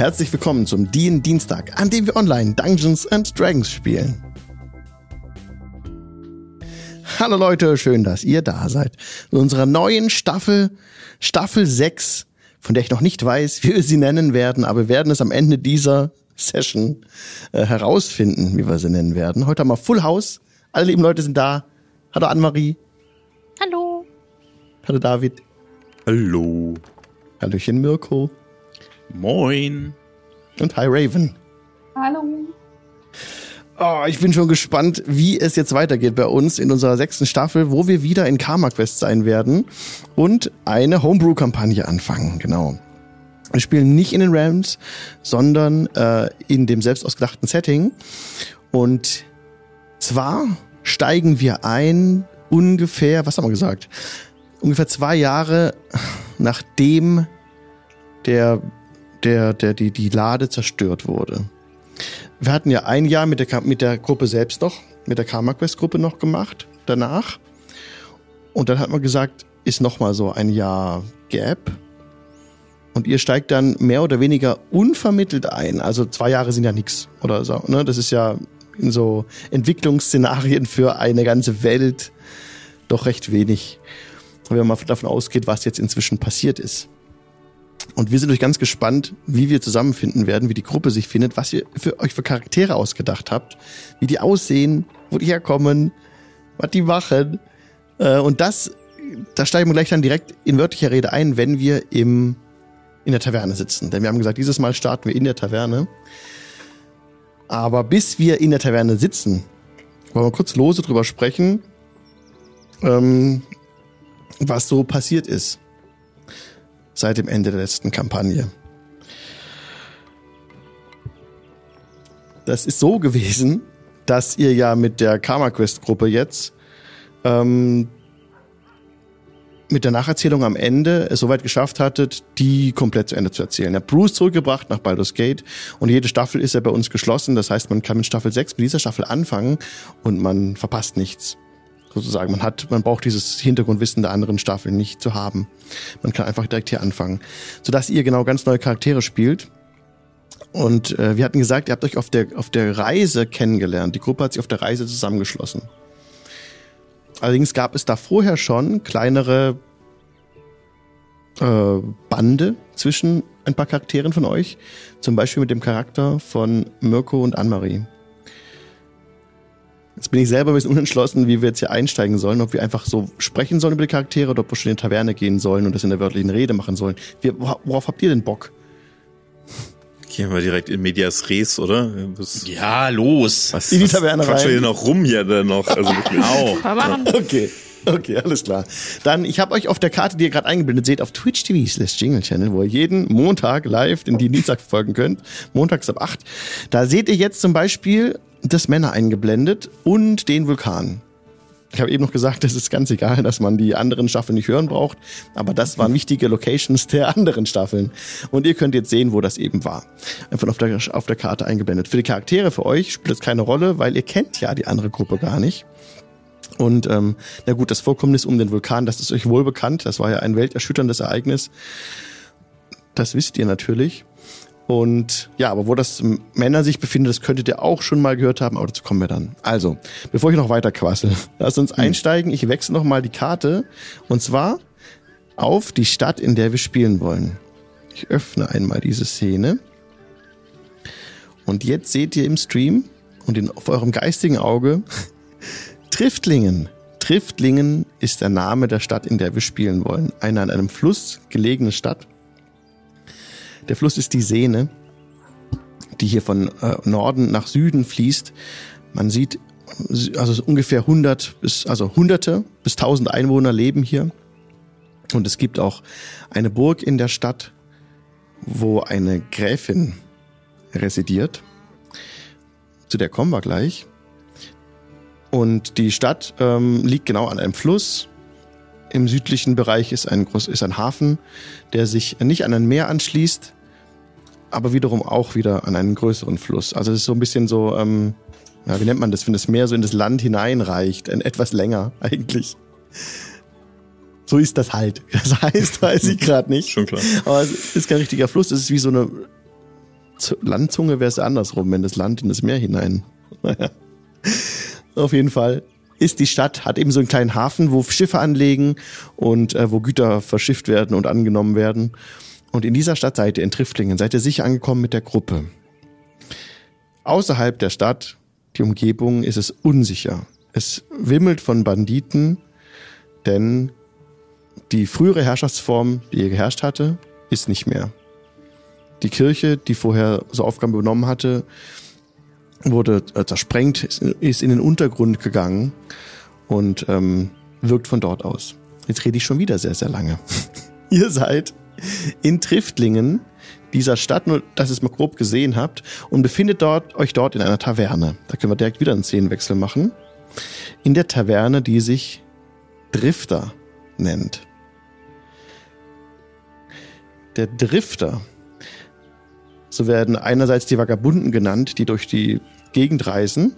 Herzlich willkommen zum DIN Dienstag, an dem wir online Dungeons and Dragons spielen. Hallo Leute, schön, dass ihr da seid. In unserer neuen Staffel, Staffel 6, von der ich noch nicht weiß, wie wir sie nennen werden, aber wir werden es am Ende dieser Session äh, herausfinden, wie wir sie nennen werden. Heute haben wir Full House. Alle lieben Leute sind da. Hallo Annemarie. Hallo. Hallo David. Hallo. Hallöchen Mirko. Moin. Und hi Raven. Hallo. Oh, ich bin schon gespannt, wie es jetzt weitergeht bei uns in unserer sechsten Staffel, wo wir wieder in Karma Quest sein werden und eine Homebrew-Kampagne anfangen. Genau. Wir spielen nicht in den Realms, sondern äh, in dem selbst ausgedachten Setting. Und zwar steigen wir ein ungefähr, was haben wir gesagt? Ungefähr zwei Jahre nachdem der, der, der, die, die Lade zerstört wurde. Wir hatten ja ein Jahr mit der, mit der Gruppe selbst noch, mit der Karma Quest Gruppe noch gemacht, danach. Und dann hat man gesagt, ist nochmal so ein Jahr Gap. Und ihr steigt dann mehr oder weniger unvermittelt ein. Also zwei Jahre sind ja nichts oder so. Ne? Das ist ja in so Entwicklungsszenarien für eine ganze Welt doch recht wenig. Wenn man davon ausgeht, was jetzt inzwischen passiert ist. Und wir sind euch ganz gespannt, wie wir zusammenfinden werden, wie die Gruppe sich findet, was ihr für euch für Charaktere ausgedacht habt, wie die aussehen, wo die herkommen, was die machen. Äh, und das, da steigen wir gleich dann direkt in wörtlicher Rede ein, wenn wir im, in der Taverne sitzen. Denn wir haben gesagt, dieses Mal starten wir in der Taverne. Aber bis wir in der Taverne sitzen, wollen wir kurz lose drüber sprechen, ähm, was so passiert ist seit dem Ende der letzten Kampagne. Das ist so gewesen, dass ihr ja mit der Karma Quest Gruppe jetzt ähm, mit der Nacherzählung am Ende es soweit geschafft hattet, die komplett zu Ende zu erzählen. Ihr habt Bruce zurückgebracht nach Baldur's Gate und jede Staffel ist ja bei uns geschlossen. Das heißt, man kann mit Staffel 6 mit dieser Staffel anfangen und man verpasst nichts sozusagen. Man hat, man braucht dieses Hintergrundwissen der anderen Staffeln nicht zu haben. Man kann einfach direkt hier anfangen, sodass ihr genau ganz neue Charaktere spielt. Und äh, wir hatten gesagt, ihr habt euch auf der auf der Reise kennengelernt. Die Gruppe hat sich auf der Reise zusammengeschlossen. Allerdings gab es da vorher schon kleinere äh, Bande zwischen ein paar Charakteren von euch. Zum Beispiel mit dem Charakter von Mirko und Annemarie. Jetzt bin ich selber ein bisschen unentschlossen, wie wir jetzt hier einsteigen sollen, ob wir einfach so sprechen sollen über die Charaktere oder ob wir schon in die Taverne gehen sollen und das in der wörtlichen Rede machen sollen. Wir, worauf habt ihr denn Bock? Gehen wir direkt in Medias Res, oder? Was, ja, los. Was, in die Taverne was rein. wir hier noch rum hier dann noch? Also wirklich. Au. Okay. Okay, alles klar. Dann, ich habe euch auf der Karte, die ihr gerade eingeblendet seht, auf Twitch TV slash Jingle Channel, wo ihr jeden Montag live in die Dienstag folgen könnt, montags ab 8. Da seht ihr jetzt zum Beispiel das Männer eingeblendet und den Vulkan. Ich habe eben noch gesagt, es ist ganz egal, dass man die anderen Staffeln nicht hören braucht, aber das waren wichtige Locations der anderen Staffeln. Und ihr könnt jetzt sehen, wo das eben war. Einfach auf der, auf der Karte eingeblendet. Für die Charaktere, für euch spielt es keine Rolle, weil ihr kennt ja die andere Gruppe gar nicht. Und ähm, na gut, das Vorkommnis um den Vulkan, das ist euch wohl bekannt. Das war ja ein welterschütterndes Ereignis. Das wisst ihr natürlich. Und ja, aber wo das Männer sich befindet, das könntet ihr auch schon mal gehört haben, aber dazu kommen wir dann. Also, bevor ich noch weiter quassel, lasst uns hm. einsteigen. Ich wechsle noch mal die Karte und zwar auf die Stadt, in der wir spielen wollen. Ich öffne einmal diese Szene. Und jetzt seht ihr im Stream und in, auf eurem geistigen Auge Triftlingen. Triftlingen ist der Name der Stadt, in der wir spielen wollen. Eine an einem Fluss gelegene Stadt der Fluss ist die Sehne, die hier von äh, Norden nach Süden fließt. Man sieht also ungefähr 100 bis also Hunderte bis 1000 Einwohner leben hier. Und es gibt auch eine Burg in der Stadt, wo eine Gräfin residiert. Zu der kommen wir gleich. Und die Stadt ähm, liegt genau an einem Fluss. Im südlichen Bereich ist ein, groß, ist ein Hafen, der sich nicht an ein Meer anschließt, aber wiederum auch wieder an einen größeren Fluss. Also es ist so ein bisschen so, ähm, ja, wie nennt man das, wenn das Meer so in das Land hineinreicht, ein, etwas länger eigentlich. So ist das halt. Das heißt, weiß ich gerade nicht. Schon klar. Aber es ist kein richtiger Fluss, es ist wie so eine Landzunge wäre es andersrum, wenn das Land in das Meer hinein. Naja. Auf jeden Fall ist die Stadt, hat eben so einen kleinen Hafen, wo Schiffe anlegen und äh, wo Güter verschifft werden und angenommen werden. Und in dieser Stadt seid ihr in Triftlingen, seid ihr sicher angekommen mit der Gruppe. Außerhalb der Stadt, die Umgebung, ist es unsicher. Es wimmelt von Banditen, denn die frühere Herrschaftsform, die ihr geherrscht hatte, ist nicht mehr. Die Kirche, die vorher so Aufgaben übernommen hatte, wurde äh, zersprengt, ist in den Untergrund gegangen und ähm, wirkt von dort aus. Jetzt rede ich schon wieder sehr, sehr lange. Ihr seid in Triftlingen, dieser Stadt, nur dass ihr es mal grob gesehen habt, und befindet dort, euch dort in einer Taverne. Da können wir direkt wieder einen Szenenwechsel machen. In der Taverne, die sich Drifter nennt. Der Drifter so werden einerseits die Vagabunden genannt, die durch die Gegend reisen.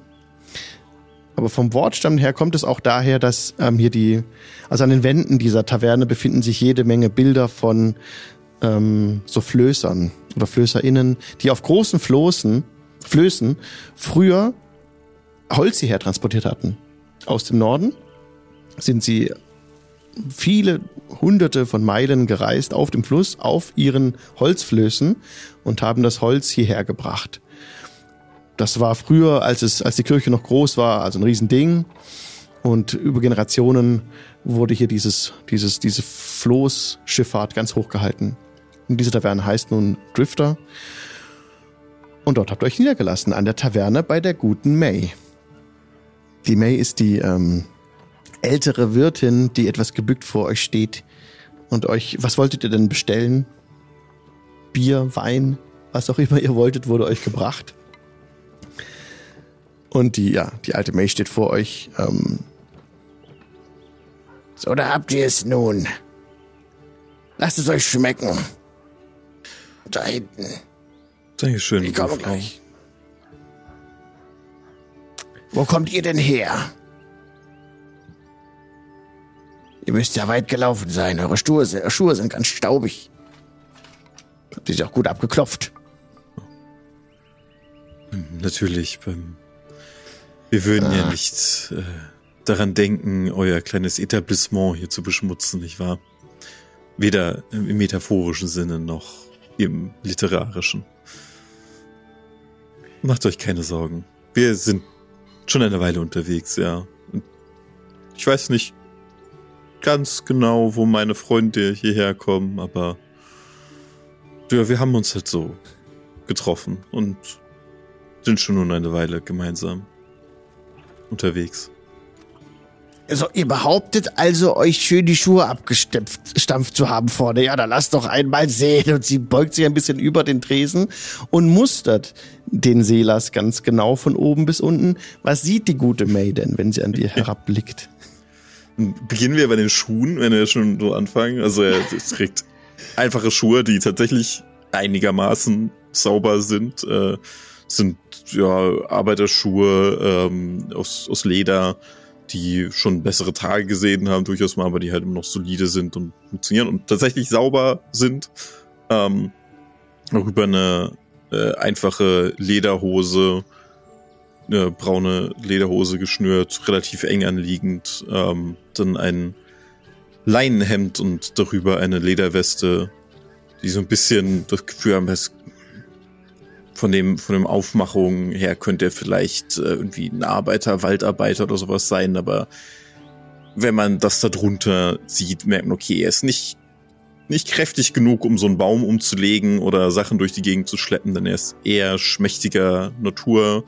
Aber vom Wortstamm her kommt es auch daher, dass ähm, hier die, also an den Wänden dieser Taverne befinden sich jede Menge Bilder von ähm, so Flößern oder FlößerInnen, die auf großen Floßen, Flößen früher Holz hierher transportiert hatten. Aus dem Norden sind sie viele hunderte von Meilen gereist auf dem Fluss auf ihren Holzflößen und haben das Holz hierher gebracht. Das war früher, als es, als die Kirche noch groß war, also ein Riesending. Und über Generationen wurde hier dieses, dieses, diese Floßschifffahrt ganz hoch gehalten. Und diese Taverne heißt nun Drifter. Und dort habt ihr euch niedergelassen, an der Taverne bei der guten May. Die May ist die ähm, ältere Wirtin, die etwas gebückt vor euch steht und euch, was wolltet ihr denn bestellen? Bier, Wein, was auch immer ihr wolltet, wurde euch gebracht. Und die, ja, die alte May steht vor euch. Ähm, so, da habt ihr es nun. Lasst es euch schmecken. Da hinten. Dankeschön. Ich komme gleich. Wo kommt ihr denn her? Ihr müsst ja weit gelaufen sein. Eure Schuhe, Schuhe sind ganz staubig. Habt ihr sie auch gut abgeklopft? Natürlich. Wir würden ah. ja nicht äh, daran denken, euer kleines Etablissement hier zu beschmutzen, nicht wahr? Weder im metaphorischen Sinne noch im literarischen. Macht euch keine Sorgen. Wir sind schon eine Weile unterwegs, ja. Und ich weiß nicht, ganz genau, wo meine Freunde hierher kommen, aber ja, wir haben uns halt so getroffen und sind schon nun eine Weile gemeinsam unterwegs. Also, ihr behauptet also, euch schön die Schuhe abgestampft zu haben vorne. Ja, dann lasst doch einmal sehen. Und sie beugt sich ein bisschen über den Tresen und mustert den Seelas ganz genau von oben bis unten. Was sieht die gute May denn, wenn sie an dir herabblickt? Beginnen wir bei den Schuhen, wenn wir schon so anfangen. Also er trägt einfache Schuhe, die tatsächlich einigermaßen sauber sind. Äh, sind ja Arbeiterschuhe ähm, aus, aus Leder, die schon bessere Tage gesehen haben, durchaus mal, aber die halt immer noch solide sind und funktionieren und tatsächlich sauber sind. Ähm, auch über eine äh, einfache Lederhose eine braune Lederhose geschnürt, relativ eng anliegend, ähm, dann ein Leinenhemd und darüber eine Lederweste, die so ein bisschen das Gefühl haben, es von dem, von dem Aufmachung her könnte er vielleicht äh, irgendwie ein Arbeiter, Waldarbeiter oder sowas sein, aber wenn man das da drunter sieht, merkt man, okay, er ist nicht, nicht kräftig genug, um so einen Baum umzulegen oder Sachen durch die Gegend zu schleppen, denn er ist eher schmächtiger Natur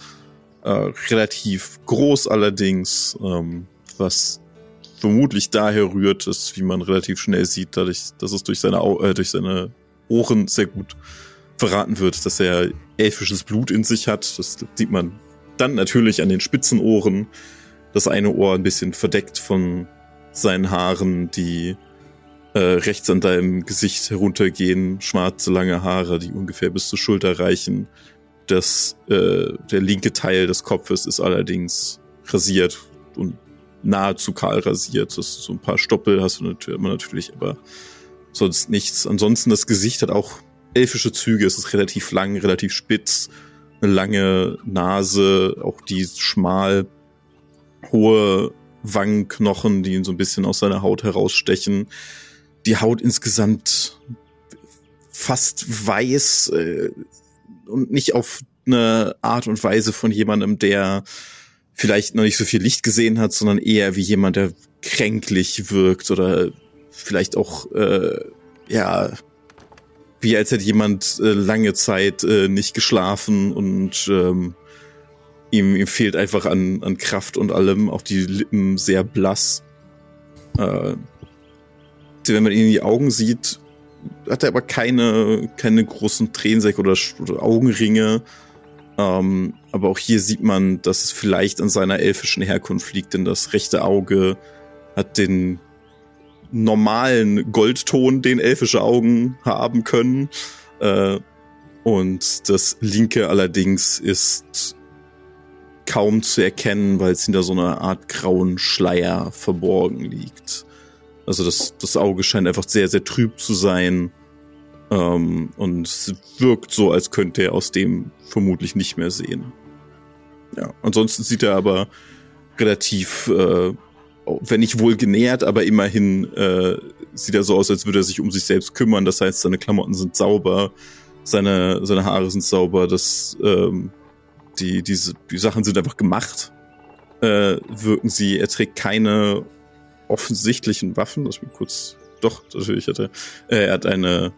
äh, relativ groß allerdings, ähm, was vermutlich daher rührt, ist, wie man relativ schnell sieht, dadurch, dass es durch seine, äh, durch seine Ohren sehr gut verraten wird, dass er elfisches Blut in sich hat. Das sieht man dann natürlich an den spitzen Ohren. Das eine Ohr ein bisschen verdeckt von seinen Haaren, die äh, rechts an deinem Gesicht heruntergehen. Schwarze, lange Haare, die ungefähr bis zur Schulter reichen. Das, äh, der linke Teil des Kopfes ist allerdings rasiert und nahezu kahl rasiert. Das so ein paar Stoppel hast du natürlich, immer natürlich, aber sonst nichts. Ansonsten das Gesicht hat auch elfische Züge. Es ist relativ lang, relativ spitz, eine lange Nase, auch die schmal, hohe Wangenknochen, die ihn so ein bisschen aus seiner Haut herausstechen. Die Haut insgesamt fast weiß äh, und nicht auf eine Art und Weise von jemandem, der vielleicht noch nicht so viel Licht gesehen hat, sondern eher wie jemand, der kränklich wirkt oder vielleicht auch äh, ja wie als hätte jemand äh, lange Zeit äh, nicht geschlafen und ähm, ihm, ihm fehlt einfach an, an Kraft und allem, auch die Lippen sehr blass. Äh, wenn man ihn in die Augen sieht, hat er aber keine, keine großen Tränensäcke oder, oder Augenringe. Ähm, aber auch hier sieht man, dass es vielleicht an seiner elfischen Herkunft liegt, denn das rechte Auge hat den normalen Goldton, den elfische Augen haben können. Äh, und das linke allerdings ist kaum zu erkennen, weil es hinter so einer Art grauen Schleier verborgen liegt. Also das, das Auge scheint einfach sehr, sehr trüb zu sein. Ähm, und es wirkt so, als könnte er aus dem vermutlich nicht mehr sehen. Ja, ansonsten sieht er aber relativ äh, wenn nicht wohl genährt, aber immerhin äh, sieht er so aus, als würde er sich um sich selbst kümmern. Das heißt, seine Klamotten sind sauber, seine, seine Haare sind sauber, das, ähm, die, diese, die Sachen sind einfach gemacht. Äh, wirken sie, er trägt keine offensichtlichen Waffen. Lass mich kurz, doch, natürlich hat er, äh, er hat eine,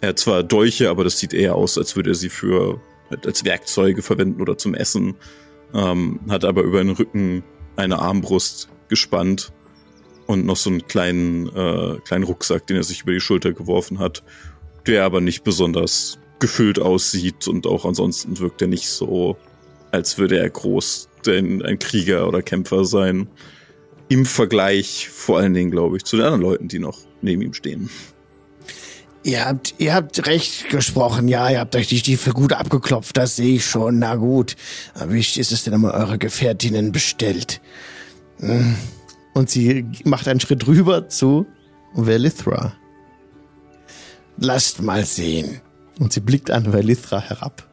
er hat zwar Dolche, aber das sieht eher aus, als würde er sie für, als Werkzeuge verwenden oder zum Essen. Ähm, hat aber über den Rücken eine Armbrust, gespannt und noch so einen kleinen, äh, kleinen Rucksack, den er sich über die Schulter geworfen hat, der aber nicht besonders gefüllt aussieht und auch ansonsten wirkt er nicht so, als würde er groß denn ein Krieger oder Kämpfer sein. Im Vergleich vor allen Dingen, glaube ich, zu den anderen Leuten, die noch neben ihm stehen. Ihr habt, ihr habt recht gesprochen, ja, ihr habt euch die Stiefel gut abgeklopft, das sehe ich schon, na gut. Aber wie ist es denn immer eure Gefährtinnen bestellt? Und sie macht einen Schritt rüber zu Velithra. Lasst mal sehen. Und sie blickt an Velithra herab.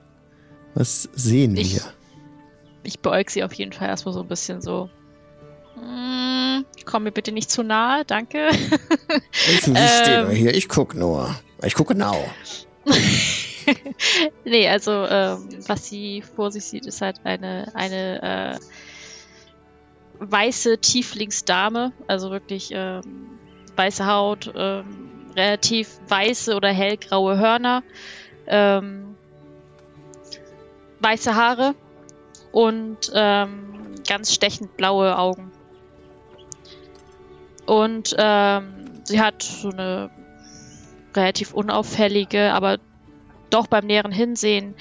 Was sehen ich, wir? Ich beäug sie auf jeden Fall erstmal so ein bisschen so. Mm, komm mir bitte nicht zu nahe, danke. Ich ähm, stehe nur hier, ich guck nur. Ich gucke genau. nee, also ähm, was sie vor sich sieht, ist halt eine, eine äh, weiße Tieflingsdame, also wirklich ähm, weiße Haut, ähm, relativ weiße oder hellgraue Hörner, ähm, weiße Haare und ähm, ganz stechend blaue Augen. Und ähm, sie hat so eine relativ unauffällige, aber doch beim näheren Hinsehen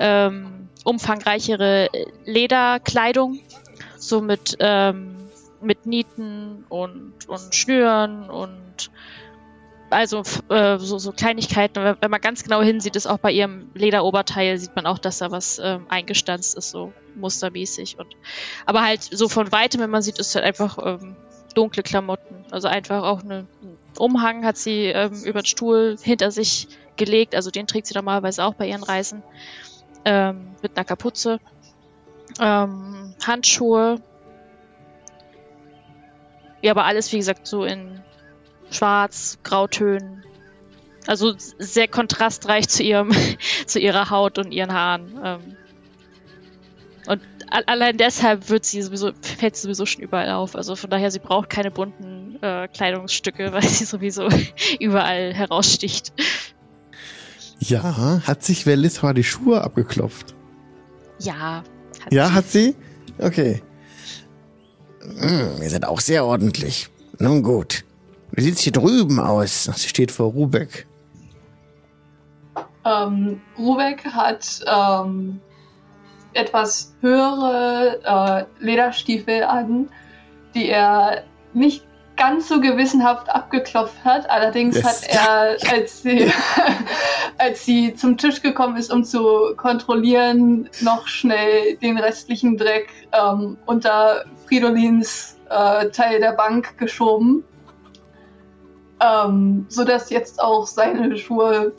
ähm, umfangreichere Lederkleidung, so mit, ähm, mit Nieten und, und Schnüren und also äh, so, so Kleinigkeiten. Wenn man ganz genau hinsieht, ist auch bei ihrem Lederoberteil, sieht man auch, dass da was ähm, eingestanzt ist, so mustermäßig. Und, aber halt so von weitem, wenn man sieht, ist halt einfach ähm, dunkle Klamotten. Also einfach auch eine, einen Umhang hat sie ähm, über den Stuhl hinter sich gelegt. Also den trägt sie normalerweise auch bei ihren Reisen. Ähm, mit einer Kapuze ähm, Handschuhe. Ja, aber alles, wie gesagt, so in schwarz, Grautönen. Also sehr kontrastreich zu ihrem, zu ihrer Haut und ihren Haaren. Ähm, und allein deshalb wird sie sowieso, fällt sie sowieso schon überall auf. Also von daher, sie braucht keine bunten äh, Kleidungsstücke, weil sie sowieso überall heraussticht. Ja, hat sich Velithra die Schuhe abgeklopft? Ja, hat ja, sie. hat sie? Okay. Hm, ihr seid auch sehr ordentlich. Nun gut. Wie sieht's hier drüben aus? Sie steht vor Rubeck. Ähm, Rubeck hat ähm, etwas höhere äh, Lederstiefel an, die er nicht ganz so gewissenhaft abgeklopft hat. Allerdings yes. hat er, als sie, als sie zum Tisch gekommen ist, um zu kontrollieren, noch schnell den restlichen Dreck ähm, unter Fridolins äh, Teil der Bank geschoben. Ähm, sodass jetzt auch seine Schuhe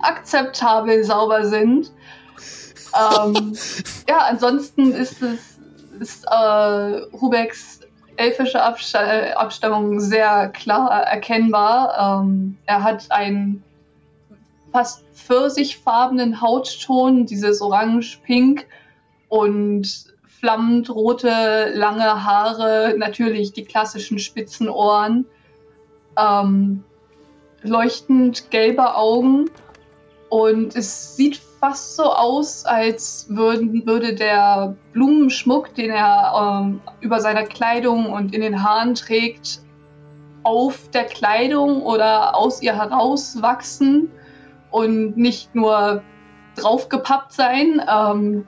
akzeptabel sauber sind. ähm, ja, ansonsten ist es ist äh, Rubeks elfische Abstammung sehr klar erkennbar. Ähm, er hat einen fast pfirsichfarbenen Hautton, dieses orange-pink und flammend rote, lange Haare, natürlich die klassischen spitzen Ohren, ähm, leuchtend gelbe Augen und es sieht fast so aus, als würden, würde der Blumenschmuck, den er ähm, über seiner Kleidung und in den Haaren trägt, auf der Kleidung oder aus ihr herauswachsen und nicht nur draufgepappt sein. Ähm,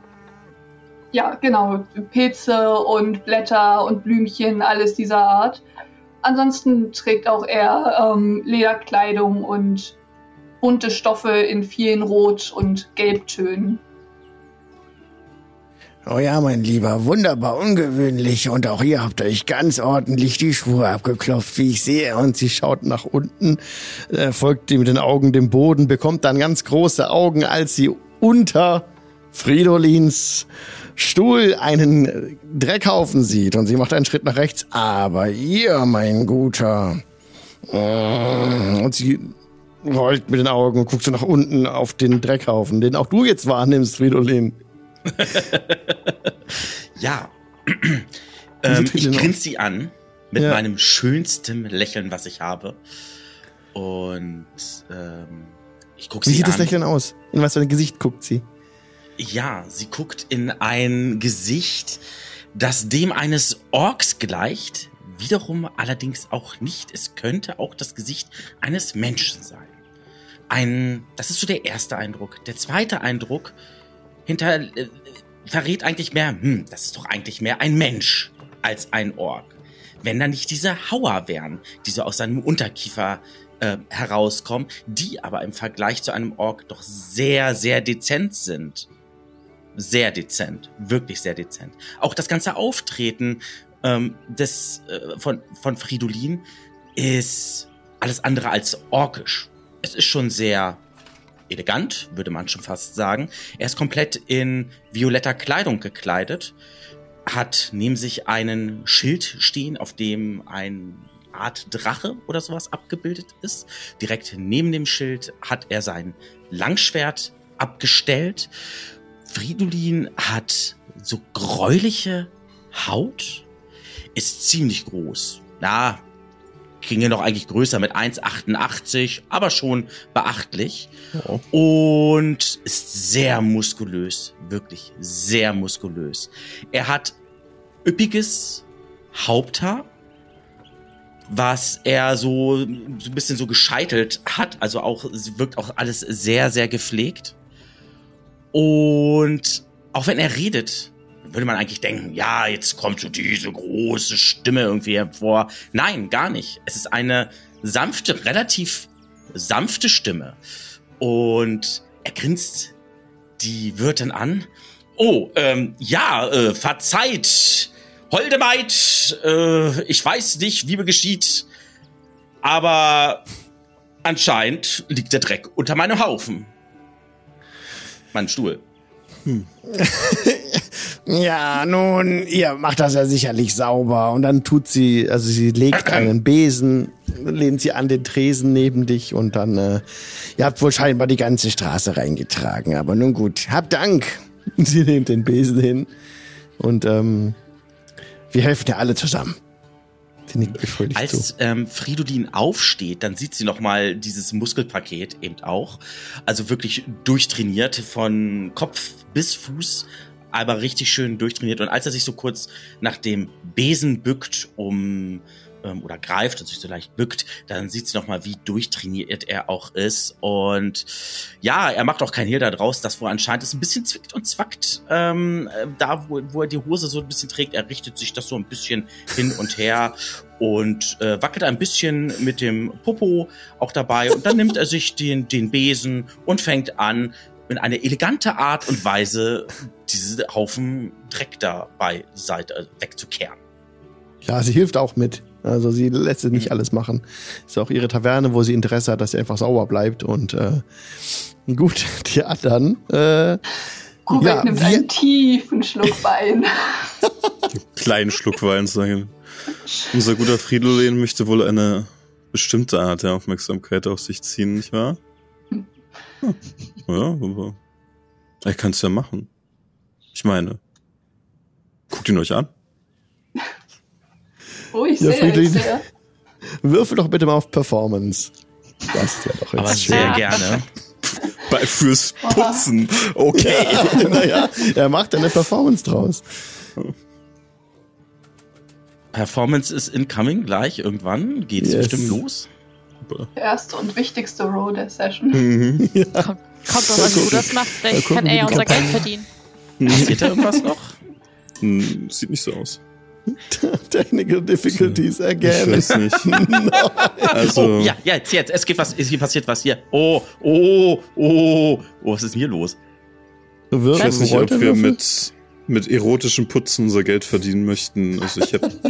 ja, genau, Pilze und Blätter und Blümchen, alles dieser Art. Ansonsten trägt auch er ähm, Lederkleidung und bunte Stoffe in vielen Rot- und Gelbtönen. Oh ja, mein Lieber, wunderbar ungewöhnlich. Und auch ihr habt euch ganz ordentlich die Schuhe abgeklopft, wie ich sehe. Und sie schaut nach unten, äh, folgt mit den Augen dem Boden, bekommt dann ganz große Augen, als sie unter Fridolins Stuhl einen Dreckhaufen sieht. Und sie macht einen Schritt nach rechts. Aber ihr, mein Guter. Und sie rollt mit den Augen und guckt so nach unten auf den Dreckhaufen, den auch du jetzt wahrnimmst, Fridolin. ja. ähm, ich grinse sie an mit ja. meinem schönsten Lächeln, was ich habe. Und ähm, ich gucke sie an. Wie sieht das Lächeln aus? In was für ein Gesicht guckt sie? Ja, sie guckt in ein Gesicht, das dem eines Orks gleicht, wiederum allerdings auch nicht. Es könnte auch das Gesicht eines Menschen sein. Ein, das ist so der erste Eindruck. Der zweite Eindruck hinter äh, verrät eigentlich mehr, hm, das ist doch eigentlich mehr ein Mensch als ein Ork. Wenn da nicht diese Hauer wären, die so aus seinem Unterkiefer äh, herauskommen, die aber im Vergleich zu einem Ork doch sehr, sehr dezent sind. Sehr dezent, wirklich sehr dezent. Auch das ganze Auftreten ähm, des, äh, von, von Fridolin ist alles andere als orkisch. Es ist schon sehr elegant, würde man schon fast sagen. Er ist komplett in violetter Kleidung gekleidet, hat neben sich einen Schild stehen, auf dem ein Art Drache oder sowas abgebildet ist. Direkt neben dem Schild hat er sein Langschwert abgestellt. Fridolin hat so gräuliche Haut, ist ziemlich groß. Na, ginge noch eigentlich größer mit 1,88, aber schon beachtlich. Oh. Und ist sehr muskulös, wirklich sehr muskulös. Er hat üppiges Haupthaar, was er so, so ein bisschen so gescheitelt hat. Also auch, wirkt auch alles sehr, sehr gepflegt. Und auch wenn er redet, würde man eigentlich denken, ja, jetzt kommt so diese große Stimme irgendwie hervor. Nein, gar nicht. Es ist eine sanfte, relativ sanfte Stimme. Und er grinst die Wirtin an. Oh, ähm, ja, äh, verzeiht, holde Maid, äh, ich weiß nicht, wie mir geschieht, aber anscheinend liegt der Dreck unter meinem Haufen. Mein Stuhl. Hm. ja, nun, ihr macht das ja sicherlich sauber. Und dann tut sie, also sie legt einen Besen, lehnt sie an den Tresen neben dich und dann, äh, ihr habt wohl scheinbar die ganze Straße reingetragen. Aber nun gut, habt Dank. Sie lehnt den Besen hin und ähm, wir helfen ja alle zusammen. Sie nickt euch fröhlich Als zu. Ähm, Fridolin aufsteht, dann sieht sie nochmal dieses Muskelpaket eben auch. Also wirklich durchtrainiert von Kopf bis Fuß, aber richtig schön durchtrainiert. Und als er sich so kurz nach dem Besen bückt, um ähm, oder greift und sich so leicht bückt, dann sieht sie nochmal, wie durchtrainiert er auch ist. Und ja, er macht auch kein Hehl da draus, dass wo anscheinend es ein bisschen zwickt und zwackt, ähm, da wo, wo er die Hose so ein bisschen trägt, er richtet sich das so ein bisschen hin und her und äh, wackelt ein bisschen mit dem Popo auch dabei. Und dann nimmt er sich den, den Besen und fängt an, in eine elegante Art und Weise diese Haufen Dreck da beiseite wegzukehren. Ja, sie hilft auch mit. Also sie lässt es nicht alles machen. Ist auch ihre Taverne, wo sie Interesse hat, dass sie einfach sauber bleibt. Und äh, gut, die anderen. Äh, Kubek Ja, nimmt wir- einen tiefen Schluck Wein. Kleinen Schluck Wein sagen. Unser guter Fridolin möchte wohl eine bestimmte Art der Aufmerksamkeit auf sich ziehen, nicht wahr? Hm. Ja, aber er kann es ja machen. Ich meine, guckt ihn euch an. Oh, ich Ja, sehe, Friedrich. ich sehe. würfel doch bitte mal auf Performance. Das wäre doch jetzt Aber schön. sehr gerne. Bei, fürs Putzen. Okay. naja, er macht eine Performance draus. Performance ist incoming gleich irgendwann. Geht's Yes. bestimmt los. Erste und wichtigste Row der Session. Mhm. Kommt, kommt doch an, wie du das machst. Vielleicht kann er ja unser Geld verdienen. Passiert da irgendwas noch? Hm, Sieht nicht so aus. Technical difficulties Ich again. weiß nicht. Also, Oh, ja, ja, jetzt, jetzt. Es geht was, es hier passiert was hier. Oh, oh, oh. Oh, was ist denn hier los? Ich weiß nicht, ob wir mit, mit erotischem Putzen unser Geld verdienen möchten. Also ich hätte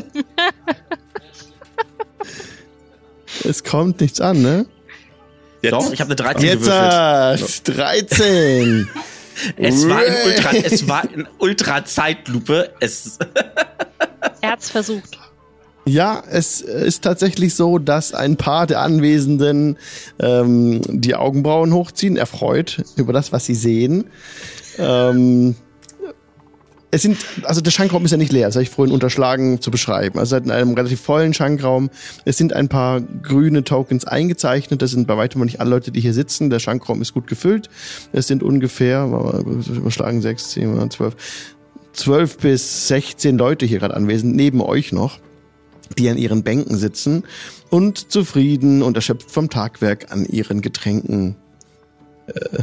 Es kommt nichts an, ne? Doch, ich habe eine 13 Jetzt gewürfelt. äh, 13. Es war in Ultra, es war in Ultra Zeitlupe. Es, Er hat's versucht. Ja, es ist tatsächlich so, dass ein paar der Anwesenden ähm, die Augenbrauen hochziehen, erfreut über das, was sie sehen. Ähm, es sind, also der Schankraum ist ja nicht leer, das habe ich vorhin unterschlagen zu beschreiben. Also in einem relativ vollen Schankraum. Es sind ein paar grüne Tokens eingezeichnet. Das sind bei weitem nicht alle Leute, die hier sitzen. Der Schankraum ist gut gefüllt. Es sind ungefähr, überschlagen, sechs, zehn, zwölf, zwölf bis 16 Leute hier gerade anwesend, neben euch noch die an ihren Bänken sitzen und zufrieden und erschöpft vom Tagwerk an ihren Getränken äh,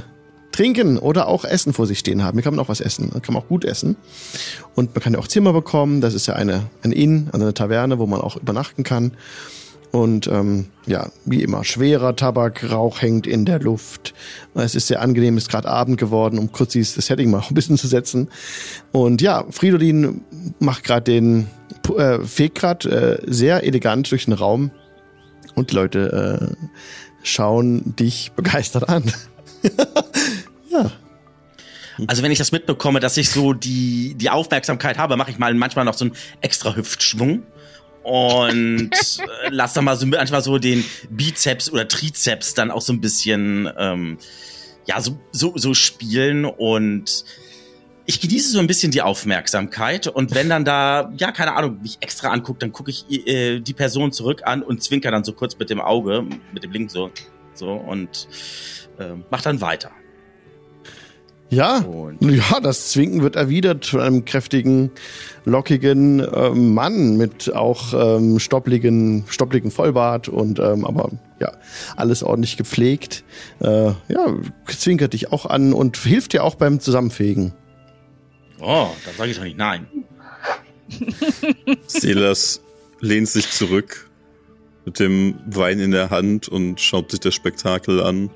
trinken oder auch Essen vor sich stehen haben. Hier kann man auch was essen, da kann man auch gut essen. Und man kann ja auch Zimmer bekommen, das ist ja eine, ein Inn, also eine Taverne, wo man auch übernachten kann. Und ähm, ja, wie immer, schwerer Tabakrauch hängt in der Luft. Es ist sehr angenehm, ist gerade Abend geworden, um kurz dieses Setting mal ein bisschen zu setzen. Und ja, Fridolin macht gerade den, äh, fegt gerade äh, sehr elegant durch den Raum und die Leute äh, schauen dich begeistert an. also wenn ich das mitbekomme, dass ich so die, die Aufmerksamkeit habe, mache ich mal manchmal noch so einen extra Hüftschwung und äh, lass dann mal so manchmal so den Bizeps oder Trizeps dann auch so ein bisschen ähm, ja so, so, so spielen und ich genieße so ein bisschen die Aufmerksamkeit und wenn dann da, ja, keine Ahnung, mich extra anguckt, dann gucke ich äh, die Person zurück an und zwinker dann so kurz mit dem Auge, mit dem linken so, so und äh, mach dann weiter. Ja, Und ja, das Zwinken wird erwidert von einem kräftigen, lockigen äh, Mann mit auch ähm, stoppligen, stoppligen Vollbart und ähm, aber ja, alles ordentlich gepflegt. Äh, ja, zwinkert dich auch an und hilft dir auch beim Zusammenfegen. Oh, da sage ich doch nicht nein. Silas lehnt sich zurück mit dem Wein in der Hand und schaut sich das Spektakel an.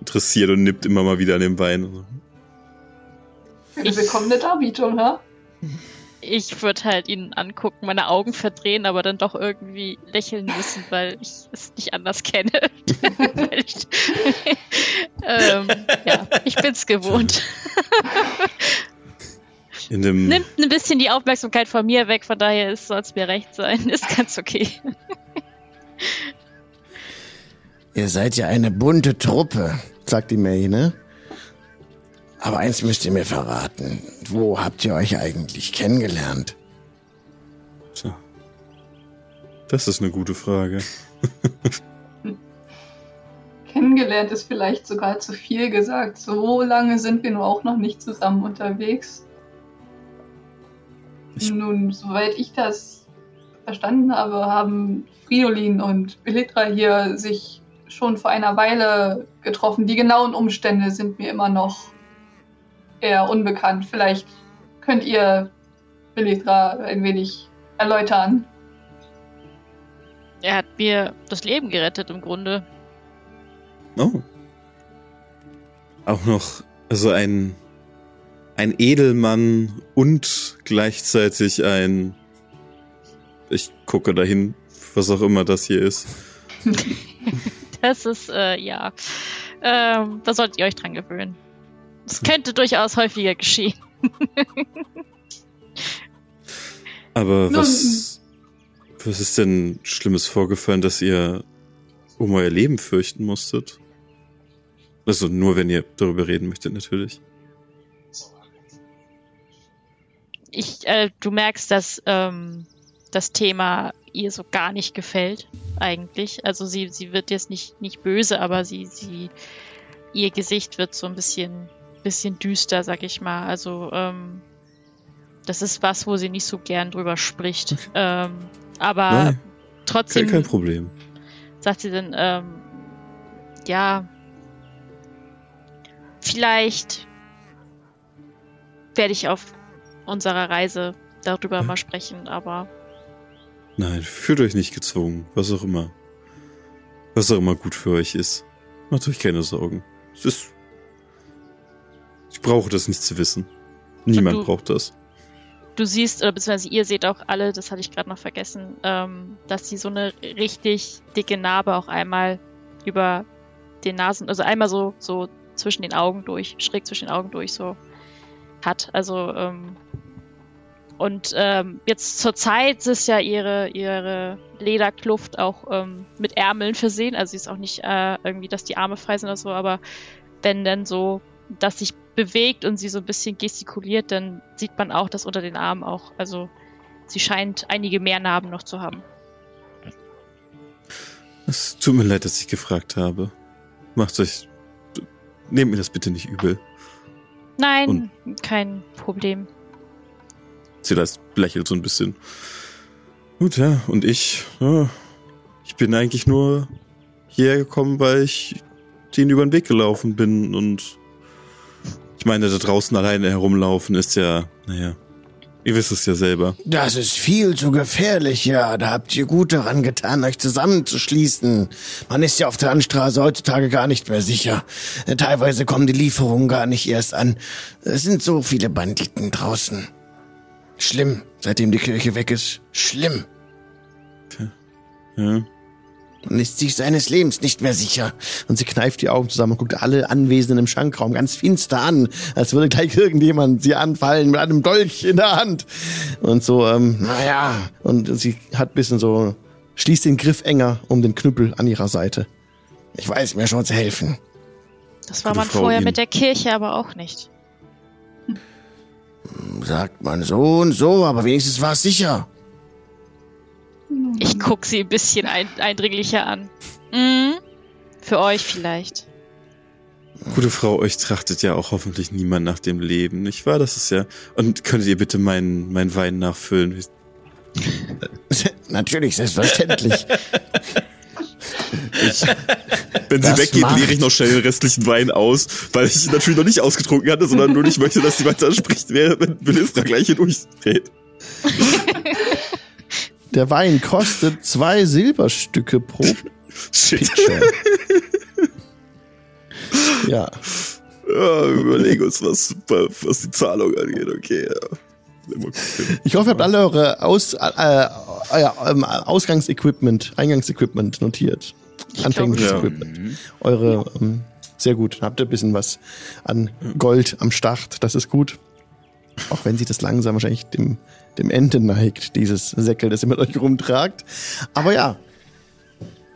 Interessiert und nippt immer mal wieder an dem Wein. Eine willkommene Darbietung, ha? Ich würde halt ihn angucken, meine Augen verdrehen, aber dann doch irgendwie lächeln müssen, weil ich es nicht anders kenne. Ich, ähm, ja, ich bin's gewohnt. In dem, Nimmt ein bisschen die Aufmerksamkeit von mir weg, von daher soll es mir recht sein. Ist ganz okay. Ihr seid ja eine bunte Truppe. Sagt die May, ne? Aber eins müsst ihr mir verraten. Wo habt ihr euch eigentlich kennengelernt? Tja. Das ist eine gute Frage. Kennengelernt ist vielleicht sogar zu viel gesagt. So lange sind wir nur auch noch nicht zusammen unterwegs. Ich- Nun, soweit ich das verstanden habe, haben Fridolin und Belitra hier sich schon vor einer Weile getroffen. Die genauen Umstände sind mir immer noch eher unbekannt. Vielleicht könnt ihr Belitra ein wenig erläutern. Er hat mir das Leben gerettet im Grunde. Oh. Auch noch, also ein, ein Edelmann und gleichzeitig ein, ich gucke dahin, was auch immer das hier ist. Das ist, äh, ja. Ähm, da solltet ihr euch dran gewöhnen. Das könnte durchaus häufiger geschehen. Aber was, was ist denn Schlimmes vorgefallen, dass ihr um euer Leben fürchten musstet? Also nur, wenn ihr darüber reden möchtet, natürlich. Ich, äh, du merkst, dass ähm, das Thema ihr so gar nicht gefällt, eigentlich. Also sie, sie wird jetzt nicht, nicht böse, aber sie, sie, ihr Gesicht wird so ein bisschen, bisschen düster, sag ich mal. Also, ähm, das ist was, wo sie nicht so gern drüber spricht. Ähm, aber Nein, trotzdem Kein, kein Problem. sagt sie dann, ähm, ja, vielleicht werde ich auf unserer Reise darüber mal sprechen, aber Nein, fühlt euch nicht gezwungen. Was auch immer. Was auch immer gut für euch ist. Macht euch keine Sorgen. Es ist. Ich brauche das nicht zu wissen. Niemand du- braucht das. du siehst, oder beziehungsweise ihr seht auch alle, das hatte ich gerade noch vergessen, ähm, dass sie so eine richtig dicke Narbe auch einmal über den Nasen, also einmal so, so zwischen den Augen durch, schräg zwischen den Augen durch so hat. Also, ähm, und ähm, jetzt zur Zeit ist ja ihre, ihre Lederkluft auch ähm, mit Ärmeln versehen. Also sie ist auch nicht äh, irgendwie, dass die Arme frei sind oder so, aber wenn dann so das sich bewegt und sie so ein bisschen gestikuliert, dann sieht man auch, dass unter den Armen auch, also sie scheint einige mehr Narben noch zu haben. Es tut mir leid, dass ich gefragt habe. Macht euch. Nehmt mir das bitte nicht übel. Nein, kein Problem. Lässt, lächelt so ein bisschen. Gut, ja, und ich, ja, ich bin eigentlich nur hierher gekommen, weil ich denen über den Weg gelaufen bin und ich meine, da draußen alleine herumlaufen ist ja, naja, ihr wisst es ja selber. Das ist viel zu gefährlich, ja. Da habt ihr gut daran getan, euch zusammenzuschließen. Man ist ja auf der Landstraße heutzutage gar nicht mehr sicher. Teilweise kommen die Lieferungen gar nicht erst an. Es sind so viele Banditen draußen. Schlimm, seitdem die Kirche weg ist. Schlimm. Ja. Man ist sich seines Lebens nicht mehr sicher. Und sie kneift die Augen zusammen und guckt alle Anwesenden im Schankraum ganz finster an, als würde gleich irgendjemand sie anfallen mit einem Dolch in der Hand. Und so, ähm, naja, und sie hat ein bisschen so, schließt den Griff enger um den Knüppel an ihrer Seite. Ich weiß mir schon zu helfen. Das war Gute man Frau vorher mit der Kirche aber auch nicht. Sagt man so und so, aber wenigstens war es sicher. Ich guck sie ein bisschen ein eindringlicher an. Mhm. Für euch vielleicht. Gute Frau, euch trachtet ja auch hoffentlich niemand nach dem Leben, nicht wahr? Das ist ja. Und könntet ihr bitte meinen mein Wein nachfüllen? Natürlich, selbstverständlich. Wenn sie Das weggeht, macht- leere ich noch schnell den restlichen Wein aus, weil ich natürlich noch nicht ausgetrunken hatte, sondern nur nicht möchte, dass sie weiter spricht, während Belifra gleich hier durchdreht. Der Wein kostet zwei Silberstücke pro Shit. Pitcher. ja. Ja, überlegen uns was, was die Zahlung angeht, okay. Ja. Ich hoffe, ihr habt alle eure Aus, äh, euer ähm, Ausgangsequipment, Eingangsequipment notiert. Anfängliches ja. Equipment. Eure, ähm, sehr gut. Habt ihr ein bisschen was an Gold am Start. Das ist gut. Auch wenn sich das langsam wahrscheinlich dem, dem Ende neigt, dieses Säckel, das ihr mit euch rumtragt. Aber ja.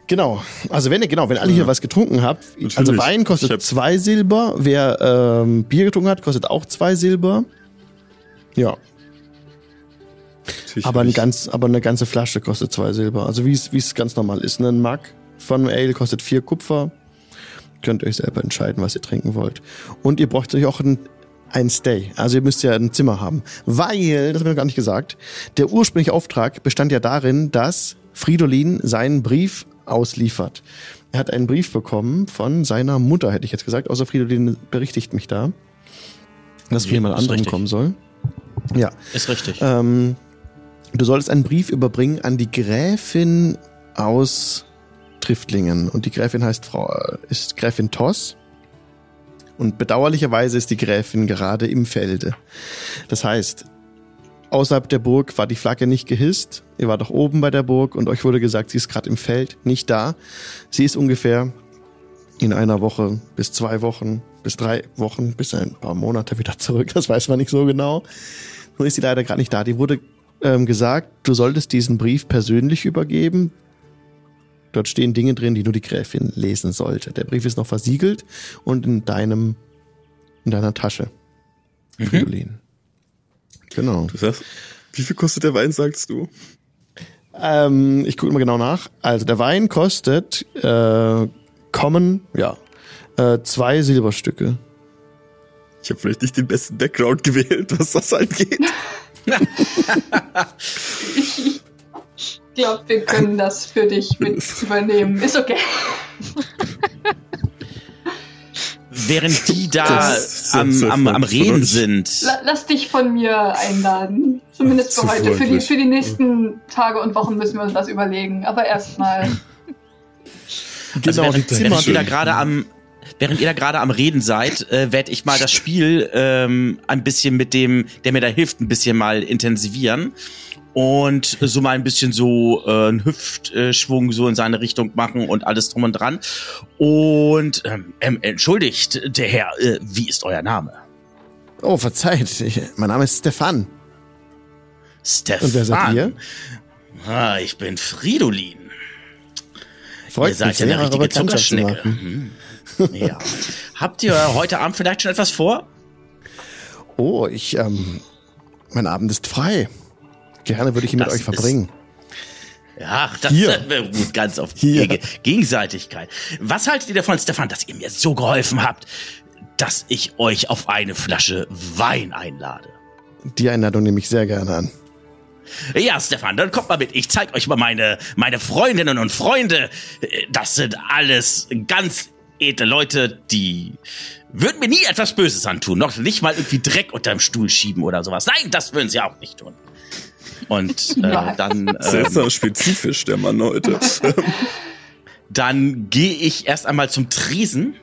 Genau. Also wenn ihr, genau, wenn alle hier was getrunken habt, also Natürlich. Wein Ich kostet hab- zwei Silber. Wer ähm, Bier getrunken hat, kostet auch zwei Silber. Ja. Aber, eine nicht. ganz, aber eine ganze Flasche kostet zwei Silber. Also wie es wie es ganz normal ist. Ein Mug von Ale kostet vier Kupfer. Könnt ihr euch selber entscheiden, was ihr trinken wollt. Und ihr braucht euch auch ein, ein Stay. Also ihr müsst ja ein Zimmer haben. Weil, das habe ich noch gar nicht gesagt, der ursprüngliche Auftrag bestand ja darin, dass Fridolin seinen Brief ausliefert. Er hat einen Brief bekommen von seiner Mutter, hätte ich jetzt gesagt, außer Fridolin berichtigt mich da, dass für jemand anderen kommen soll. Ja, Ist richtig. ähm, du solltest einen Brief überbringen an die Gräfin aus Triftlingen. Und die Gräfin heißt Frau, äh, ist Gräfin Toss. Und bedauerlicherweise ist die Gräfin gerade im Felde. Das heißt, außerhalb der Burg war die Flagge nicht gehisst. Ihr wart doch oben bei der Burg und euch wurde gesagt, sie ist gerade im Feld, nicht da. Sie ist ungefähr in einer Woche bis zwei Wochen, bis drei Wochen, bis ein paar Monate wieder zurück. Das weiß man nicht so genau. Nur ist sie leider gerade nicht da. Die wurde ähm, gesagt, du solltest diesen Brief persönlich übergeben. Dort stehen Dinge drin, die nur die Gräfin lesen sollte. Der Brief ist noch versiegelt und in deinem, in deiner Tasche. Mhm. Fridolin. Genau. Du sagst, wie viel kostet der Wein, sagst du? Ähm, ich gucke mal genau nach. Also der Wein kostet äh, kommen, ja, äh, zwei Silberstücke. Ich habe vielleicht nicht den besten Background gewählt, was das angeht. Ich glaube, wir können das für dich mit übernehmen. Ist okay. Während die da Das am, am, am Reden sind. La lass dich von mir einladen. Zumindest Zu für heute. Für die, für die nächsten Tage und Wochen müssen wir uns was überlegen. Aber erstmal. Also Genau, während, während ihr da gerade am während ihr da gerade am Reden seid, äh, werde ich mal das Spiel ähm, ein bisschen mit dem, der mir da hilft, ein bisschen mal intensivieren und so mal ein bisschen so äh, einen Hüftschwung so in seine Richtung machen und alles drum und dran. Und ähm, ähm, entschuldigt, der Herr, äh, wie ist euer Name? Oh, verzeiht. Ich, mein Name ist Stefan. Stefan. Und wer seid ihr? Ah, ich bin Fridolin. Freut ihr seid mich ja sehr, eine richtige Zuckerschnecke. Mhm. Ja. Habt ihr heute Abend vielleicht schon etwas vor? Oh, ich, ähm, mein Abend ist frei. Gerne würde ich ihn mit Das euch verbringen. Ja, das Hier. wäre gut, ganz auf Hier. Ge Gegenseitigkeit. Was haltet ihr davon, Stefan, dass ihr mir so geholfen habt, dass ich euch auf eine Flasche Wein einlade? Die Einladung nehme ich sehr gerne an. Ja, Stefan, dann kommt mal mit. Ich zeig euch mal meine, meine Freundinnen und Freunde. Das sind alles ganz edle Leute, die würden mir nie etwas Böses antun. Noch nicht mal irgendwie Dreck unterm Stuhl schieben oder sowas. Nein, das würden sie auch nicht tun. Und äh, dann, ähm, Seltsam spezifisch, der Mann heute. dann gehe ich erst einmal zum Tresen,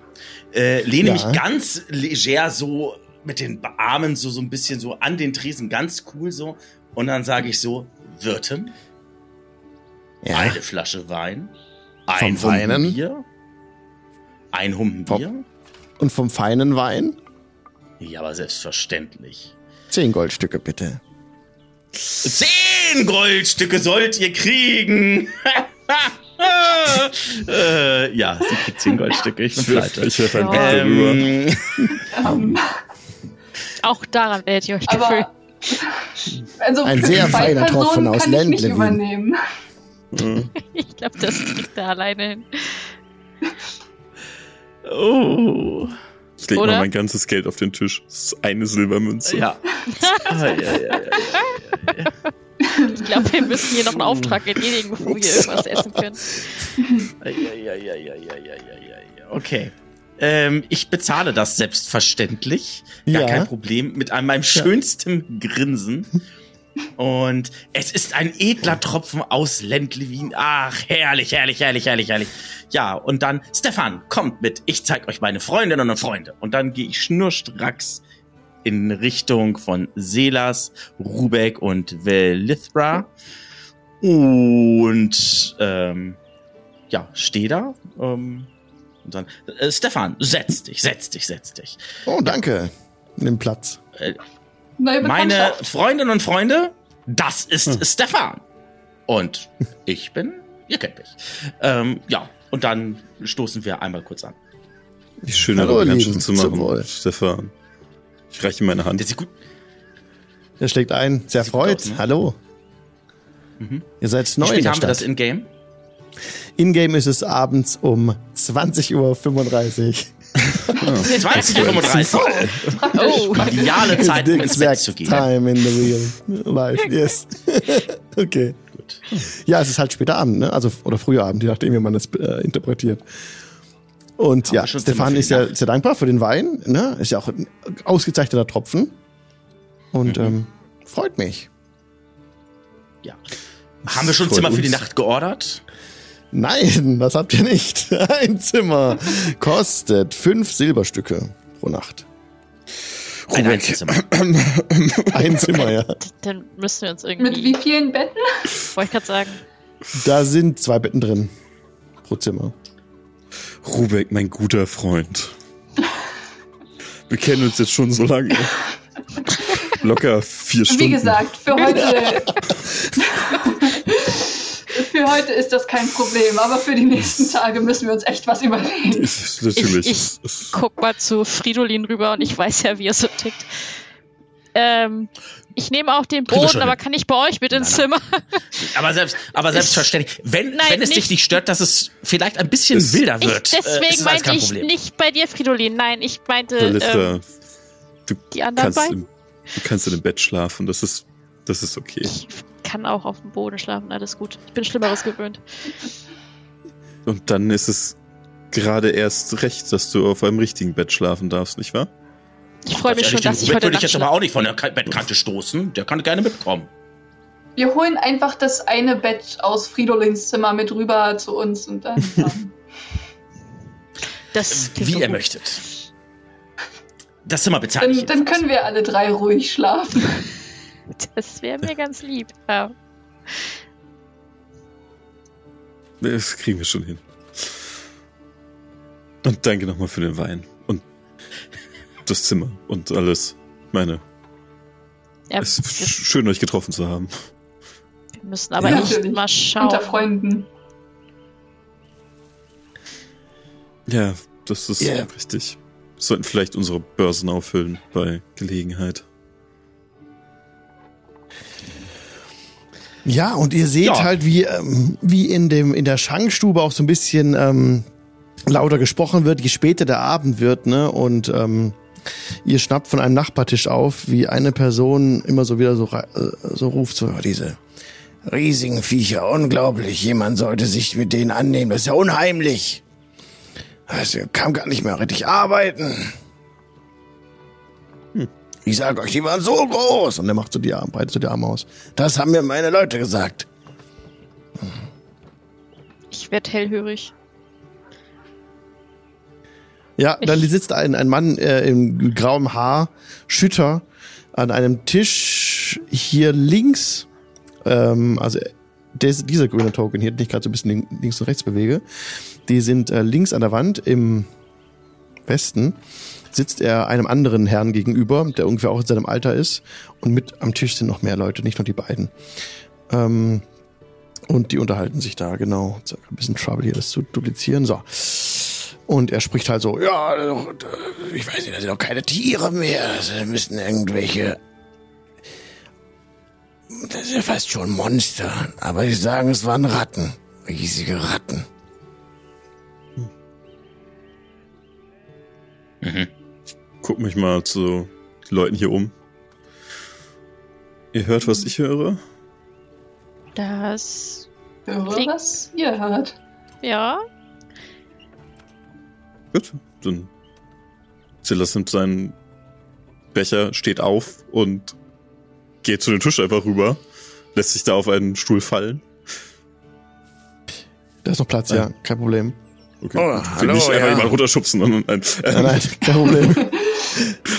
äh, lehne Ja. mich ganz leger so mit den Armen so, so ein bisschen so an den Tresen, ganz cool so. Und dann sage ich so, Wirten, Ja. eine Flasche Wein, ein Vom Weinen? Humpenbier, ein Humpenbier. Und vom feinen Wein Ja, aber selbstverständlich. zehn Goldstücke bitte. Zehn Goldstücke sollt ihr kriegen. äh, ja, sie kriegt zehn Goldstücke. Ich bin pleite. ich werf ein Ja. Blick darüber. Ähm, Auch daran werdet ihr euch gewöhnen. Also Ein sehr feiner Tropfen aus übernehmen. Mhm. Ich glaube, das kriegt er alleine hin. oh. Ich lege mal mein ganzes Geld auf den Tisch. Das ist eine Silbermünze. Ja. ah, Ich glaube, wir müssen hier noch einen Auftrag erledigen, bevor wir irgendwas essen können. okay. Ähm, ich bezahle das selbstverständlich. Gar kein Problem. Mit meinem schönsten Grinsen. Und es ist ein edler Tropfen aus Lendlewin. Ach, herrlich, herrlich, herrlich, herrlich, herrlich. Ja, und dann, Stefan, kommt mit. Ich zeig euch meine Freundinnen und Freunde. Und dann gehe ich schnurstracks in Richtung von Selas, Rubeck und Velithra. Und ähm, ja, steh da. Ähm, und dann, äh, Stefan, setz dich, setz dich, setz dich. Oh, danke. Nimm Platz. Neue Meine. Freundinnen und Freunde, das ist Stefan. Und ich bin, ihr kennt mich. Ähm, ja, und dann stoßen wir einmal kurz an. Wie schön, Lieben. Bekanntschaft zu Zum Wohl. machen, Stefan. Ich reiche ihm meine Hand. Der sieht gut. Er schlägt ein. Sehr freut. ne? Hallo. Mhm. Ihr seid Wie neu in spät der haben wir das Stadt. in-game? In-game ist es abends um 20.35 Uhr. 20.35 Uhr. Oh, Ideale Zeit, um ins Bett zu gehen. time in the real life. Yes. okay. Gut. Ja, es ist halt später Abend, ne? Also, oder früher Abend, je nachdem, wie man das äh, interpretiert. Und Haben ja, Stefan ist ja sehr dankbar für den Wein, ne? Ist ja auch ein ausgezeichneter Tropfen. Und Mhm. ähm, freut mich. Ja. Haben wir schon Zimmer für die. Nacht geordert? Nein, das habt ihr nicht. Ein Zimmer kostet fünf Silberstücke pro Nacht. Ein. Einzelzimmer. Ein Zimmer, ja. Dann müssen wir uns irgendwie. Mit wie vielen Betten? Wollte ich gerade sagen. Da sind zwei Betten drin. Pro Zimmer. Rubek, mein guter Freund. Wir kennen uns jetzt schon so lange. Locker vier Stunden. Wie gesagt, für heute. Für heute ist das kein Problem, aber für die nächsten Tage müssen wir uns echt was überlegen. Ist Natürlich. Ich- es- Guck mal zu Fridolin rüber und ich weiß ja, wie er so tickt. Ähm, ich nehme auch den Boden, aber kann ich bei euch mit ins Nein, Zimmer? Aber, selbst, aber selbstverständlich, wenn, Nein, wenn es dich nicht- nicht stört, dass es vielleicht ein bisschen Es- wilder Ich, wird, äh, ist deswegen es alles meinte ich Problem. nicht bei dir, Fridolin. Nein, ich meinte ähm, du, die anderen kannst beiden. im, du kannst in dem Bett schlafen. Das ist, das ist okay. Ich kann auch auf dem Boden schlafen, alles gut. Ich bin Schlimmeres gewöhnt. Und dann ist es gerade erst recht, dass du auf einem richtigen Bett schlafen darfst, nicht wahr? Ich freue mich schon, dass ich heute würde ich Nacht jetzt aber auch nicht von der Ka- Bettkante stoßen. Der kann gerne mitkommen. Wir holen einfach das eine Bett aus Fridolins Zimmer mit rüber zu uns und dann. ähm, Das klingt Wie so ihr möchtet. Das Zimmer bezahle ich dann, dann können wir alle drei ruhig schlafen. Das wäre mir ganz lieb. Ja. Das kriegen wir schon hin. Und danke nochmal für den Wein. Und das Zimmer und alles. Meine, Ja, es ist schön, euch getroffen zu haben. wir müssen aber Ja, nicht natürlich. mal schauen. Unter Freunden. Ja, das ist Ja. richtig. Wir sollten vielleicht unsere Börsen auffüllen bei Gelegenheit. Ja, und ihr seht Ja. halt, wie, ähm, wie in, dem, in der Schankstube auch so ein bisschen ähm, lauter gesprochen wird, je später der Abend wird, ne? Und ähm, ihr schnappt von einem Nachbartisch auf, wie eine Person immer so wieder so, äh, so ruft, so diese riesigen Viecher, unglaublich, jemand sollte sich mit denen annehmen, das ist ja unheimlich. Also, kann gar nicht mehr richtig arbeiten. Ich sag euch, die waren so groß. Und er macht so die Arme, breitet so die Arme aus. Das haben mir meine Leute gesagt. Ich werde hellhörig. Ja, Ich- dann sitzt ein, ein Mann äh, im grauem Haar, Schütter, an einem Tisch hier links. Ähm, also des, dieser grüne Token hier, den ich gerade so ein bisschen lin- links und rechts bewege, die sind äh, links an der Wand im Westen. Sitzt er einem anderen Herrn gegenüber, der ungefähr auch in seinem Alter ist. Und mit am Tisch sind noch mehr Leute, nicht nur die beiden. Ähm, und die unterhalten sich da, genau. Ein bisschen Trouble hier, das zu duplizieren. So. Und er spricht halt so, ja, ich weiß nicht, das sind doch keine Tiere mehr. Das müssten irgendwelche. Das ist ja fast schon Monster. Aber sie sagen, es waren Ratten. Riesige Ratten. Mhm. Guck mich mal zu den Leuten hier um. Ihr hört, was ich höre? Das. Höre, Klingt- was ihr hört. Ja. Gut, dann Silas nimmt seinen Becher, steht auf und geht zu dem Tisch einfach rüber, lässt sich da auf einen Stuhl fallen. Da ist noch Platz, ja, kein Problem. Okay, Oh, hallo, nicht einfach ja. jemand runterschubsen, sondern ein, Nein, nein, kein Problem.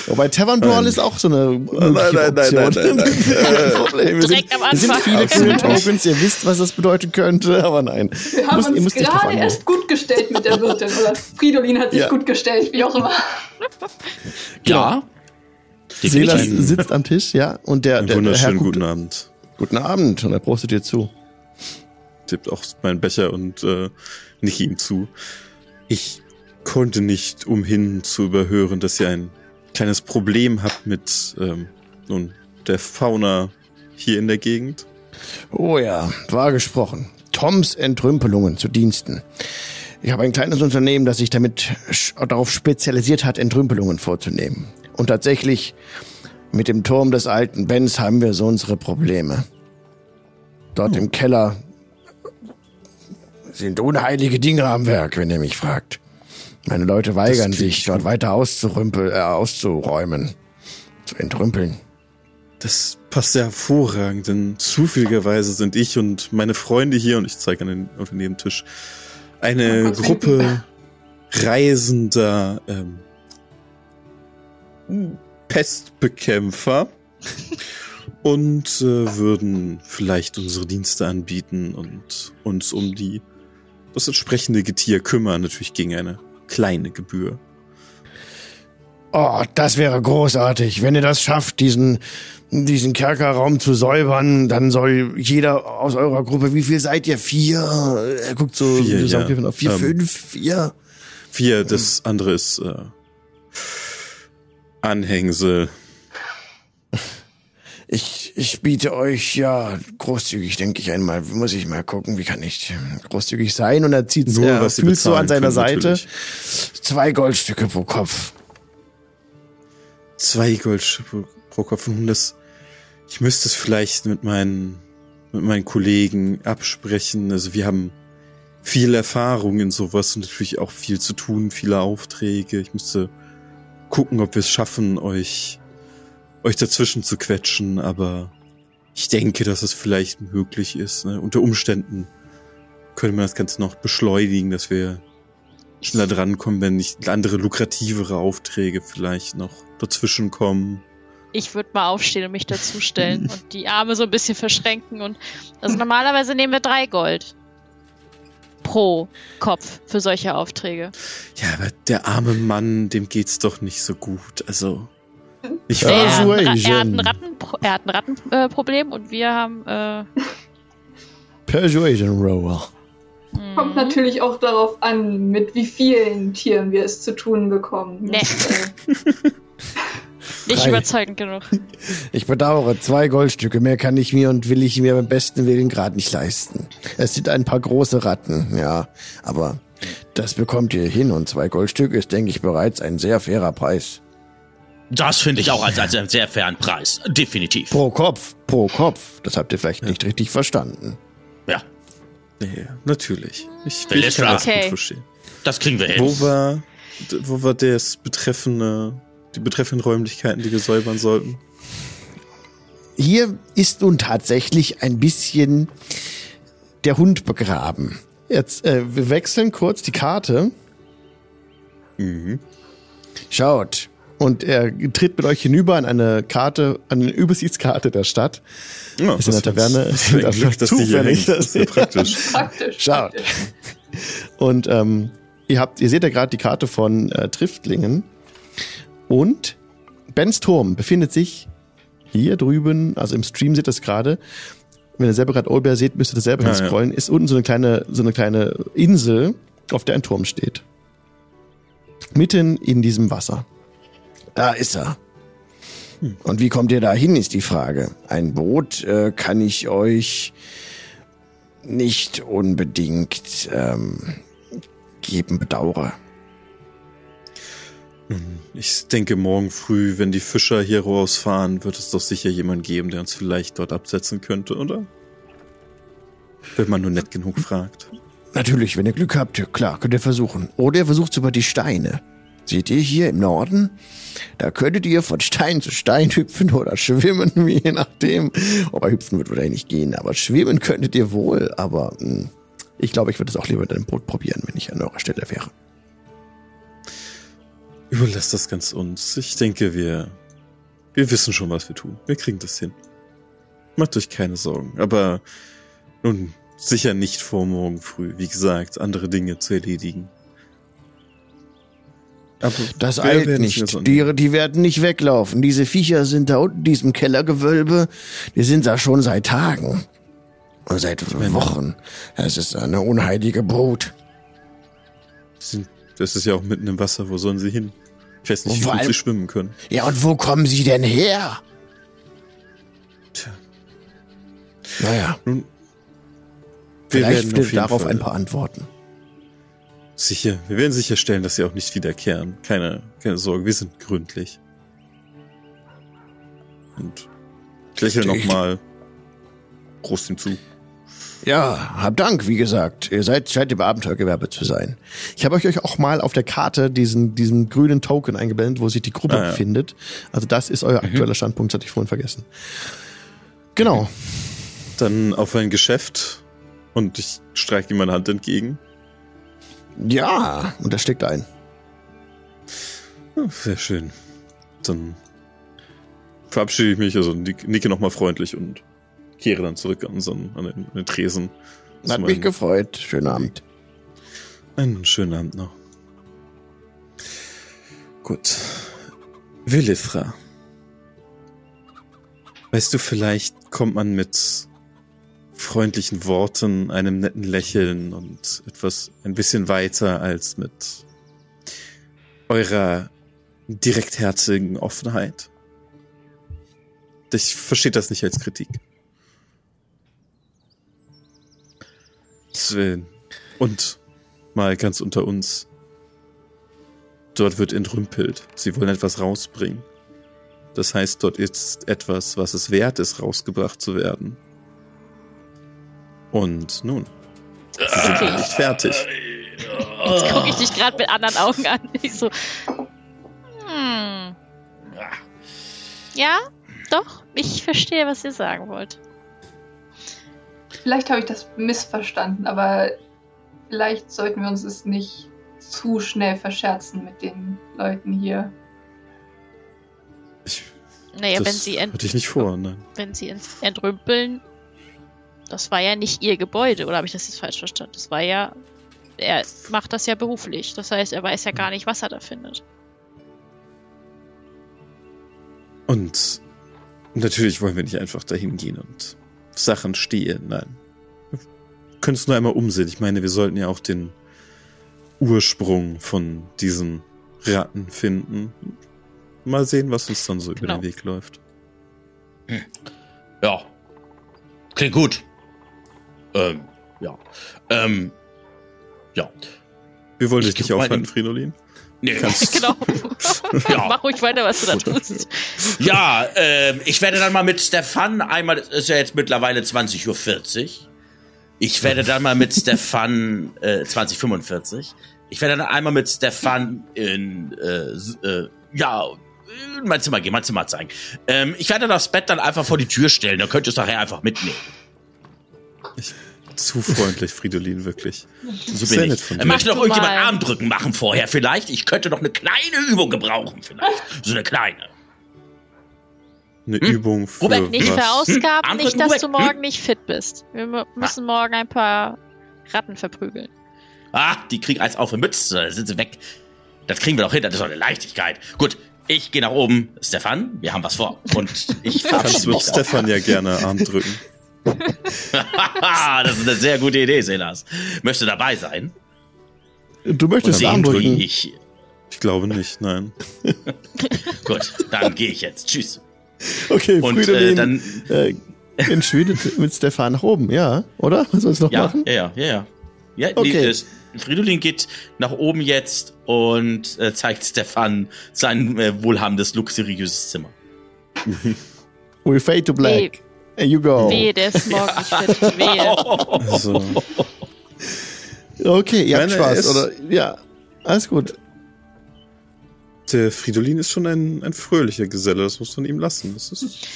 Wobei Tavern Brawl Nein. ist auch so eine mögliche nein, nein, nein, Option. nein, nein. Problem. Wir sind, Direkt am sind Anfang. viele grüne Absolut nicht. Tokens, ihr wisst, was das bedeuten könnte, aber nein. Wir haben Müsst- ihr uns müsst nicht drauf gerade erst gut gestellt mit der Wirtin. Oder Fridolin hat sich Ja. gut gestellt, wie auch immer. Ja. Selas sitzt am Tisch, ja, und der, einen der, der Herr wunderschönen guckt, guten Abend. guten Abend, und er prostet dir zu. Tippt auch meinen Becher und äh, nicke ihm zu. Ich konnte nicht umhin zu überhören, dass ihr ein kleines Problem habt mit ähm, nun, der Fauna hier in der Gegend. Oh ja, wahr gesprochen. Toms Entrümpelungen zu Diensten. Ich habe ein kleines Unternehmen, das sich damit darauf spezialisiert hat, Entrümpelungen vorzunehmen. Und tatsächlich, mit dem Turm des alten Bens haben wir so unsere Probleme. Dort im Keller sind unheilige Dinge am Werk, wenn ihr mich fragt. Meine Leute weigern sich, dort weiter auszurümpel, äh, auszuräumen, zu entrümpeln. Das passt ja hervorragend, denn zufälligerweise sind ich und meine Freunde hier, und ich zeige an den, auf den Nebentisch, eine kurz Gruppe reisender ähm, Pestbekämpfer und äh, würden vielleicht unsere Dienste anbieten und uns um die das entsprechende Getier kümmern, natürlich gegen eine kleine Gebühr. Oh, das wäre großartig. Wenn ihr das schafft, diesen, diesen Kerkerraum zu säubern, dann soll jeder aus eurer Gruppe, wie viel seid ihr? Vier? Er guckt so, Vier, ja. vier, vier Ähm, fünf, vier. Vier, das andere ist äh, Anhängsel. Ich, ich biete euch ja großzügig, denke ich einmal. Muss ich mal gucken, wie kann ich großzügig sein? Und er zieht Nur, er was fühlt so an seiner können, Seite. natürlich. Zwei Goldstücke pro Kopf. Zwei Goldstücke pro Kopf. Und das, ich müsste es vielleicht mit meinen, mit meinen Kollegen absprechen. Also wir haben viel Erfahrung in sowas und natürlich auch viel zu tun, viele Aufträge. Ich müsste gucken, ob wir es schaffen, euch, euch dazwischen zu quetschen, aber ich denke, dass es vielleicht möglich ist. Ne? Unter Umständen könnte man das Ganze noch beschleunigen, dass wir schneller drankommen, wenn nicht andere lukrativere Aufträge vielleicht noch dazwischen kommen. Ich würde mal aufstehen und mich dazustellen und die Arme so ein bisschen verschränken und also normalerweise nehmen wir drei Gold pro Kopf für solche Aufträge. Ja, aber der arme Mann, dem geht's doch nicht so gut. Also, ich er, war, hat ein Ra- er hat Persuasion. ein Ratten, er hat ein Rattenproblem und wir haben äh, Persuasion Rower. hm, Kommt natürlich auch darauf an, mit wie vielen Tieren wir es zu tun bekommen. Nee. Äh, nicht überzeugend genug. Ich bedauere, zwei Goldstücke mehr kann ich mir und will ich mir beim besten Willen gerade nicht leisten. Es sind ein paar große Ratten, ja, aber das bekommt ihr hin und zwei Goldstücke ist, denke ich, bereits ein sehr fairer Preis. Das finde ich auch als, als einen sehr fairen Preis. Definitiv. Pro Kopf, pro Kopf. Das habt ihr vielleicht nicht richtig verstanden. Ja, nee, natürlich. Ich, Will ich es kann das okay. gut verstehen. das kriegen wir hin. Wo war, wo war das betreffende, die betreffenden Räumlichkeiten, die wir säubern sollten? Hier ist nun tatsächlich ein bisschen der Hund begraben. Jetzt, äh, wir wechseln kurz die Karte Mhm. Schaut, und er tritt mit euch hinüber an eine Karte, an eine Übersichtskarte der Stadt. Ja, Ist in der das Taverne- ist das Glück, ist dass die hier zufällig, hängt. Das ist ja praktisch. praktisch. Schaut. Und ähm, ihr habt, ihr seht ja gerade die Karte von äh, Triftlingen. Und Bens Turm befindet sich hier drüben, also im Stream seht ihr das gerade. Wenn ihr selber gerade Olbear seht, müsst ihr das selber Ja, hinscrollen. Ist unten so eine kleine, so eine kleine Insel, auf der ein Turm steht. Mitten in diesem Wasser. Da ist er. Und wie kommt ihr da hin, ist die Frage. Ein Boot äh, kann ich euch nicht unbedingt ähm, geben, bedauere. Ich denke, morgen früh, wenn die Fischer hier rausfahren, wird es doch sicher jemand geben, der uns vielleicht dort absetzen könnte, oder? Wenn man nur nett genug fragt. Natürlich, wenn ihr Glück habt, klar, könnt ihr versuchen. Oder ihr versucht über die Steine. Seht ihr hier im Norden? Da könntet ihr von Stein zu Stein hüpfen oder schwimmen, je nachdem. Aber hüpfen wird wahrscheinlich nicht gehen. Aber schwimmen könntet ihr wohl. Aber mh, ich glaube, ich würde es auch lieber mit einem Boot probieren, wenn ich an eurer Stelle wäre. Überlasst das ganz uns. Ich denke, wir, wir wissen schon, was wir tun. Wir kriegen das hin. Macht euch keine Sorgen. Aber nun, sicher nicht vor morgen früh. Wie gesagt, andere Dinge zu erledigen. Aber Das eilt nicht. Die, die werden nicht weglaufen. Diese Viecher sind da unten in diesem Kellergewölbe. Die sind da schon seit Tagen. Und seit Wochen. Es ist eine unheilige Brut. Das ist ja auch mitten im Wasser. Wo sollen sie hin? Ich weiß nicht, wie gut allem- sie schwimmen können. Ja, und wo kommen sie denn her? Tja. Naja, Nun, wir vielleicht werden darauf Fall ein paar Antworten. Sicher. Wir werden sicherstellen, dass sie auch nicht wiederkehren. Keine, keine Sorge. Wir sind gründlich. Und ich lächle nochmal groß ihm zu. Ja, hab Dank, wie gesagt. Ihr seid, scheint im Abenteuergewerbe zu sein. Ich habe euch auch mal auf der Karte diesen, diesen grünen Token eingeblendet, wo sich die Gruppe Ah, ja. befindet. Also das ist euer aktueller Standpunkt, das hatte ich vorhin vergessen. Genau. Dann auf ein Geschäft und ich streiche ihm meine Hand entgegen. Ja, Und er steckt ein. Sehr schön. Dann verabschiede ich mich, also nicke nochmal freundlich und kehre dann zurück an, unseren, an den, an den Tresen. Hat mich gefreut. Schönen Abend. Einen schönen Abend noch. Gut. Willifra. Weißt du, vielleicht kommt man mit freundlichen Worten, einem netten Lächeln und etwas ein bisschen weiter als mit eurer direktherzigen Offenheit. Ich verstehe das nicht als Kritik. Und mal ganz unter uns. Dort wird entrümpelt. Sie wollen etwas rausbringen. Das heißt, dort ist etwas, was es wert ist, rausgebracht zu werden. Und nun, sie sind noch nicht fertig. Jetzt gucke ich dich gerade mit anderen Augen an. Ich so, hm. Ja, doch, ich verstehe, was ihr sagen wollt. Vielleicht habe ich das missverstanden, aber vielleicht sollten wir uns es nicht zu schnell verscherzen mit den Leuten hier. Ich, Naja, das wenn sie, ent hatte ich nicht vor, nein. wenn sie ent entrümpeln, das war ja nicht ihr Gebäude, oder habe ich das jetzt falsch verstanden? Das war ja, er macht das ja beruflich. Das heißt, er weiß ja gar nicht, was er da findet. Und natürlich wollen wir nicht einfach dahin gehen und Sachen stehlen, nein. Wir können es nur einmal umsehen. Ich meine, wir sollten ja auch den Ursprung von diesen Ratten finden. Mal sehen, was uns dann so über Genau. den Weg läuft. Ja. Klingt gut. Ähm, ja. Ähm, ja. Wir wollen Ich dich nicht aufhalten, in- Fridolin. Nee. genau. Ja. Mach ruhig weiter, was du da tust. Ja, ähm, ich werde dann mal mit Stefan einmal, es ist ja jetzt mittlerweile 20.40 Uhr. Ich werde dann mal mit Stefan, äh, 2045. Ich werde dann einmal mit Stefan in, äh, äh, ja, in mein Zimmer gehen, mein Zimmer zeigen. Ähm, ich werde das Bett dann einfach vor die Tür stellen, dann könnt ihr es nachher einfach mitnehmen. Zu freundlich, Fridolin, wirklich. So Sehr bin ich. von dir. Möchte noch irgendjemand mal. Armdrücken machen vorher vielleicht? Ich könnte noch eine kleine Übung gebrauchen vielleicht. So eine kleine. Eine Hm? Übung für Robert, Nicht was? verausgaben, Hm? nicht, dass du Hm? morgen nicht fit bist. Wir mü- müssen morgen ein paar Ratten verprügeln. Ah, die kriegen eins auf die Mütze, da sind sie weg. Das kriegen wir doch hin, das ist doch eine Leichtigkeit. Gut, ich gehe nach oben. Stefan, wir haben was vor. Und ich Kannst verabschiede mich. auch. Stefan ja gerne Arm drücken. das ist eine sehr gute Idee, Selas. Möchte dabei sein? Du möchtest Sehen drücken. ich. Ich glaube nicht, nein. Gut, dann gehe ich jetzt. Tschüss. Okay, Und äh, dann. äh, entschwindet mit Stefan nach oben, ja, oder? Was sollst du noch Ja, machen? ja, ja, ja, ja. Ja, Okay. die, äh, Fridolin geht nach oben jetzt und äh, zeigt Stefan sein äh, wohlhabendes, luxuriöses Zimmer. We fade to black. And you go. Wehe, der ist morgen nicht fit. Wehe. Also, Okay, ihr habt Spaß, oder? Ja, alles gut. der Fridolin ist schon ein, ein fröhlicher Geselle, das muss man ihm lassen. Das ist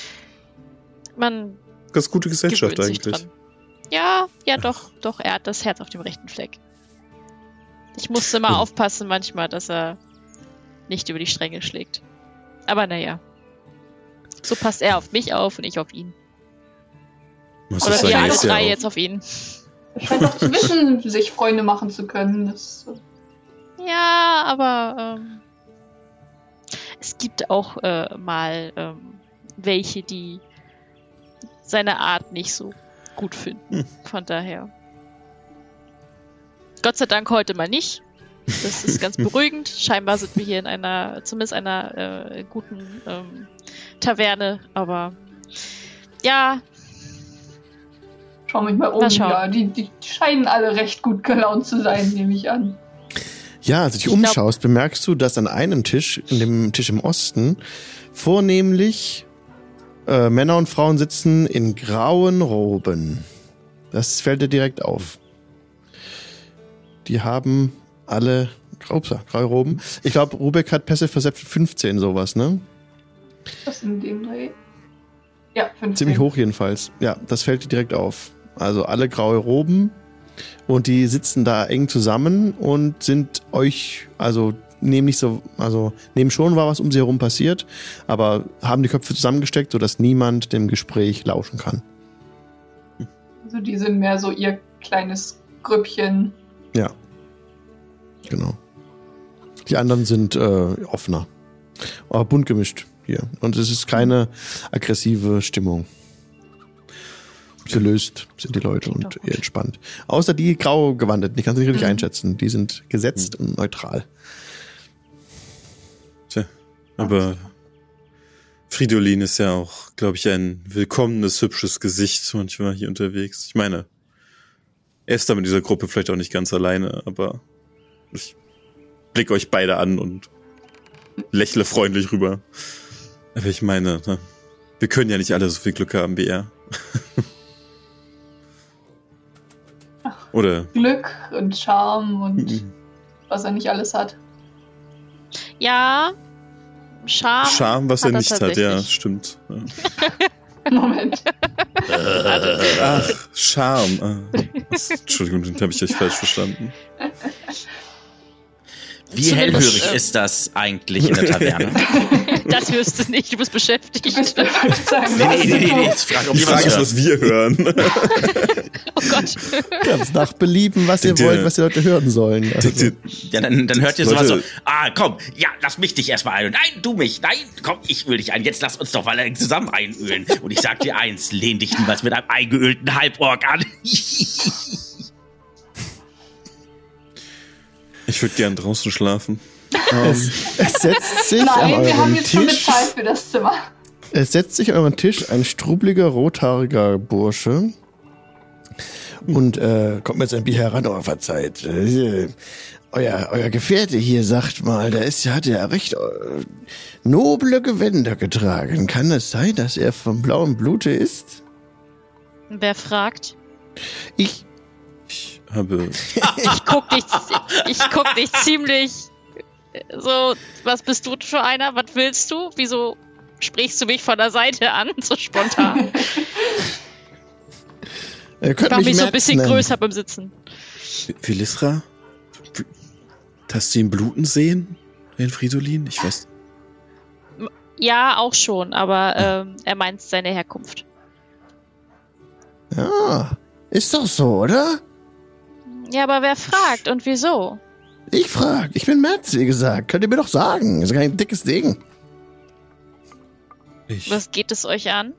Man ganz gute Gesellschaft eigentlich. dran. Ja, ja, doch, doch, er hat das Herz auf dem rechten Fleck. Ich musste mal Hm. aufpassen manchmal, dass er nicht über die Stränge schlägt. Aber naja. So passt er auf mich auf und ich auf ihn. Muss Oder wir alle ja drei auch- jetzt auf ihn. Er scheint auch zu wissen, sich Freunde machen zu können. Das, Ja, aber ähm, es gibt auch äh, mal ähm, welche, die seine Art nicht so gut finden. Hm. Von daher. Gott sei Dank heute mal nicht. Das ist ganz beruhigend. Scheinbar sind wir hier in einer, zumindest einer äh, guten ähm, Taverne, aber ja, schau mich mal um. Mal schauen. Ja, die, die scheinen alle recht gut gelaunt zu sein, nehme ich an. Ja, als du dich Ich glaub- umschaust, bemerkst du, dass an einem Tisch, in dem Tisch im Osten, vornehmlich äh, Männer und Frauen sitzen in grauen Roben. Das fällt dir direkt auf. Die haben alle upsa, graue Roben. Ich glaube, Rubek hat Passive Perception 15 sowas, ne? Was in dem Dreh? Ja, 15. Ziemlich hoch jedenfalls. Ja, das fällt dir direkt auf. Also alle graue Roben und die sitzen da eng zusammen und sind euch, also nehmen nicht so, also nehmen schon wahr, was um sie herum passiert, aber haben die Köpfe zusammengesteckt, sodass niemand dem Gespräch lauschen kann. Also die sind mehr so ihr kleines Grüppchen. Ja. Genau. Die anderen sind äh, offener. Aber bunt gemischt hier. Und es ist keine aggressive Stimmung. Gelöst sind die Leute und eher entspannt. Außer die grau gewandeten, die kannst du nicht richtig Mhm. einschätzen. Die sind gesetzt und neutral. Tja, aber Fridolin ist ja auch, glaube ich, ein willkommenes, hübsches Gesicht manchmal hier unterwegs. Ich meine, er ist da mit dieser Gruppe vielleicht auch nicht ganz alleine, aber ich blick euch beide an und lächle freundlich rüber. Aber ich meine, ne, wir können ja nicht alle so viel Glück haben wie er. Oder Glück und Charme und was er nicht alles hat. Ja, Charme. Charme, was hat er er nicht hat, ja, stimmt. Ja. Moment. Ach, Charme. Ah, das- Entschuldigung, den habe ich euch falsch verstanden. Wie Zumindest, hellhörig äh, ist das eigentlich in der Taverne? Das wirst du nicht, du bist beschäftigt. Du bist sagen, nee, nee, nee, nee, Ich frage, ob Die Frage ist, was wir hören. Oh Gott. Ganz nach Belieben, was ihr wollt, was die Leute hören sollen. Also, Ja, dann, dann hört ihr Leute- sowas so, ah, komm, ja, lass mich dich erstmal ein. Nein, du mich, nein, komm, ich öl dich ein. Jetzt lass uns doch mal zusammen einölen. Und ich sag dir eins, lehn dich niemals mit einem eingeölten Halborg an. Ich würde gern draußen schlafen. es, es setzt sich an Nein, wir haben euren jetzt schon Tisch. bezahlt für das Zimmer. Es setzt sich an euren Tisch ein strubliger, rothaariger Bursche und äh, kommt mit seinem Bier heran, oh, verzeiht. Äh, euer, euer Gefährte hier sagt mal, der ist, hat ja recht äh, noble Gewänder getragen. Kann es sein, dass er vom blauen Blute ist? Wer fragt? Ich habe. Ich guck dich, ich guck dich ziemlich so, was bist du für einer? Was willst du? Wieso sprichst du mich von der Seite an, so spontan? ihr Ich könnt mach mich, mich so ein bisschen nennen. größer beim Sitzen. Vilisra? Hast du ihn bluten sehen? Den Fridolin? Ich weiß. Ja, auch schon, aber ähm, er meint seine Herkunft. Ja, ist doch so, oder? Ja, aber wer fragt und wieso? Ich frag, ich bin Merz, wie gesagt. Könnt ihr mir doch sagen. Ist kein dickes Ding. Ich. Was geht es euch an?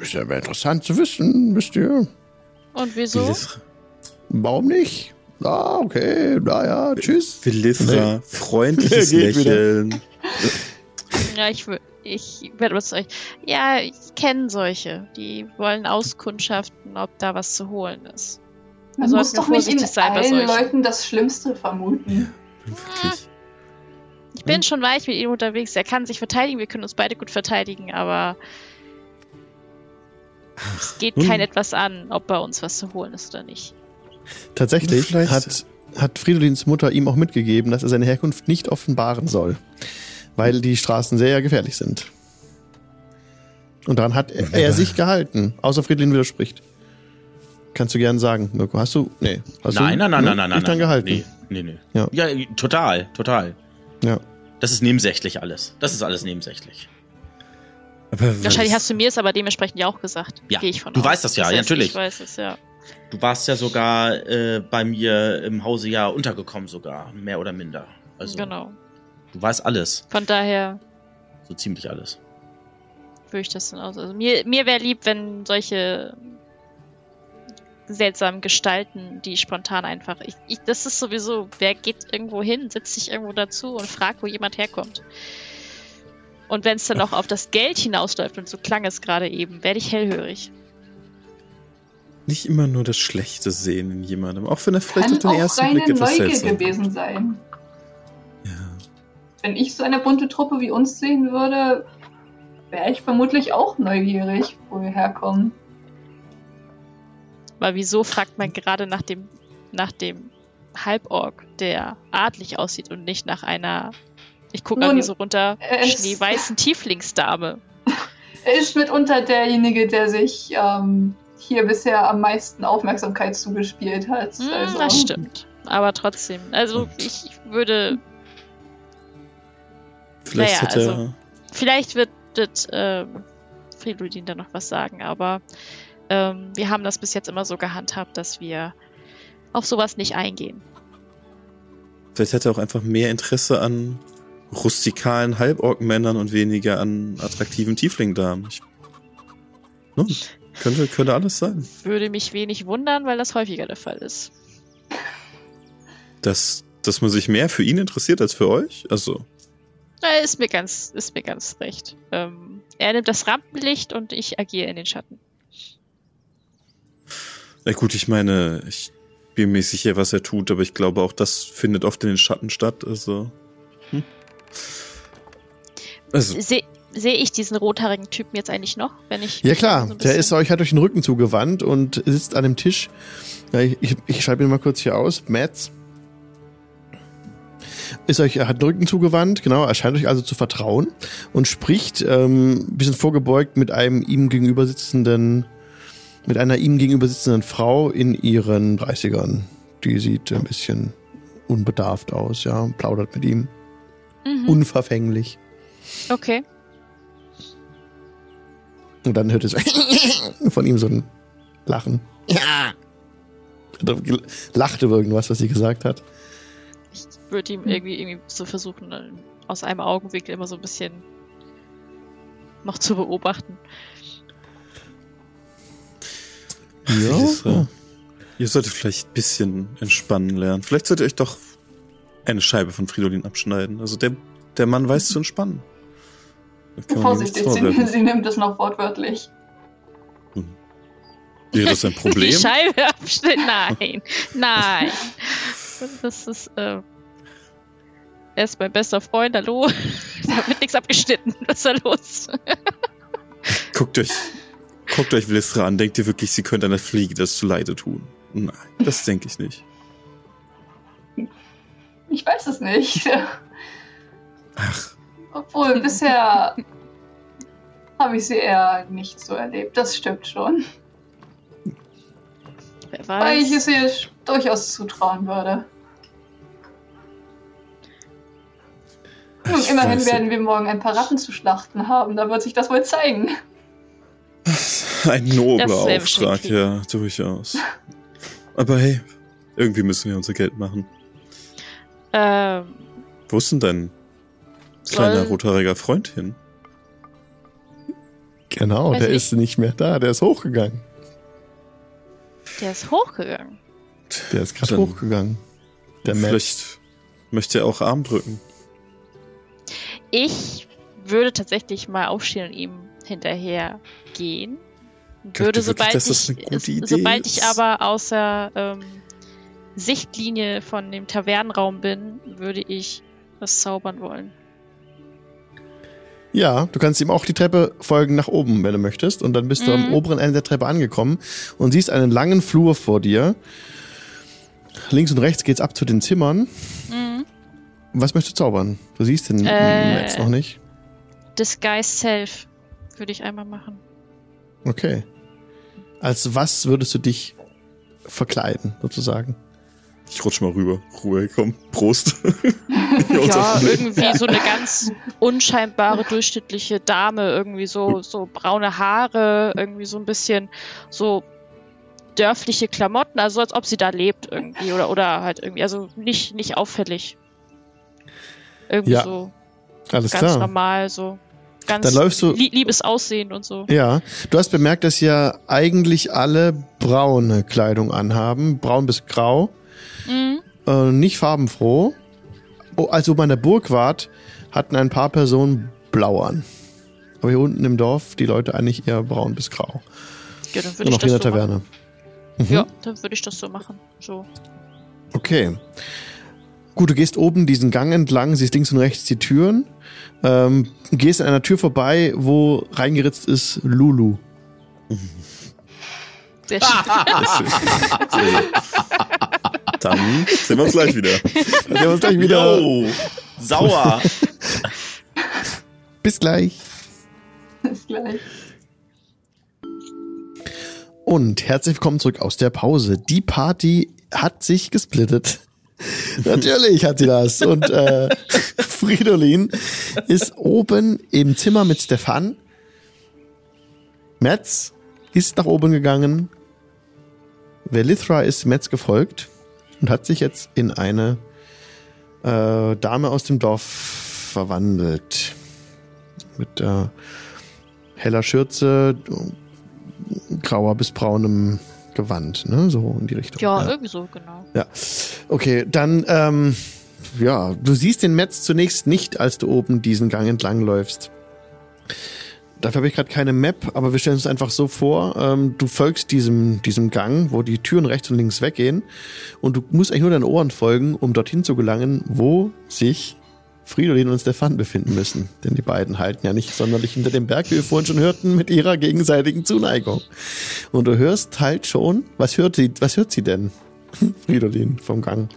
Ist ja mal interessant zu wissen, wisst ihr. Und wieso? Warum nicht? Ah, okay, naja, tschüss. Vilisra. Freundliches Geht wieder. Lächeln. Ja, ich will. Ich werde was euch. Ja, ich kenne solche. Die wollen auskundschaften, ob da was zu holen ist. Man sollten muss doch nicht in allen. Leuten das Schlimmste vermuten. Wirklich. Ich bin schon weich mit ihm unterwegs. Er kann sich verteidigen. Wir können uns beide gut verteidigen, aber es geht nun. kein etwas an, ob bei uns was zu holen ist oder nicht. Tatsächlich Vielleicht- hat, hat Fridolins Mutter ihm auch mitgegeben, dass er seine Herkunft nicht offenbaren soll. Weil die Straßen sehr gefährlich sind. Und daran hat er, er sich gehalten. Außer Fridolin widerspricht. Kannst du gern sagen, Mirko. Hast du. Nee. Hast nein, du, nein, nein, ne? nein, nein, nein. Nicht dran gehalten. Nee, nee, nee. Ja. Ja. total, total. Ja. Das ist nebensächlich alles. Das ist alles nebensächlich. Aber Wahrscheinlich hast du mir es aber dementsprechend ja auch gesagt. Ja, Gehe ich von du aus. weißt das ja, heißt, ja, natürlich. Ich weiß es, ja. Du warst ja sogar äh, bei mir im Hause ja untergekommen sogar, mehr oder minder. Also Genau. du weißt alles, Von daher so ziemlich alles. würde ich das dann aus. Also mir, mir wäre lieb, wenn solche seltsamen Gestalten, die spontan einfach. Ich, ich, das ist sowieso, wer geht irgendwo hin, setzt sich irgendwo dazu und fragt, wo jemand herkommt. Und wenn es dann noch auf das Geld hinausläuft, und so klang es gerade eben, werde ich hellhörig. Nicht immer nur das Schlechte sehen in jemandem. Auch wenn er vielleicht auf Kann den auch ersten Blick etwas Neugier seltsam gewesen sein. Ja. Wenn ich so eine bunte Truppe wie uns sehen würde, wäre ich vermutlich auch neugierig, wo wir herkommen. Weil wieso fragt man gerade nach dem, nach dem Halborg, der adlig aussieht und nicht nach einer, ich gucke an so runter, er schneeweißen Tieflingsdame. Er ist mitunter derjenige, der sich ähm, hier bisher am meisten Aufmerksamkeit zugespielt hat. Hm, also, das stimmt. aber trotzdem. Also Und- ich würde, Vielleicht Naja, hat er. also- vielleicht wird, wird ähm, Fridolin da noch was sagen, aber ähm, wir haben das bis jetzt immer so gehandhabt, dass wir auf sowas nicht eingehen. Vielleicht hat er auch einfach mehr Interesse an rustikalen Halborgmännern und weniger an attraktiven Tieflingdamen. Ne? könnte, könnte alles sein. Würde mich wenig wundern, weil das häufiger der Fall ist. Dass, dass man sich mehr für ihn interessiert als für euch? Also, Äh, ist mir ganz, ist mir ganz recht. Ähm, er nimmt das Rampenlicht und ich agiere in den Schatten. Na gut, ich meine, ich bin mir sicher, was er tut, aber ich glaube auch, das findet oft in den Schatten statt. Also. Hm. Also, Sehe seh ich diesen rothaarigen Typen jetzt eigentlich noch, wenn ich. Ja klar, so der ist euch hat euch den Rücken zugewandt und sitzt an dem Tisch. Ja, ich ich, ich schreibe ihn mal kurz hier aus. Mats. Ist euch, er hat den Rücken zugewandt, genau, er scheint euch also zu vertrauen und spricht ähm, ein bisschen vorgebeugt mit einem ihm gegenüber sitzenden, mit einer ihm gegenüber sitzenden Frau in ihren 30ern. Die sieht ein bisschen unbedarft aus, ja, plaudert mit ihm. Mhm. Unverfänglich. Okay. Und dann hört es von ihm so ein Lachen. Ja. Er lachte über irgendwas, was sie gesagt hat. Ich würde ihm irgendwie, irgendwie so versuchen, aus einem Augenwinkel immer so ein bisschen noch zu beobachten. Lisa, ihr solltet vielleicht ein bisschen entspannen lernen. Vielleicht solltet ihr euch doch eine Scheibe von Fridolin abschneiden. Also der, der Mann weiß zu entspannen. Vorsichtig, sie, sie nimmt es noch wortwörtlich. Wäre das ein Die Problem? Scheibe abschneiden? Nein. Nein. Das ist, äh, er ist mein bester Freund, hallo. Da wird nichts abgeschnitten. Was ist da los? Guckt euch, guckt euch Willistra an. Denkt ihr wirklich, sie könnte einer Fliege das zu Leide tun? Nein, das denke ich nicht. Ich weiß es nicht. Ach, Obwohl, bisher habe ich sie eher nicht so erlebt. Das stimmt schon. Wer Weil ich weiß. es ihr durchaus zutrauen würde. Nun, immerhin weiß werden wir morgen ein paar Ratten zu schlachten haben. Da wird sich das wohl zeigen. Ein nobler Auftrag, ja, durchaus. Aber hey, irgendwie müssen wir unser Geld machen. Ähm, Wo ist denn dein kleiner rothaariger Freund hin? Genau, Weiß der nicht. ist nicht mehr da, der ist hochgegangen. der ist hochgegangen. Der ist gerade hochgegangen. Der Matt. Vielleicht möchte er auch Arm drücken. Ich würde tatsächlich mal aufstehen und ihm hinterher gehen. Würde, wirklich, sobald das ich, Idee sobald ich aber außer ähm, Sichtlinie von dem Tavernenraum bin, würde ich was zaubern wollen. Ja, du kannst ihm auch die Treppe folgen nach oben, wenn du möchtest. Und dann bist du am Mhm. oberen Ende der Treppe angekommen und siehst einen langen Flur vor dir. Links und rechts geht's ab zu den Zimmern. Mhm. Was möchtest du zaubern? Du siehst den Äh. Netz noch nicht. Disguise Self würde ich einmal machen. Okay. Als was würdest du dich verkleiden, sozusagen? Ich rutsch mal rüber. Ruhe, komm. Prost. Ja, irgendwie so eine ganz unscheinbare, durchschnittliche Dame, irgendwie so, so braune Haare, irgendwie so ein bisschen so dörfliche Klamotten, also als ob sie da lebt irgendwie oder, oder halt irgendwie, also nicht, nicht auffällig. Irgendwie Ja, so Alles ganz klar. normal, so ganz Dann läufst du- lie liebes Aussehen und so. Ja, du hast bemerkt, dass ja eigentlich alle braune Kleidung anhaben, braun bis grau, Mhm. äh, nicht farbenfroh. Oh, als ihr bei der Burg wart, hatten ein paar Personen blau an. Aber hier unten im Dorf die Leute eigentlich eher braun bis grau. Ja, dann würde ich das der so machen. Taverne. Mhm. Ja, dann würde ich das so machen. So. Okay. Gut, du gehst oben diesen Gang entlang, siehst links und rechts die Türen, ähm, gehst an einer Tür vorbei, wo reingeritzt ist Lulu. Sehr schön. Dann sehen wir uns gleich wieder. Dann sehen wir uns gleich wieder. Yo, sauer. Bis gleich. Bis gleich. Und herzlich willkommen zurück aus der Pause. Die Party hat sich gesplittet. Natürlich hat sie das. Und äh, Fridolin ist oben im Zimmer mit Stefan. Metz ist nach oben gegangen. Velithra ist Metz gefolgt und hat sich jetzt in eine äh, Dame aus dem Dorf verwandelt. Mit äh, heller Schürze, grauer bis braunem Gewand, ne? So in die Richtung. Ja, irgendwie so, genau. Ja. Okay, dann, ähm, ja, du siehst den Metz zunächst nicht, als du oben diesen Gang entlang läufst. Dafür habe ich gerade keine Map, aber wir stellen uns einfach so vor, ähm, du folgst diesem, diesem Gang, wo die Türen rechts und links weggehen und du musst eigentlich nur deinen Ohren folgen, um dorthin zu gelangen, wo sich Fridolin und Stefan befinden müssen. Denn die beiden halten ja nicht sonderlich hinter dem Berg, wie wir vorhin schon hörten, mit ihrer gegenseitigen Zuneigung. Und du hörst halt schon, was hört sie, was hört sie denn? Fridolin vom Gang.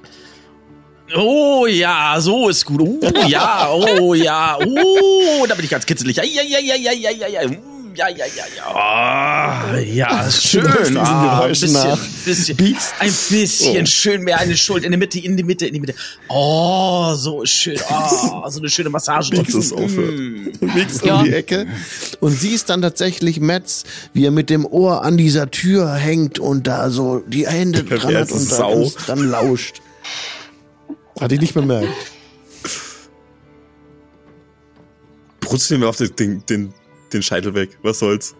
Oh ja, so ist gut. Oh ja, oh ja, oh, da bin ich ganz kitzelig. Ja, ja, ja, ja, ja, ja, ja, ja. Ja, ja, ja, ja. Ah, ja, schön. diesen Ah, ein bisschen, nach. bisschen, ein bisschen Oh. schön mehr eine Schuld in die Mitte, in die Mitte, in die Mitte. Oh, so schön. Oh, so eine schöne Massage. Biegst es aufhört. Mm. Du biegst Ja. um die Ecke und siehst dann tatsächlich Metz, wie er mit dem Ohr an dieser Tür hängt und da so die Hände dran hat und da Sau. dran lauscht. Hat ich nicht bemerkt. Brutzeln wir auf den, den, den, den Scheitel weg. Was soll's?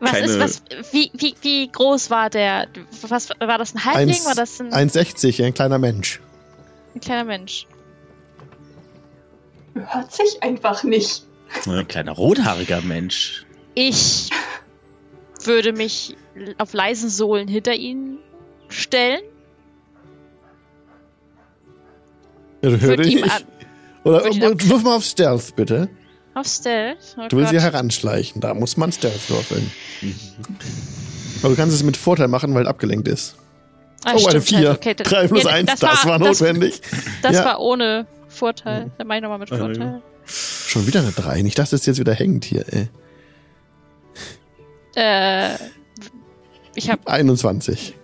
Was Keine- ist, was, wie, wie, wie groß war der? Was, war das ein Halbling? Eins- war das ein, 1,60, ein kleiner Mensch. ein kleiner Mensch? Hört sich einfach nicht. Ein kleiner rothaariger Mensch. Ich würde mich auf leisen Sohlen hinter ihn stellen. Ja, hör Würde dich ihm nicht. an, Oder wirf mal auf Stealth, bitte. Auf Stealth. Oh Du willst sie Gott. heranschleichen. Da muss man Stealth würfeln. Aber du kannst es mit Vorteil machen, weil abgelenkt ist. Ah, oh, eine stimmt, 4. okay, das- 3 plus ja, 1, das, war, das- notwendig. Das Ja. war ohne Vorteil. Dann mach ich nochmal mit. Vorteil. Schon wieder eine 3. Nicht, dass das jetzt wieder hängt hier, ey. Äh, ich habe 21.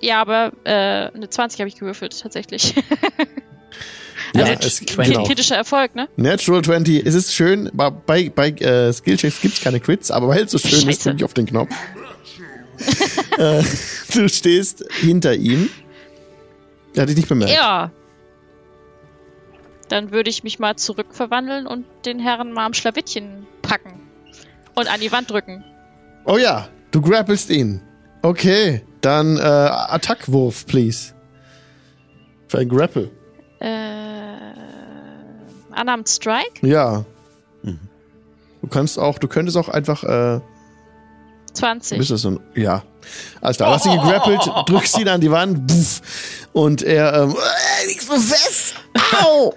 ja, aber äh, eine 20 habe ich gewürfelt tatsächlich. Ja, also es, genau. kritischer Erfolg, ne? Natural 20. Es ist schön, bei, bei, äh, Skillchecks gibt's keine Crits, aber weil es so schön ist, Scheiße. drücke ich auf den Knopf. äh, du stehst hinter ihm. Er hat dich nicht bemerkt. Ja. Dann würde ich mich mal zurückverwandeln und den Herren mal am Schlawittchen packen. Und an die Wand drücken. Oh ja, du grappelst ihn. Okay, dann äh, Attackwurf, please. Für ein Grapple. Unarmed Strike? Ja. Du kannst auch, du könntest auch einfach, äh, 20. bist so ein, ja. Alles klar, hast ihn gegrappelt, drückst ihn an die Wand, buff, und er, ähm, äh, liegst so fest. Au!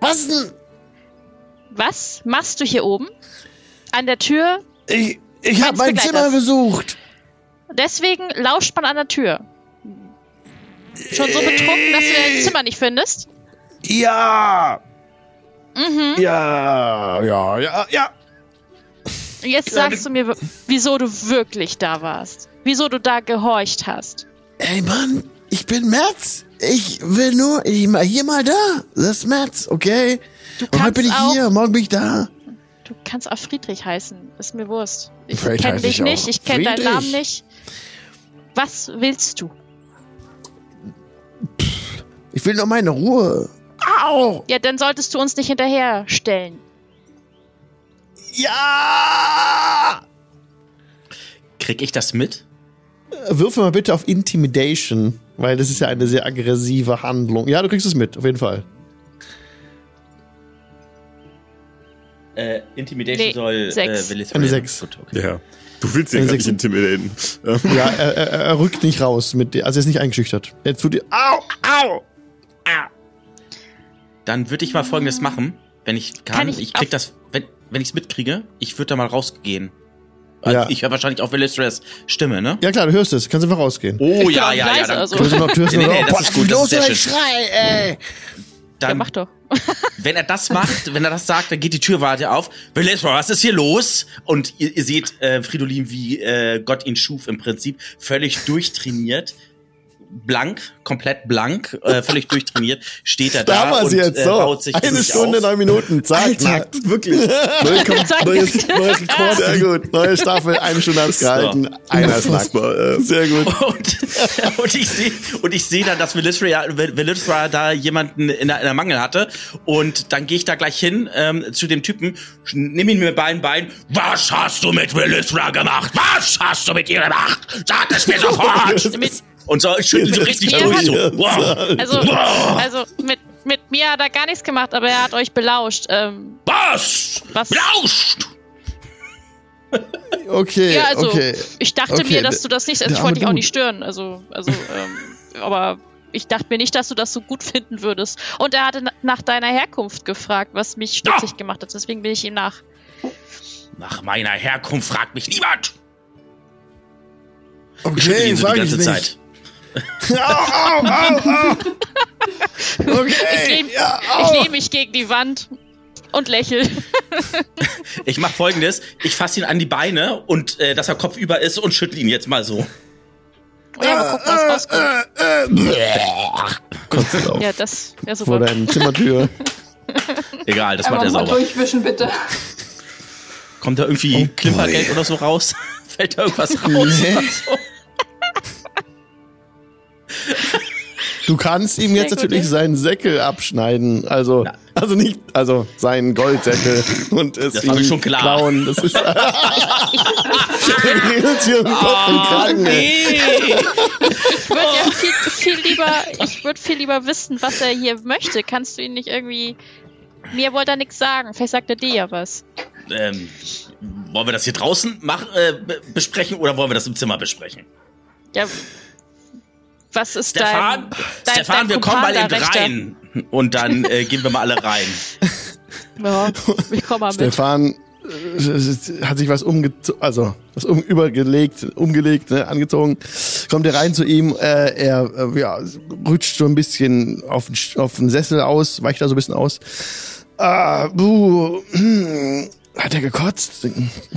Was denn? Was machst du hier oben? An der Tür? Ich, ich habe mein. Zimmer besucht. Deswegen lauscht man an der Tür. Schon so betrunken, dass du dein Zimmer nicht findest? Ja, Mhm. ja, ja, ja, ja. Jetzt sagst du mir, wieso du wirklich da warst. Wieso du da gehorcht hast. Ey Mann, ich bin Merz. Ich will nur, ich mal hier mal da. Das ist Merz, okay? Du Und heute kannst bin ich auch, hier, morgen bin ich da. Du kannst auch Friedrich heißen. Ist mir Wurst. Ich kenne dich ich nicht, ich kenne deinen. Namen nicht. Was willst du? Ich will nur meine Ruhe. Au! Ja, dann solltest du uns nicht hinterherstellen. Ja! Krieg ich das mit? Würfel mal bitte auf Intimidation, weil das ist ja eine sehr aggressive Handlung. Ja, du kriegst es mit, auf jeden Fall. Äh, Intimidation Nee, soll sechs. äh, Willis Eine sechs. Gut, okay. Ja. Du willst ja Eine gar nicht intimidaten. Ja, er, er, er rückt nicht raus mit dir, also er ist nicht eingeschüchtert. Er tut dir, au, au! Dann würde ich mal folgendes machen, wenn ich kann. Kann ich, ich krieg das, wenn, wenn ich es mitkriege, ich würde da mal rausgehen. Also Ja. Ich höre wahrscheinlich auf Willistras Stimme, ne? Ja klar, du hörst es, kannst einfach rausgehen. Oh ja, auch ja, ja. Dann, also. Du hörst noch, du Nee, nee, noch, das boah, ist gut, das ist los, sehr ey, schön. Schrei, ey! Ja, dann mach doch. wenn er das macht, wenn er das sagt, dann geht die Türwarte auf. Willistras, was ist hier los? Und ihr, ihr seht äh, Fridolin, wie äh, Gott ihn schuf im Prinzip, völlig durchtrainiert, blank, komplett blank, äh, völlig durchtrainiert, steht er da, Da und sie jetzt äh, so. baut sich Eine Stunde, auf. neun Minuten. Zack, Alter, wirklich. Neue, neues, neues Rekord. Sehr gut. Neue Staffel, eine Stunde hat's gehalten. Einer ist äh. Sehr gut. Und, und ich sehe und ich sehe dann, dass Velithra da jemanden in der, in der Mangel hatte und dann gehe ich da gleich hin ähm, zu dem Typen, nimm ihn mit beiden Beinen. Was hast du mit Velithra gemacht? Was hast du mit ihr gemacht? Sag es mir sofort! Mit, Und so schütteln so richtig Ja, durch. So. Wow. also, Wow. also mit, mit mir hat er gar nichts gemacht, aber er hat euch belauscht. Ähm, Was? Was? Lauscht! Okay, ja, also okay. ich dachte Okay, mir, dass du das nicht, also ich wollte dich auch nicht stören, also, also, ähm, aber ich dachte mir nicht, dass du das so gut finden würdest. Und er hatte na- nach deiner Herkunft gefragt, was mich stutzig gemacht hat, deswegen bin ich ihm nach. Nach meiner Herkunft fragt mich niemand. Ich Okay, ihn so die ich ganze nicht. Zeit. Au, au, au. Okay, Ich lehne ja, lehn mich gegen die Wand und lächel. Ich mache folgendes: Ich fasse ihn an die Beine und äh, dass er kopfüber ist und schüttel ihn jetzt mal so. Ja, mal gucken, was rauskommt. Ja, das wäre Vor super. deinem Zimmertür. Egal, das macht er sauber. durchwischen, bitte. Kommt da irgendwie Oh Klimpergeld oder so raus? Fällt da irgendwas raus? Nee. Oder so? Du kannst ihm jetzt gut, natürlich ja. seinen Säckel abschneiden. Also, also nicht, also seinen Goldsäckel und es Das ihm schon klar. klauen. Das ist. Uns hier um Kopf und Kragen. ey. Ich würde ja viel, viel lieber, ich würde viel lieber wissen, was er hier möchte. Kannst du ihn nicht irgendwie. Mir wollte er nichts sagen. Vielleicht sagt er dir ja was. ähm, wollen wir das hier draußen mach, äh, be- besprechen oder wollen wir das im Zimmer besprechen? Ja. Was ist Stefan, dein, dein Stefan, dein wir kommen mal eben rein und dann äh, gehen wir mal alle rein. Ja, ich komme mal mit. Stefan äh, hat sich was umgezogen, also was um, übergelegt, umgelegt, ne, angezogen. Kommt er rein zu ihm, äh, er äh, ja, rutscht so ein bisschen auf, den auf den Sessel aus, weicht da so ein bisschen aus. Ah, buh, hm, hat er gekotzt?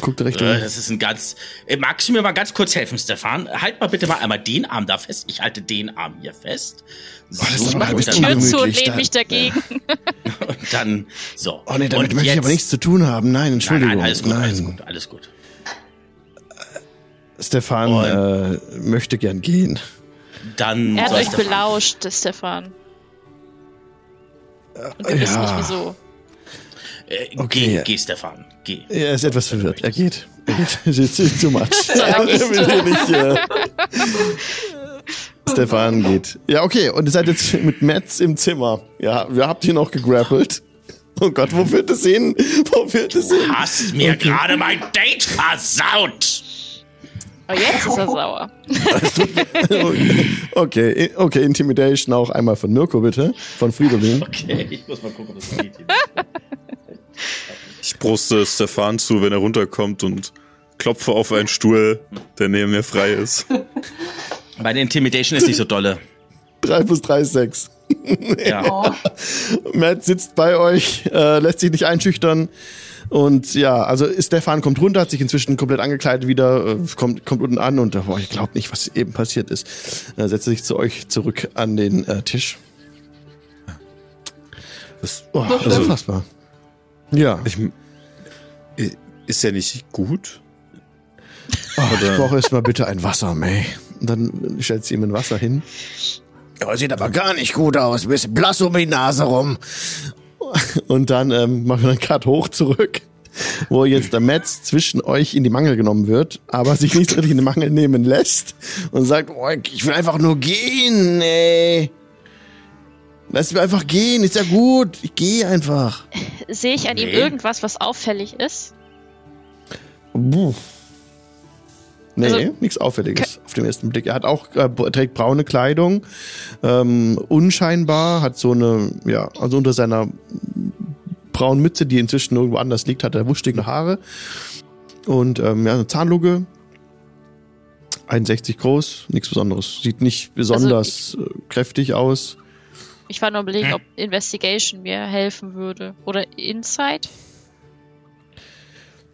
Guckt er Richtung. Äh, das ist ein ganz. Äh, magst du mir mal ganz kurz helfen, Stefan? Halt mal bitte mal einmal den Arm da fest. Ich halte den Arm hier fest. So, das ist aber ein bisschen Tür zu und lehne mich dagegen. und dann so. Oh nee, damit und möchte ich jetzt- aber nichts zu tun haben. Nein, Nein, Entschuldigung. nein, alles gut, nein. alles gut, alles gut. Stefan Und- äh, möchte gern gehen. Dann Er hat euch Stefan- belauscht, Stefan. Und wir wissen nicht wieso. Äh, Okay. Geh, geh, Stefan, geh. Er ist etwas verwirrt. Er geht. Er geht. Ist too much. hier nicht. Äh Stefan geht. Ja, okay. Und ihr seid jetzt mit Metz im Zimmer. Ja, wir habt ihn noch gegrappelt. Oh Gott, wo führt es hin? Wo führt es hin? Hast mir gerade mein Date versaut. Aber jetzt ist er sauer. Okay, okay, Intimidation auch einmal von Mirko, bitte. Von Fridolin. Okay, ich muss mal gucken, was das geht. Ich bruste Stefan zu, wenn er runterkommt und klopfe auf einen Stuhl, der neben mir frei ist. Meine Intimidation ist nicht so dolle. 3 plus 3 ist 6. Ja. Oh, Matt sitzt bei euch, äh, lässt sich nicht einschüchtern. Und ja, also Stefan kommt runter, hat sich inzwischen komplett angekleidet wieder, äh, kommt, kommt unten an und äh, boah, ich glaube nicht, was eben passiert ist. Äh, setzt sich zu euch zurück an den äh, Tisch. Das, Oh, das ist Also- unfassbar. Ja, ich, ist ja nicht gut? oh, ich brauche erstmal bitte ein Wasser, May. Und dann stellt sie ihm ein Wasser hin. Ja, sieht aber gar nicht gut aus. Ein bisschen blass um die Nase rum. Und dann ähm, machen wir einen Cut hoch zurück, wo jetzt der Metz zwischen euch in die Mangel genommen wird, aber sich nicht richtig in die Mangel nehmen lässt und sagt, oh, ich will einfach nur gehen, ey. Lass mich einfach gehen, ist ja gut. Ich gehe einfach. Sehe ich an ihm Nee. irgendwas, was auffällig ist? Puh. Nee, Also- nichts Auffälliges auf den ersten Blick. Er hat auch, äh, er trägt braune Kleidung, ähm, unscheinbar, hat so eine, ja, also unter seiner braunen Mütze, die inzwischen irgendwo anders liegt, hat er wuschtige Haare und ähm, ja, eine Zahnluge, 61 groß, nichts Besonderes. Sieht nicht besonders äh, kräftig aus. Ich war nur überlegen, ob Investigation mir helfen würde. Oder Insight?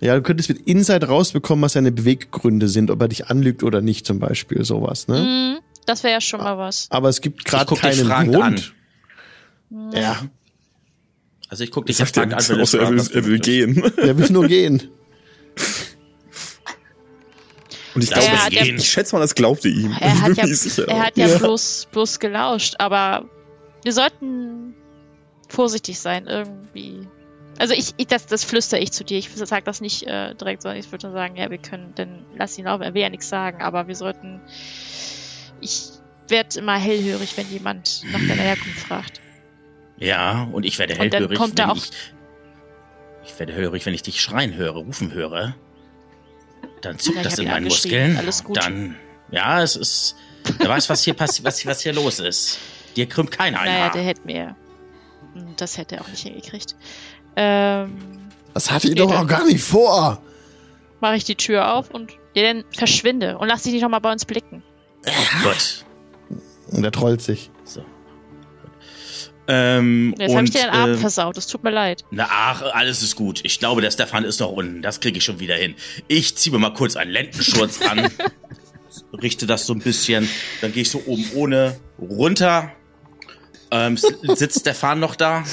Ja, du könntest mit Insight rausbekommen, was seine Beweggründe sind, ob er dich anlügt oder nicht, zum Beispiel, sowas, ne? Mhm. Das wäre ja schon mal was. Aber es gibt gerade keinen Grund. an. Ja, Also ich gucke dich jetzt er? an, wenn Außer er will, er will gehen. der will nur gehen. Und ich glaube, ich, schätze mal, das glaubte ihm. Er hat ja, er hat ja, Ja. Bloß, bloß gelauscht, aber wir sollten vorsichtig sein irgendwie. Also ich, ich das, das flüstere ich zu dir. Ich sage das nicht äh, direkt, sondern ich würde sagen, ja, wir können, dann lass ihn laufen. Er will ja nichts sagen, aber wir sollten. Ich werde immer hellhörig, wenn jemand nach deiner Herkunft fragt. Ja, und ich werde Und dann hellhörig, kommt er wenn auch- ich... Ich werde hellhörig, wenn ich dich schreien höre, rufen höre. Dann zuckt das in meinen. Muskeln. Alles gut. Dann... Ja, es ist... Wer weiß, was hier passiert, was, was hier los ist. Dir krümmt keiner ein Naja, Haar. der hätte mir. Hm, Das hätte er auch nicht hingekriegt. Ähm, Das hatte ich doch auch gar nicht vor. mache ich die Tür auf und ja, dann verschwinde und lass dich nicht nochmal bei uns blicken. Gut. Und er trollt sich. So. Ähm, Jetzt habe ich dir den Abend ähm, versaut. Es tut mir leid. Na ach, alles ist gut. Ich glaube, der Stefan ist noch unten. Das kriege ich schon wieder hin. Ich ziehe mir mal kurz einen Lendenschurz an, richte das so ein bisschen. Dann gehe ich so oben ohne runter. Ähm, sitzt Stefan noch da?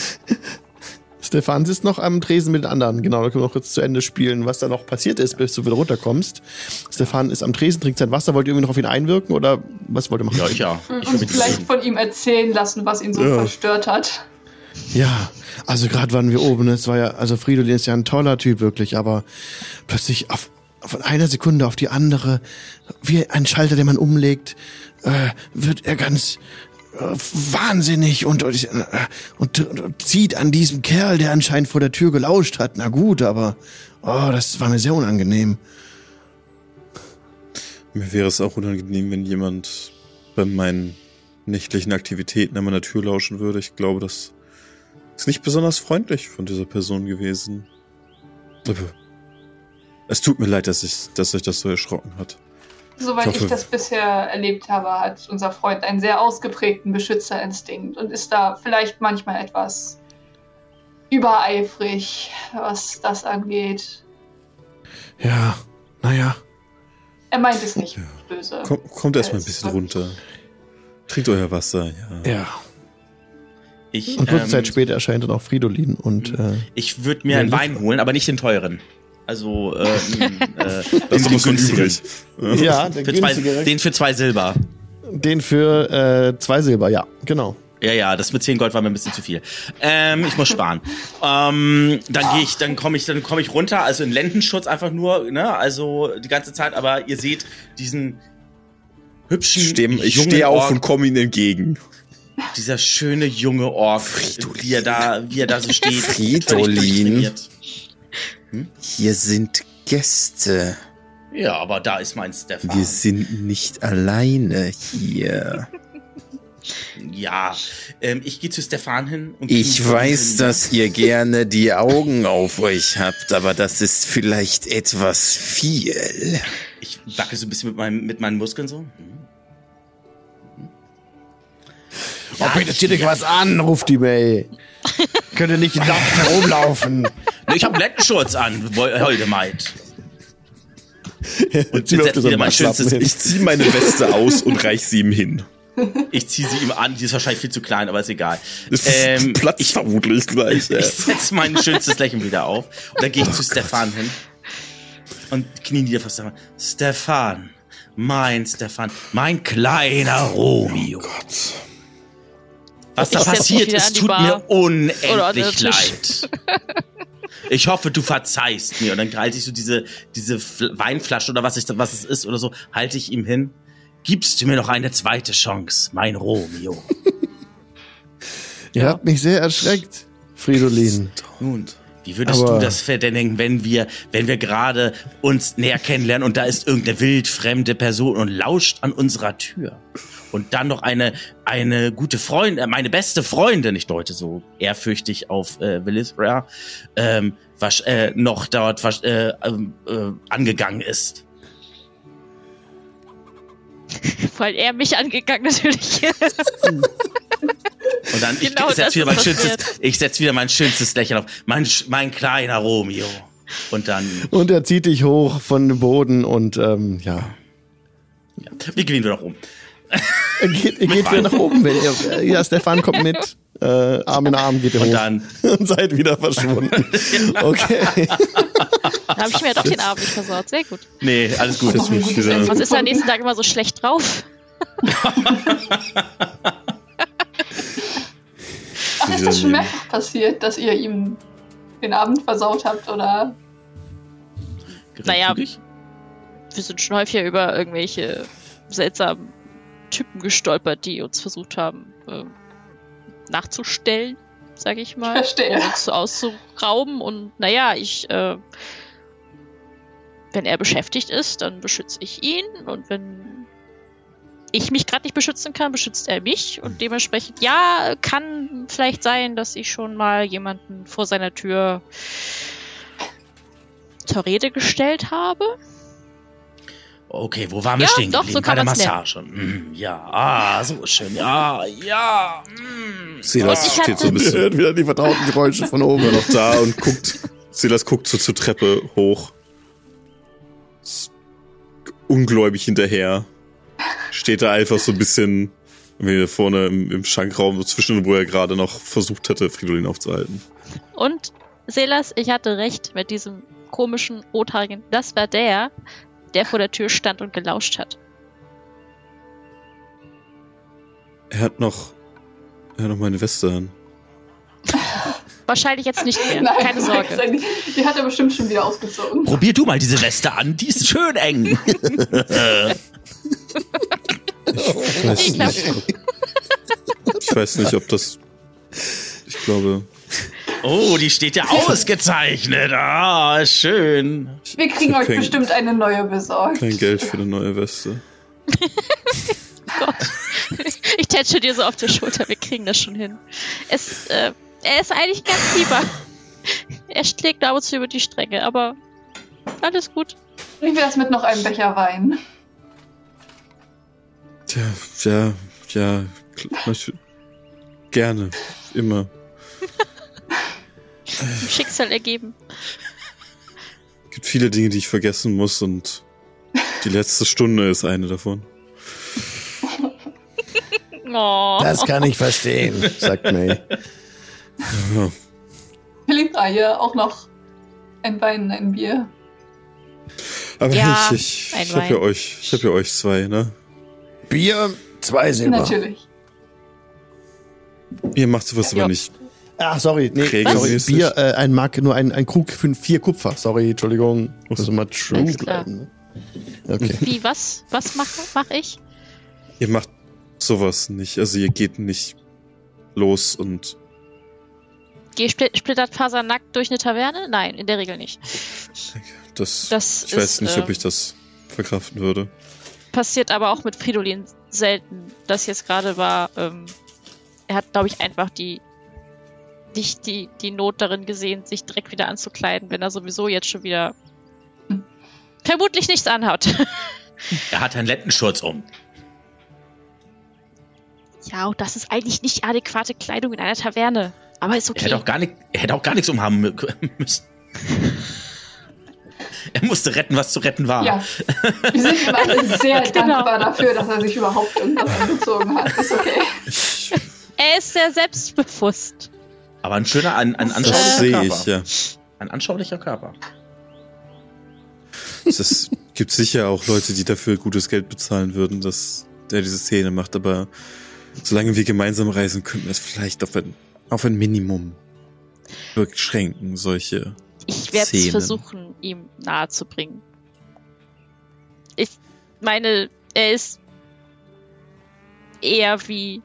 Stefan sitzt noch am Tresen mit den anderen. Genau, da können wir noch kurz zu Ende spielen, was da noch passiert ist, bis du wieder runterkommst. Stefan ist am Tresen, trinkt sein Wasser. Wollt ihr irgendwie noch auf ihn einwirken oder was wollt ihr machen? Ja, ich ja. Ich Uns mit ihm vielleicht von ihm erzählen lassen, was ihn so Ja. verstört hat. Ja, also gerade waren wir oben. Es war ja, also Fridolin ist ja ein toller Typ wirklich, aber plötzlich auf, von einer Sekunde auf die andere, wie ein Schalter, den man umlegt, äh, wird er ganz wahnsinnig und, und, äh, und, und zieht an diesem Kerl, der anscheinend vor der Tür gelauscht hat. Na gut, aber oh, das war mir sehr unangenehm. Mir wäre es auch unangenehm, wenn jemand bei meinen nächtlichen Aktivitäten an meiner Tür lauschen würde. Ich glaube, das ist nicht besonders freundlich von dieser Person gewesen. Es tut mir leid, dass, ich, dass euch das so erschrocken hat. Soweit Ich ich, das bisher erlebt habe, hat unser Freund einen sehr ausgeprägten Beschützerinstinkt und ist da vielleicht manchmal etwas übereifrig, was das angeht. Ja, naja. Er meint es nicht Ja. böse. Komm, kommt erst mal ein bisschen runter. Trinkt euer Wasser, ja. Ja. Ich, Und kurze ähm, Zeit später erscheint dann auch Fridolin und äh, ich würde mir einen Wein holen, aber nicht den teuren. Also, äh, äh, Das den, ist übrig. ja, der Für zwei, den für zwei Silber. Den für äh, zwei Silber, ja, genau. Ja, ja, das mit 10 Gold war mir ein bisschen zu viel. Ähm, ich muss sparen. ähm, dann gehe ich, dann komme ich, dann komme ich runter, also in Lendenschutz einfach nur, ne, also die ganze Zeit, aber ihr seht diesen hübschen Ich stehe ich jungen steh auf Ork, und komme ihnen entgegen. dieser schöne junge Ork, wie er da, wie er da so steht. Fridolin. Durchtrainiert. Hier sind Gäste. Ja, aber da ist mein Stefan. Wir sind nicht alleine hier. Ja, ähm, ich gehe zu Stefan hin und Ich weiß, hin. dass ihr gerne die Augen auf euch habt, aber das ist vielleicht etwas viel. Ich wackel so ein bisschen mit, meinem, mit meinen Muskeln so. Hm. Oh, bitte zieh dich was an, ruft die May. Könnt ihr nicht nackt herumlaufen? Nee, ich habe Lendenschurz an, Maid. Und Zieh mir auf setzt so mein schönstes. Ich ziehe meine Weste aus und reich sie ihm hin. ich ziehe sie ihm an, die ist wahrscheinlich viel zu klein, aber ist egal. Das Ähm, platzt ich, vermutlich gleich. ich setze mein schönstes Lächeln wieder auf und dann gehe ich zu Stefan hin und knie nieder vor Stefan. Stefan, mein Stefan, mein kleiner Romeo. Gott. Was da Ich setz passiert ist, tut Bar. mir unendlich leid. Ich hoffe, du verzeihst mir. Und dann halte ich so diese, diese Fl- Weinflasche oder was, ich, was es ist oder so, halte ich ihm hin. Gibst du mir noch eine zweite Chance, mein Romeo? Ihr habt mich sehr erschreckt, Fridolin. Nun, wie würdest Aber- du das verdenken, wenn wir, wenn wir gerade uns näher kennenlernen und da ist irgendeine wildfremde Person und lauscht an unserer Tür? Und dann noch eine, eine gute Freundin, äh, meine beste Freundin, ich deute so ehrfürchtig auf äh, Willisbra, ähm, was, äh, noch dort was, äh, ähm, äh, angegangen ist. Weil er mich angegangen natürlich. Und dann, Genau ich, das setz wieder mein schönstes, ich setz wieder mein schönstes Lächeln auf. Mein, mein kleiner Romeo. Und dann, Und er zieht dich hoch von dem Boden und ähm, ja. wir gehen wieder rum. Er geht, er geht wieder nach oben, wenn ihr. Ja, Stefan kommt mit. Äh, Arm in Arm geht er Und hoch. dann, Und seid wieder verschwunden. Okay. Da habe ich mir ja doch den Abend nicht versaut. Sehr gut. nee, alles gut. Jetzt mich wieder, Was ist am nächsten Tag immer so schlecht drauf? Ach, ist das schon mehrfach passiert, dass ihr ihm den Abend versaut habt, oder? Naja. Wir sind schon häufiger über irgendwelche seltsamen Typen gestolpert, die uns versucht haben ähm, nachzustellen, sage ich mal. Verstehe. Um uns auszurauben. Und naja, ich, äh, wenn er beschäftigt ist, dann beschütze ich ihn. Und wenn ich mich gerade nicht beschützen kann, beschützt er mich. Und dementsprechend, ja, kann vielleicht sein, dass ich schon mal jemanden vor seiner Tür zur Rede gestellt habe. Okay, wo waren wir Ja, stehen doch, geblieben? so kann Bei der. Massage. Mm, ja, ah, so schön. Ja, ja. Mm. Silas Ich steht so ein bisschen Hört wieder die vertrauten Geräusche von oben. noch da und guckt. Silas guckt so zur Treppe hoch. Ungläubig hinterher. Steht da einfach so ein bisschen wie vorne im, im Schankraum, so zwischen, wo er gerade noch versucht hatte, Fridolin aufzuhalten. Und Selas, ich hatte recht mit diesem komischen Rothaarigen. Das war der, der vor der Tür stand und gelauscht hat. Er hat noch. Er hat noch meine Weste an. Wahrscheinlich jetzt nicht mehr. Nein, Keine Sorge. Die hat er bestimmt schon wieder ausgezogen. Probier du mal diese Weste an, die ist schön eng. Ich weiß Ich nicht. Ich weiß nicht, ob das. Ich glaube. Oh, die steht ja ausgezeichnet. Ah, schön. Wir kriegen euch bestimmt eine neue besorgt. Kein Geld für eine neue Weste. ich tätsche dir so auf der Schulter. Wir kriegen das schon hin. Es, äh, er ist eigentlich ganz lieber. Er schlägt ab und zu über die Stränge, aber alles gut. Wie wär's mit noch einem Becher Wein? Tja, ja, ja. Gerne. Immer. Schicksal ergeben. Es gibt viele Dinge, die ich vergessen muss und die letzte Stunde ist eine davon. Oh. Das kann ich verstehen, sagt May. Ja. Philipp hier auch noch ein Wein, ein Bier. Aber Ja, ich, ich, ich hab ja euch, ich hab ja euch zwei, ne? Bier, zwei Silber. Natürlich. Ihr macht sowas Ja. aber nicht. Ach, sorry, nee, sorry. Bier, äh, ein Mark, nur ein, ein Krug für vier Kupfer. Sorry, Entschuldigung. Muss immer true bleiben. ne? Okay. Wie, was? Was mache mach ich? Ihr macht sowas nicht. Also ihr geht nicht los und Geh split splittert fasernackt durch eine Taverne? Nein, in der Regel nicht. das. Das ich weiß ist, nicht, ob ähm, ich das verkraften würde. Passiert aber auch mit Fridolin selten. Das jetzt gerade war, ähm, er hat, glaube ich, einfach die, nicht die, die Not darin gesehen, sich direkt wieder anzukleiden, wenn er sowieso jetzt schon wieder Hm. vermutlich nichts anhat. Er hat einen Lendenschurz um. ja, und das ist eigentlich nicht adäquate Kleidung in einer Taverne. Aber ist Er okay. hätte auch gar, nicht, er hätte auch gar nichts umhaben mü- müssen. Er musste retten, was zu retten war. Ja. Wir sind ihm alle sehr Genau. dankbar dafür, dass er sich überhaupt irgendwas angezogen hat. Ist okay. Er ist sehr selbstbewusst. Aber ein schöner, ein, ein das anschaulicher sehe Körper. ich, ja. Ein anschaulicher Körper. Es gibt sicher auch Leute, die dafür gutes Geld bezahlen würden, dass der diese Szene macht, aber solange wir gemeinsam reisen, könnten wir es vielleicht auf ein, auf ein Minimum beschränken, solche. Ich werde es versuchen, ihm nahe zu bringen. Ich meine, er ist eher wie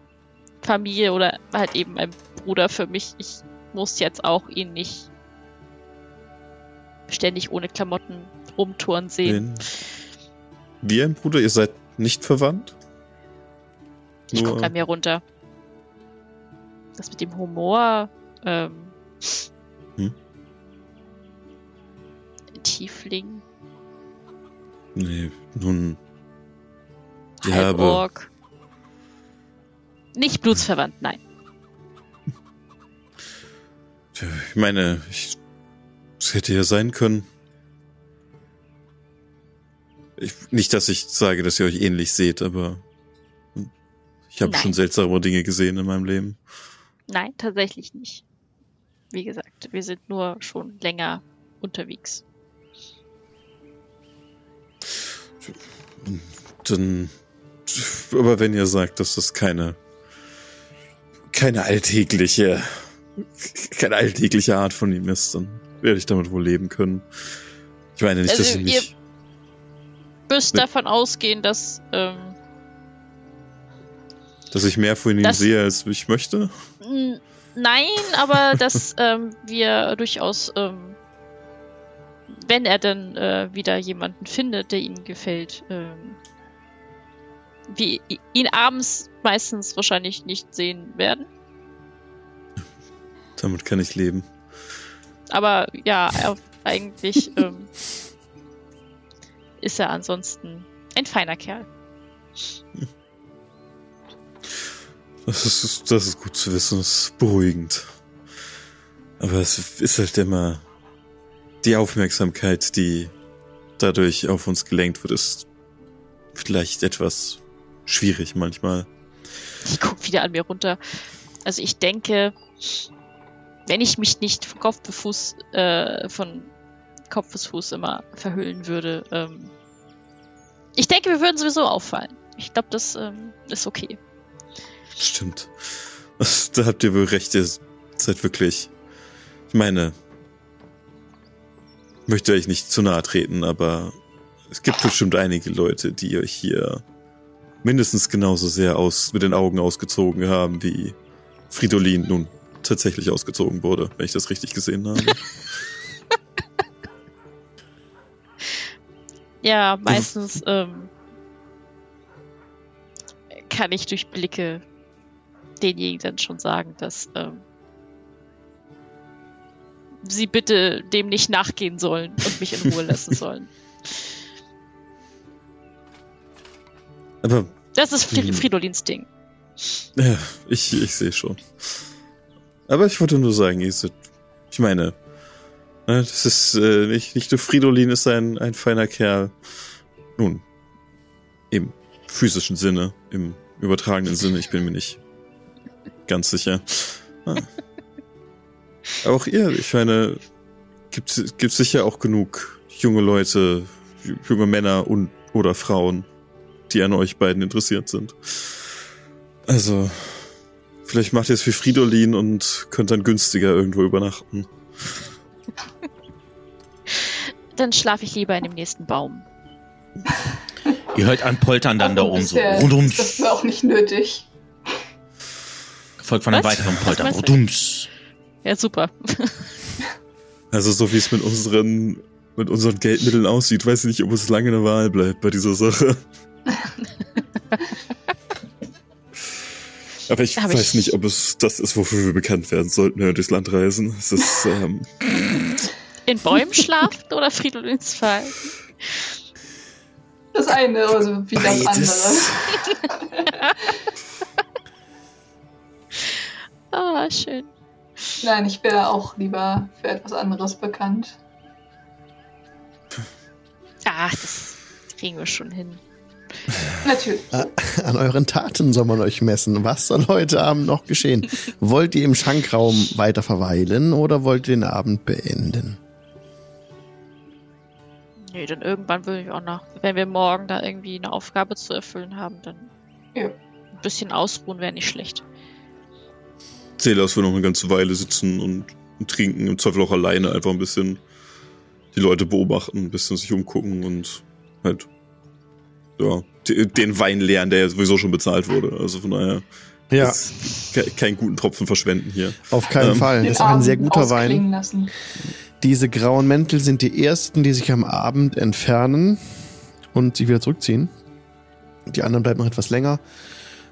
Familie oder halt eben ein Bruder für mich. Ich muss jetzt auch ihn nicht ständig ohne Klamotten rumtouren sehen. Wir ein Bruder, ihr seid nicht verwandt? Ich Nur- gucke an mir runter. Das mit dem Humor, ähm, Hm? Tiefling, Nee, nun. Ja, aber Halborg. Nicht blutsverwandt, nein. ich meine, ich, es hätte ja sein können. Ich, nicht, dass ich sage, dass ihr euch ähnlich seht, aber Ich habe schon seltsame Dinge gesehen in meinem Leben. Nein, tatsächlich nicht. Wie gesagt, wir sind nur schon länger unterwegs. Dann, aber wenn ihr sagt, dass das keine, keine alltägliche, keine alltägliche Art von ihm ist, dann werde ich damit wohl leben können. Ich meine nicht, dass Also, ich ihr- mich, Müsst Ne. davon ausgehen, dass ähm, dass ich mehr von ihm sehe, als ich möchte. nein, aber dass ähm, wir durchaus, ähm, wenn er dann äh, wieder jemanden findet, der ihm gefällt, ähm, wir i- ihn abends meistens wahrscheinlich nicht sehen werden. Damit kann ich leben. Aber ja, eigentlich ähm, ist er ansonsten ein feiner Kerl. Das ist, das ist gut zu wissen, das ist beruhigend. Aber es ist halt immer die Aufmerksamkeit, die dadurch auf uns gelenkt wird, ist vielleicht etwas schwierig manchmal. Ich guck wieder an mir runter. Also ich denke, wenn ich mich nicht von Kopf bis Fuß, äh, von Kopf bis Fuß immer verhüllen würde, ähm, ich denke, wir würden sowieso auffallen. Ich glaube, das ähm, ist okay. Stimmt. Da habt ihr wohl recht, ihr seid wirklich. Ich meine, ich möchte euch nicht zu nahe treten, aber es gibt bestimmt einige Leute, die euch hier mindestens genauso sehr aus mit den Augen ausgezogen haben, wie Fridolin nun tatsächlich ausgezogen wurde, wenn ich das richtig gesehen habe. Ja, meistens ähm, kann ich durch Blicke denjenigen dann schon sagen, dass ähm, sie bitte dem nicht nachgehen sollen und mich in Ruhe lassen sollen. Aber Das ist Fri. Fridolins Ding. Ja, ich, ich sehe schon. Aber ich wollte nur sagen, ihr seid, ich meine, ne, das ist äh, nicht, nicht nur Fridolin ist ein, ein feiner Kerl. Nun, im physischen Sinne, im übertragenen Sinne, ich bin mir nicht ganz sicher. Ah. Auch ihr, ich meine, gibt, gibt sicher auch genug junge Leute, junge Männer und oder Frauen, die an euch beiden interessiert sind. Also, vielleicht macht ihr es wie Fridolin und könnt dann günstiger irgendwo übernachten. Dann schlafe ich lieber in dem nächsten Baum. Ihr hört ein Poltern dann da Aber oben so. bisher Rundum. ist Das war auch nicht nötig. Gefolgt von einem Was? weiteren Poltern. Rundums. Ja, super. Also, so wie es mit unseren, mit unseren Geldmitteln aussieht, weiß ich nicht, ob es lange eine Wahl bleibt bei dieser Sache. Aber ich Aber weiß ich- nicht, ob es das ist, wofür wir bekannt werden sollten, wenn wir durchs Land reisen. Es ist, ähm, In Bäumen schlafen oder Fridolins Verhalten? Das eine, also wie das Beides. andere. Ah, schön. Nein, ich wäre auch lieber für etwas anderes bekannt. Ach, das kriegen wir schon hin. Natürlich. An euren Taten soll man euch messen. Was soll heute Abend noch geschehen? wollt ihr im Schankraum weiter verweilen oder wollt ihr den Abend beenden? Nee, dann irgendwann will ich auch noch, wenn wir morgen da irgendwie eine Aufgabe zu erfüllen haben, dann Ja. ein bisschen ausruhen wäre nicht schlecht. Celas will noch eine ganze Weile sitzen und, und trinken, im Zweifel auch alleine einfach ein bisschen die Leute beobachten, ein bisschen sich umgucken und halt, ja, de- den Wein leeren, der ja sowieso schon bezahlt wurde. Also von daher, Ja, keinen guten Tropfen verschwenden hier. auf keinen Ähm, Fall. Das ist auch ein sehr guter Wein. Lassen. Diese grauen Mäntel sind die ersten, die sich am Abend entfernen und sich wieder zurückziehen. Die anderen bleiben noch etwas länger.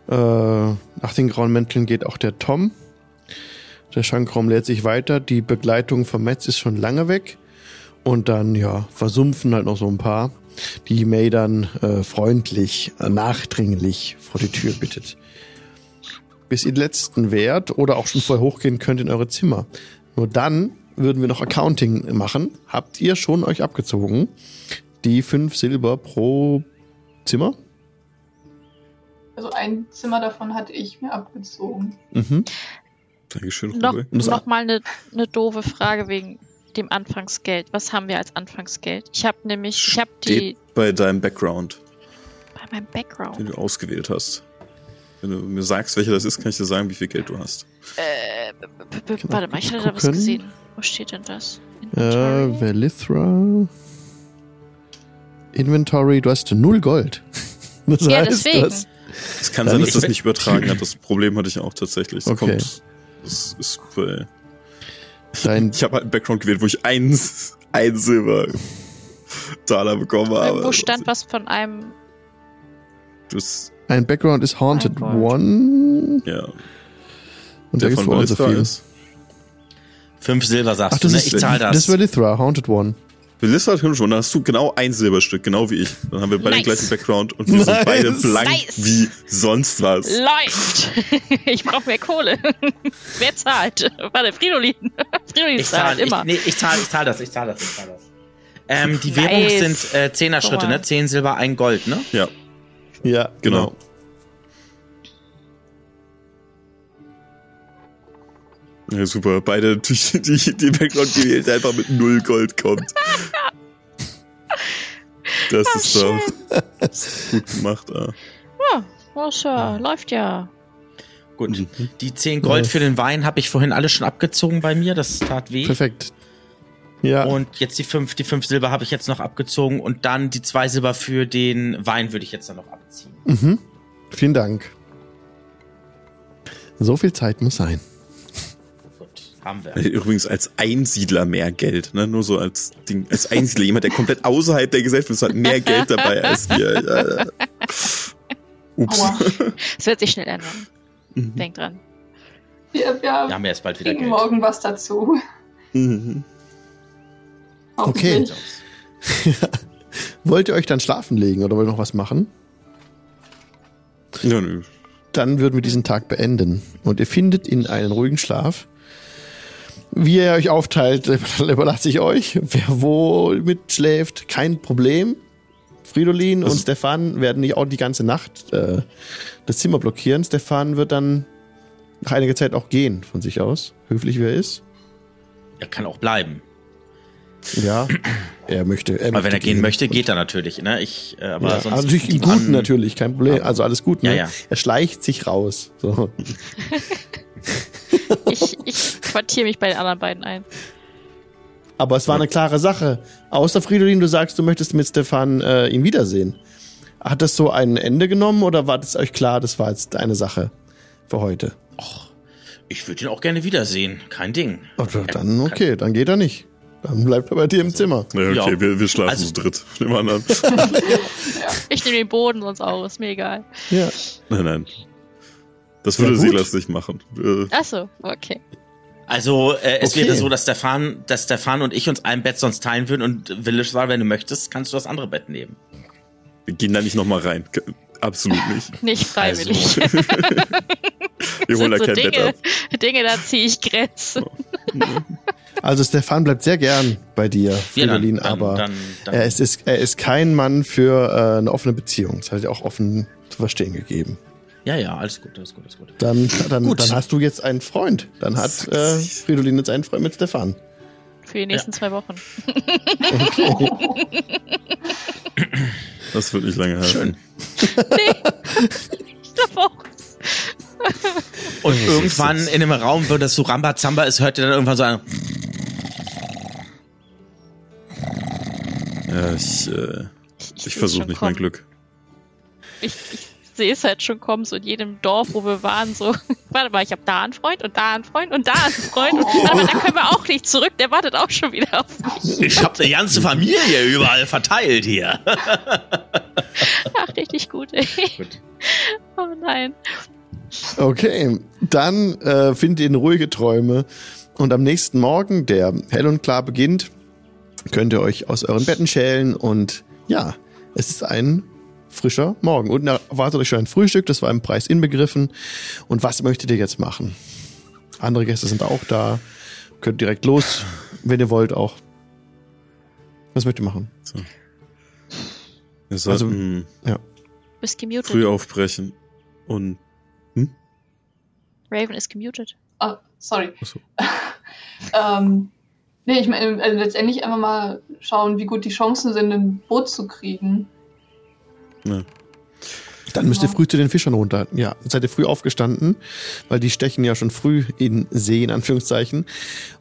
Äh, nach den grauen Mänteln geht auch der Tom. Der Schankraum lädt sich weiter. Die Begleitung vom Metz ist schon lange weg. Und dann, ja, versumpfen halt noch so ein paar, die May dann äh, freundlich, äh, nachdringlich vor die Tür bittet. Bis ihr den letzten wärt oder auch schon vorher hochgehen könnt in eure Zimmer. Nur dann würden wir noch Accounting machen. Habt ihr schon euch abgezogen? Die fünf Silber pro Zimmer? Also ein Zimmer davon hatte ich mir abgezogen. Mhm. Dankeschön, Noch, Rube. das- noch mal eine, eine doofe Frage wegen dem Anfangsgeld. Was haben wir als Anfangsgeld? Ich habe nämlich, ich habe die bei deinem Background, bei meinem Background. den du ausgewählt hast. Wenn du mir sagst, welcher das ist, kann ich dir sagen, wie viel Geld du hast. Äh, warte mal, ich hatte da was gesehen. Wo steht denn das? Äh, Inventory? Velithra. Inventory, du hast null Gold. Das Ja, heißt, deswegen. du hast- Es kann Dann sein, dass das nicht übertragen hat. Das Problem hatte ich auch tatsächlich. Es Okay. kommt. Das ist bei. Dein, Ich habe halt einen Background gewählt, wo ich ein, ein Silber Taler bekommen habe. Irgendwo stand was von einem. Das, ein Background ist Haunted. One. ja. Und Der gibt's von wohl so Ballista viel. ist. Fünf Silber sagst Ach, das du, ne? ist, Ich zahl das. das ist Velithra, Haunted One. Melissa hat schon, da hast du genau ein Silberstück, genau wie ich. Dann haben wir beide den Nice. gleichen Background und wir Nice. sind beide blank Nice. wie sonst was. Läuft! ich brauche mehr Kohle. Wer zahlt? Warte, Fridolin. Fridolin ich zahlt zahl, ich, immer. nee, ich zahl, ich zahl das, ich zahl das, ich zahl das. Ähm, die Nice. Währung sind äh, Zehner-Schritte, ne? Zehn Silber, ein Gold, ne? Ja, Ja, genau. Ja, super. Beide natürlich die, die Background gewählt, der einfach mit null Gold kommt. Das ist doch gut gemacht. Ah. Oh, Sir, läuft ja. Gut. Mhm. Die zehn Gold für den Wein habe ich vorhin alle schon abgezogen bei mir, das tat weh. Perfekt. Ja, Und jetzt die fünf, die fünf Silber habe ich jetzt noch abgezogen und dann die zwei Silber für den Wein würde ich jetzt dann noch abziehen. mhm. vielen Dank. So viel Zeit muss sein. Haben wir. Übrigens als Einsiedler mehr Geld, ne? Nur so als Ding, als Einsiedler, jemand, der komplett außerhalb der Gesellschaft ist, hat mehr Geld dabei als wir. Ups. Aua. Es wird sich schnell ändern. Mhm. Denk dran. Wir, wir Wir haben ja jetzt bald wieder kriegen Geld. morgen was dazu. Mhm. Okay. Wollt ihr euch dann schlafen legen oder wollt ihr noch was machen? Ja, nö. Dann würden wir diesen Tag beenden. Und ihr findet in einen ruhigen Schlaf. Wie ihr euch aufteilt, überlasse ich euch. Wer wo mitschläft, kein Problem. Fridolin und Also- Stefan werden nicht auch die ganze Nacht äh, das Zimmer blockieren. Stefan wird dann nach einiger Zeit auch gehen von sich aus, höflich wie er ist. Er kann auch bleiben. Ja, er möchte. Er Aber wenn möchte er gehen möchte, geht er natürlich. Ne? Ich, äh, aber ja, sonst also natürlich im Guten natürlich, kein Problem. Also alles gut, ne? Ja, ja. Er schleicht sich raus. So. Ich quartiere mich bei den anderen beiden ein. Aber es war eine klare Sache. Außer Fridolin, du sagst, du möchtest mit Stefan äh, ihn wiedersehen. Hat das so ein Ende genommen oder war das euch klar, das war jetzt eine Sache für heute? Ich würde ihn auch gerne wiedersehen. Kein Ding. Oder dann okay, dann geht er nicht. Dann bleibt er bei dir im Zimmer. Ja, okay, Ja. Wir, wir schlafen Also- zu dritt. Nehmen wir an. Ich nehme den Boden sonst auch, ist mir egal. Ja. Nein, nein. Das würde Ja. Silas nicht machen. Äh, Achso, okay. Also äh, es Okay. wäre so, dass Stefan, dass Stefan und ich uns ein Bett sonst teilen würden und Willisch sagt, wenn du möchtest, kannst du das andere Bett nehmen. Wir gehen da nicht nochmal rein. Absolut nicht. Nicht freiwillig. Also, Wir holen da so kein Bett Dinge, ab. Dinge, da ziehe ich Grenzen. Also Stefan bleibt sehr gern bei dir, Ja, Fridolin, dann- dann- aber dann- dann- er, ist, ist, er ist kein Mann für äh, eine offene Beziehung. Das hat er auch offen zu verstehen gegeben. Ja, ja, alles gut, alles gut, alles gut. Dann, dann, Gut. dann hast du jetzt einen Freund. Dann hat äh, Fridolin jetzt einen Freund mit Stefan. Für die nächsten zwei Wochen. Das wird nicht lange halten. Davor. Und irgendwann in einem Raum, wo das so Rambazamba ist, hört ihr dann irgendwann so ein Ja, ich, äh, ich seh's versuche schon nicht mein kommen. Glück. Ich, ich sehe es halt schon kommen, so in jedem Dorf, wo wir waren, so, warte mal, ich habe da einen Freund und da einen Freund und da einen Freund. Und, aber da können wir auch nicht zurück, der wartet auch schon wieder auf mich. Ich hab eine ganze Familie überall verteilt hier. Ach, richtig gut, ey. Gut. Oh nein. Okay, dann äh, findet ihr in ruhige Träume und am nächsten Morgen, der hell und klar beginnt, könnt ihr euch aus euren Betten schälen und ja, es ist ein frischer Morgen. Und erwartet euch schon ein Frühstück, das war im Preis inbegriffen. Und was möchtet ihr jetzt machen? Andere Gäste sind auch da. Könnt direkt los, wenn ihr wollt auch. Was möchtet ihr machen? Wir sollten Bist gemutet. früh aufbrechen. Und Raven ist gemutet. Ah, sorry. Ach so. ähm, nee, ich meine, also letztendlich einfach mal schauen, wie gut die Chancen sind, ein Boot zu kriegen. Dann müsst ihr früh zu den Fischern runter. Ja, seid ihr früh aufgestanden, weil die stechen ja schon früh in See, in Anführungszeichen.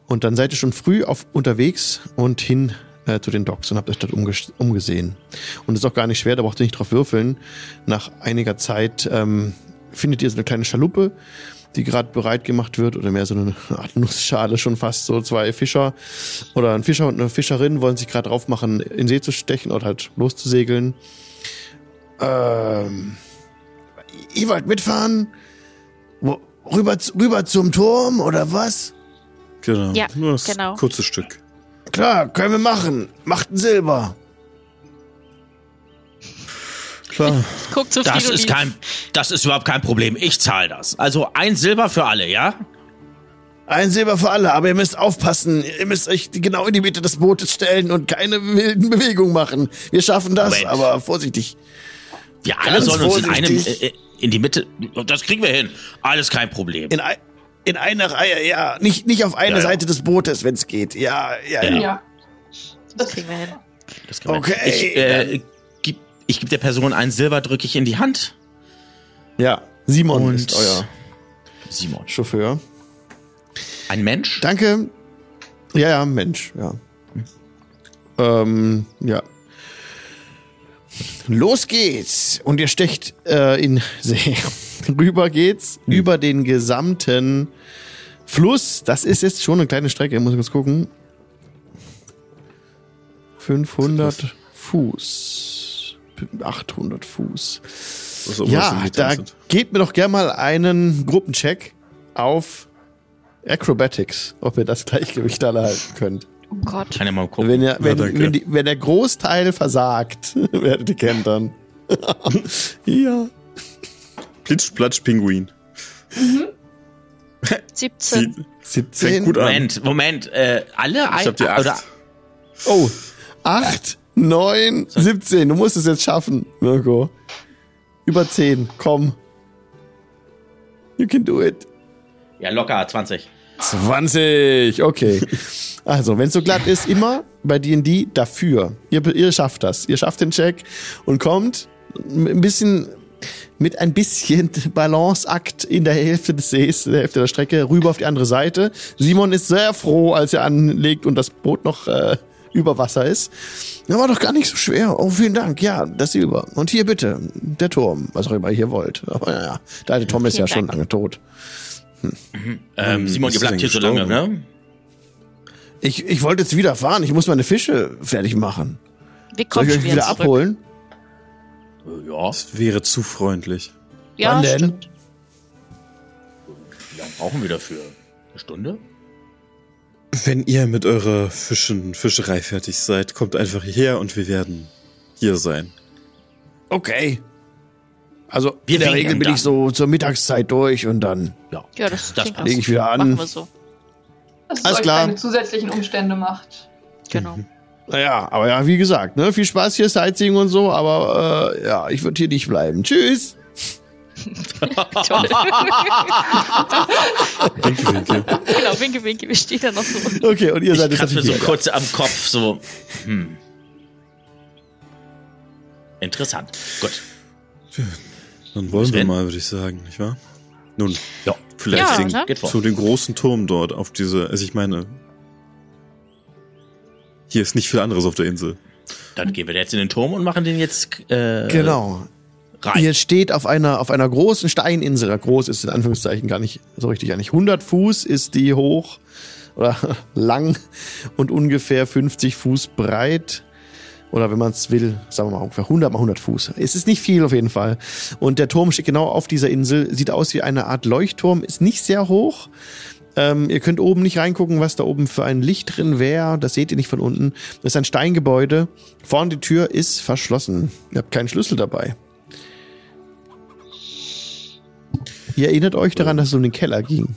Und dann seid ihr schon früh auf, unterwegs und hin äh, zu den Docks und habt euch dort umges umgesehen. Und es ist auch gar nicht schwer, da braucht ihr nicht drauf würfeln. Nach einiger Zeit ähm, findet ihr so eine kleine Schaluppe, die gerade bereit gemacht wird, oder mehr so eine Art Nussschale schon fast. So zwei Fischer oder ein Fischer und eine Fischerin wollen sich gerade drauf machen, in See zu stechen oder halt loszusegeln. Ähm, ihr wollt mitfahren? Wo, rüber, rüber zum Turm oder was? genau. Ja, Nur das genau. kurze Stück. Klar, können wir machen. Macht ein Silber. Klar. Guck zu Das ist kein, das ist überhaupt kein Problem. Ich zahle das. Also ein Silber für alle, ja? Ein Silber für alle, aber ihr müsst aufpassen. Ihr müsst euch genau in die Mitte des Bootes stellen und keine wilden Bewegungen machen. Wir schaffen das, Moment. aber vorsichtig. Wir alle Ganz sollen uns in einem, vorsichtig. äh, in die Mitte. Das kriegen wir hin. Alles kein Problem. In, in einer Reihe, ja. Nicht, nicht auf einer Ja, ja. Seite des Bootes, wenn es geht. Ja, ja, ja. Ja. Ja. Das kriegen wir hin. Das kriegen wir Okay, hin. Ich, äh, gib, ich gebe der Person ein Silber, drücke ich in die Hand. Ja, Simon Und ist euer Simon. Chauffeur. Ein Mensch? Danke. Ja, ja, Mensch, ja. Ähm, ja. Los geht's. Und ihr stecht äh, in See. Rüber geht's über den gesamten Fluss. Das ist jetzt schon eine kleine Strecke, muss ich kurz gucken. 500 Fuß. 800 Fuß. Ja, da sind. gebt mir doch gerne mal einen Gruppencheck auf Acrobatics, ob ihr das Gleichgewicht alle halten könnt. Oh Gott. Kann ja mal gucken. Wenn, ihr, wenn, danke. wenn, die, wenn der Großteil versagt, werdet ihr kentern. ja. Plitsch, Platsch, Pinguin. 17. Sie 17. fängt gut an. Moment, Moment. Äh, alle Ich ein, hab die acht. oder Oh, 8, 9, 17. Du musst es jetzt schaffen, Mirko. Über 10, komm. You can do it. Ja, locker 20. 20, okay. Also, wenn es so glatt ist, immer bei D&D dafür. Ihr, ihr schafft das. Ihr schafft den Check und kommt ein bisschen mit ein bisschen Balanceakt in der Hälfte des Sees, in der Hälfte der Strecke, rüber auf die andere Seite. Simon ist sehr froh, als er anlegt und das Boot noch äh, über Wasser ist. Das war doch gar nicht so schwer. Oh, vielen Dank. Ja, das Silber. Und hier bitte, der Turm, was auch immer ihr hier wollt. Aber ja, der alte Tom ist ja schon lange tot. Ähm, Simon, ist ihr bleibt hier so lange, ne? Ich, ich wollte jetzt wieder fahren. Ich muss meine Fische fertig machen. Wir Soll ich euch wieder zurück. abholen? Äh, Ja, Das wäre zu freundlich. Ja, Wann denn? stimmt. wie lange brauchen wir dafür? Eine Stunde? Wenn ihr mit eurer Fischen, Fischerei fertig seid, kommt einfach hierher und wir werden hier sein. Okay. Also Wir in der Regel bin dann. ich so zur Mittagszeit durch und dann Ja. Ja, das, Das lege ich wieder Machen an. wir so. Dass es Alles euch klar. keine zusätzlichen Umstände macht. Genau. Naja, aber ja, wie gesagt, ne, viel Spaß hier, Sightseeing und so, aber äh, ja, ich würde hier nicht bleiben. Tschüss. Toll. Winke, winke. genau, winke, winke. Wir stehen da noch so. Okay, und ihr Ich seid jetzt kratze mir so kurz am Kopf, so. Hm. Interessant. Gut. Dann wollen wir mal, würde ich sagen, nicht wahr? Nun, Ja, vielleicht Ja, den, ne? Zu dem großen Turm dort auf diese, also ich meine, hier ist nicht viel anderes auf der Insel. Dann gehen wir jetzt in den Turm und machen den jetzt äh, Genau. rein. Ihr steht auf einer, auf einer großen Steininsel. Groß ist in Anführungszeichen gar nicht so richtig eigentlich. 100 Fuß ist die hoch oder lang und ungefähr 50 Fuß breit. Oder wenn man es will, sagen wir mal ungefähr 100 mal 100 Fuß. Es ist nicht viel auf jeden Fall. Und der Turm steht genau auf dieser Insel. Sieht aus wie eine Art Leuchtturm. Ist nicht sehr hoch. Ähm, ihr könnt oben nicht reingucken, was da oben für ein Licht drin wäre. Das seht ihr nicht von unten. Das ist ein Steingebäude. Vorne die Tür ist verschlossen. Ihr habt keinen Schlüssel dabei. Ihr erinnert euch daran, dass es um den Keller ging.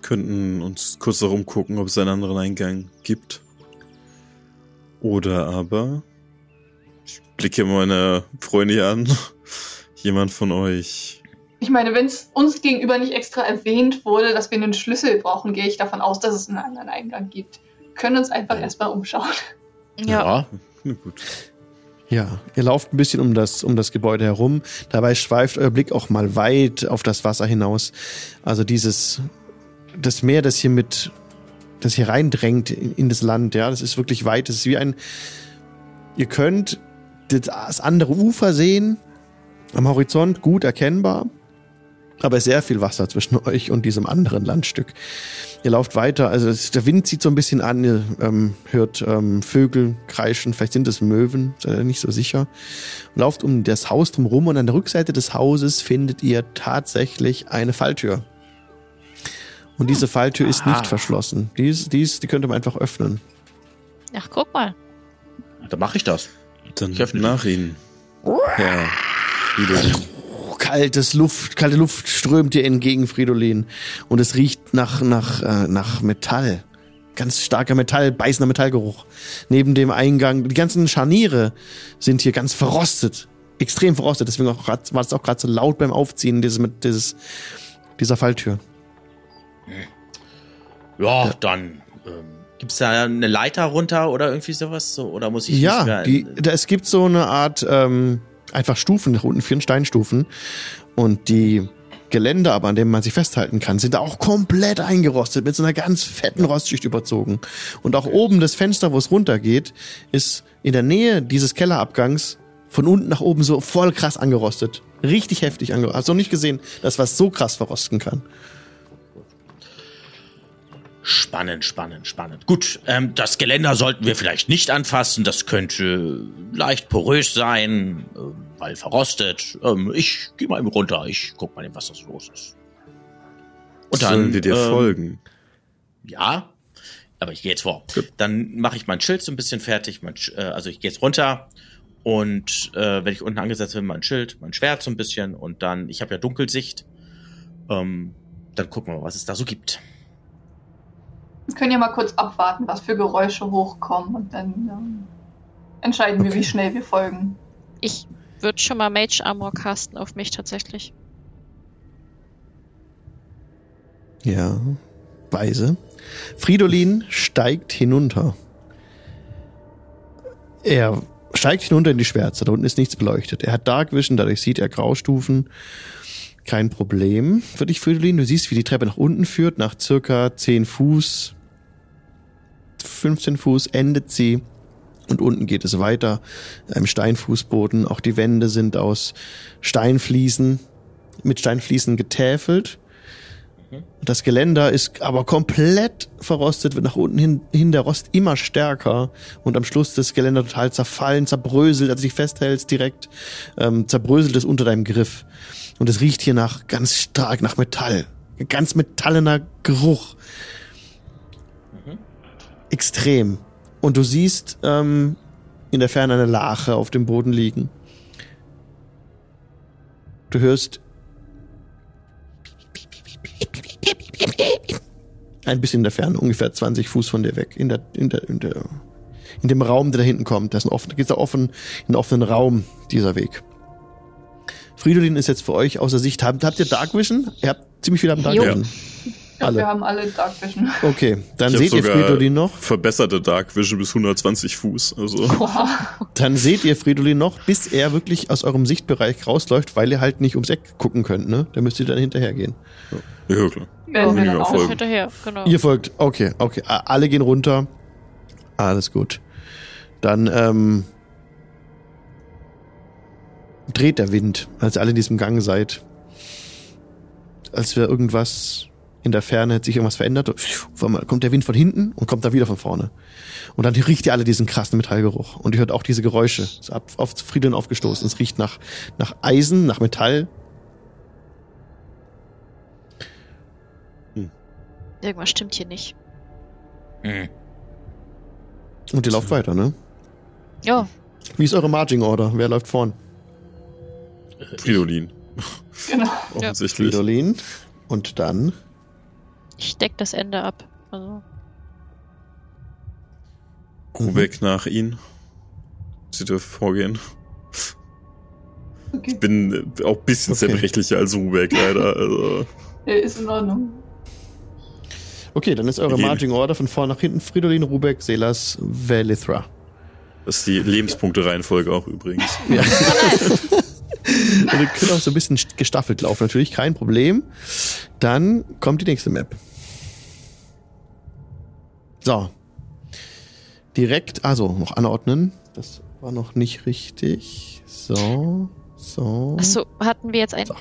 Könnten uns kurz darum gucken, ob es einen anderen Eingang gibt. Oder aber Ich blicke meine Freunde an. Jemand von euch. Ich meine, wenn es uns gegenüber nicht extra erwähnt wurde, dass wir einen Schlüssel brauchen, gehe ich davon aus, dass es einen anderen Eingang gibt. Wir können uns einfach erstmal umschauen. Ja. Na gut. Ja, ihr lauft ein bisschen um das, um das Gebäude herum. Dabei schweift euer Blick auch mal weit auf das Wasser hinaus. Also dieses, das Meer, das hier mit, das hier reindrängt in, in das Land, ja, das ist wirklich weit. Das ist wie ein, ihr könnt das andere Ufer sehen, am Horizont gut erkennbar, aber sehr viel Wasser zwischen euch und diesem anderen Landstück. Ihr lauft weiter, also der Wind zieht so ein bisschen an, ihr ähm, hört ähm, Vögel kreischen, vielleicht sind es Möwen, seid ihr nicht so sicher. Lauft um das Haus drumherum und an der Rückseite des Hauses findet ihr tatsächlich eine Falltür. Und diese Falltür ist nicht verschlossen. Die, ist, die, ist, die könnte man einfach öffnen. Ach, guck mal. Dann mache ich das. Dann Ich öffne nach Ihnen. Ja. Fridolin. Oh, kaltes Luft, kalte Luft strömt dir entgegen, Fridolin. Und es riecht nach, nach, äh, nach Metall. Ganz starker Metall, beißender Metallgeruch. Neben dem Eingang, die ganzen Scharniere sind hier ganz verrostet. Extrem verrostet. Deswegen auch grad, war es auch gerade so laut beim Aufziehen dieses, mit dieses, dieser Falltür. Ja, dann ähm, gibt's da eine Leiter runter oder irgendwie sowas? So, oder muss ich Ja, die, da, es gibt so eine Art ähm, einfach Stufen nach unten, vier Steinstufen. Und die Geländer, aber an dem man sich festhalten kann, sind auch komplett eingerostet, mit so einer ganz fetten Rostschicht überzogen. Und auch oben das Fenster, wo es runtergeht, ist in der Nähe dieses Kellerabgangs von unten nach oben so voll krass angerostet. Richtig heftig angerostet. Hast du noch nicht gesehen, dass was so krass verrosten kann? Spannend, spannend, spannend. Gut, ähm, das Geländer sollten wir vielleicht nicht anfassen. Das könnte leicht porös sein, ähm, weil verrostet. Ähm, ich gehe mal eben runter. Ich guck mal, eben, was das los ist. Und dann Sollen wir dir ähm, folgen? Ja, aber ich gehe jetzt vor. Dann mache ich mein Schild so ein bisschen fertig. Mein, äh, also ich gehe jetzt runter und äh, wenn ich unten angesetzt bin, mein Schild, mein Schwert so ein bisschen und dann, ich habe ja Dunkelsicht. Ähm, dann gucken wir mal, was es da so gibt. Wir können ja mal kurz abwarten, was für Geräusche hochkommen und dann ähm, entscheiden wir, Okay. wie schnell wir folgen. Ich würde schon mal Mage Armor casten auf mich tatsächlich. Ja, weise. Fridolin steigt hinunter. Er steigt hinunter in die Schwärze. Da unten ist nichts beleuchtet. Er hat Dark Vision, dadurch sieht er Graustufen. Kein Problem für dich, Fridolin. Du siehst, wie die Treppe nach unten führt. Nach circa 10 Fuß, 15 Fuß endet sie. Und unten geht es weiter. Im Steinfußboden. Auch die Wände sind aus Steinfliesen, mit Steinfliesen getäfelt. Das Geländer ist aber komplett verrostet, wird nach unten hin, hin der Rost immer stärker und am Schluss das Geländer total zerfallen, zerbröselt, als du dich festhältst direkt, ähm, zerbröselt es unter deinem Griff. Und es riecht hier nach ganz stark nach Metall. Ein Ganz metallener Geruch. Extrem. Und du siehst ähm, in der Ferne eine Lache auf dem Boden liegen. Du hörst ein bisschen in der Ferne, ungefähr 20 Fuß von dir weg, in der, in der, in der, in dem Raum, der da hinten kommt. Da ist ein offen, geht's da offen, in offenen Raum, dieser Weg. Fridolin ist jetzt für euch außer Sicht. Habt, habt ihr Dark Vision? Ihr habt ziemlich viele haben Dark Jo. Vision. Alle. wir haben alle Dark Vision. Okay, dann Ich seht ihr Fridolin noch. Verbesserte Dark Vision bis 120 Fuß. Also Dann seht ihr Fridolin noch, bis er wirklich aus eurem Sichtbereich rausläuft, weil ihr halt nicht ums Eck gucken könnt, ne? Da müsst ihr dann hinterhergehen. ja klar. Werden wir Ja, dann auch. folgen. Hinterher, genau. Ihr folgt, okay, okay. Alle gehen runter. Alles gut. Dann ähm, dreht der Wind, als ihr alle in diesem Gang seid. Als wäre irgendwas in der Ferne, hat sich irgendwas verändert. Einmal kommt der Wind von hinten und kommt da wieder von vorne. Und dann riecht ihr alle diesen krassen Metallgeruch. Und ihr hört auch diese Geräusche. Es ist auf Frieden aufgestoßen. Es riecht nach, nach Eisen, nach Metall. Irgendwas stimmt hier nicht. Hm. Und ihr lauft weiter, ne? Ja, Wie ist eure Marching Order? Wer läuft vorn? Fridolin. Genau. Offensichtlich. Fridolin. Und dann ich deck das Ende ab. Also, Rubek nach ihn. Sie dürfen vorgehen. Okay. Ich bin auch ein bisschen Okay. zerbrechlicher als Rubeck, leider. Also, Äh, Ist in Ordnung. Okay, dann ist eure. Marching Order von vorn nach hinten Fridolin, Rubek, Selas, Velithra. das ist die Lebenspunkte-Reihenfolge auch übrigens. Ja. Und ihr könnt auch so ein bisschen gestaffelt laufen, natürlich, kein Problem. Dann kommt die nächste Map. So. Direkt, also noch anordnen. Das war noch nicht richtig. So, so. Achso, hatten wir jetzt ein. So.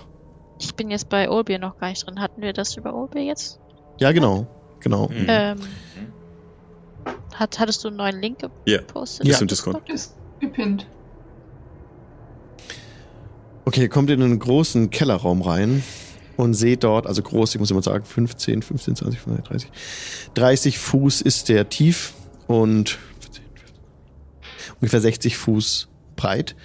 Ich bin jetzt bei Olbir noch gar nicht drin. Hatten wir das über Olbir jetzt? Ja, genau. Genau. Mhm. Ähm, hat, hattest du einen neuen Link Ja, gepostet? ist im Discord. Ist gepinnt. Okay, ihr kommt in einen großen Kellerraum rein und seht dort, also groß, ich muss immer sagen, 15, 15, 20, 25, 30. 30 Fuß ist der tief und ungefähr 60 Fuß breit.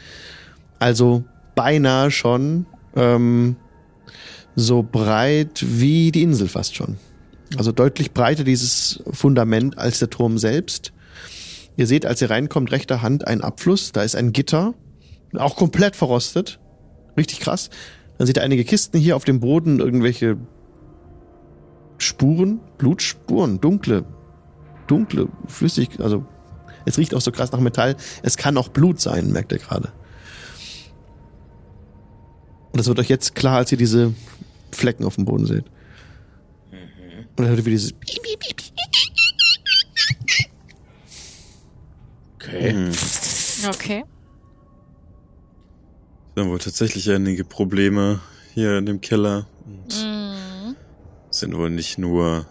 Also beinahe schon ähm, so breit wie die Insel fast schon. Also deutlich breiter dieses Fundament als der Turm selbst. Ihr seht, als ihr reinkommt, rechter Hand ein Abfluss, da ist ein Gitter, auch komplett verrostet. Richtig krass. Dann seht ihr einige Kisten hier auf dem Boden, irgendwelche Spuren, Blutspuren, dunkle, dunkle, flüssig, also es riecht auch so krass nach Metall. Es kann auch Blut sein, merkt ihr gerade. Und das wird euch jetzt klar, als ihr diese Flecken auf dem Boden seht. Und dann hört ihr wie dieses Okay. Okay. Wir haben wohl tatsächlich einige Probleme hier in dem Keller. Und Mhm. sind wohl nicht nur.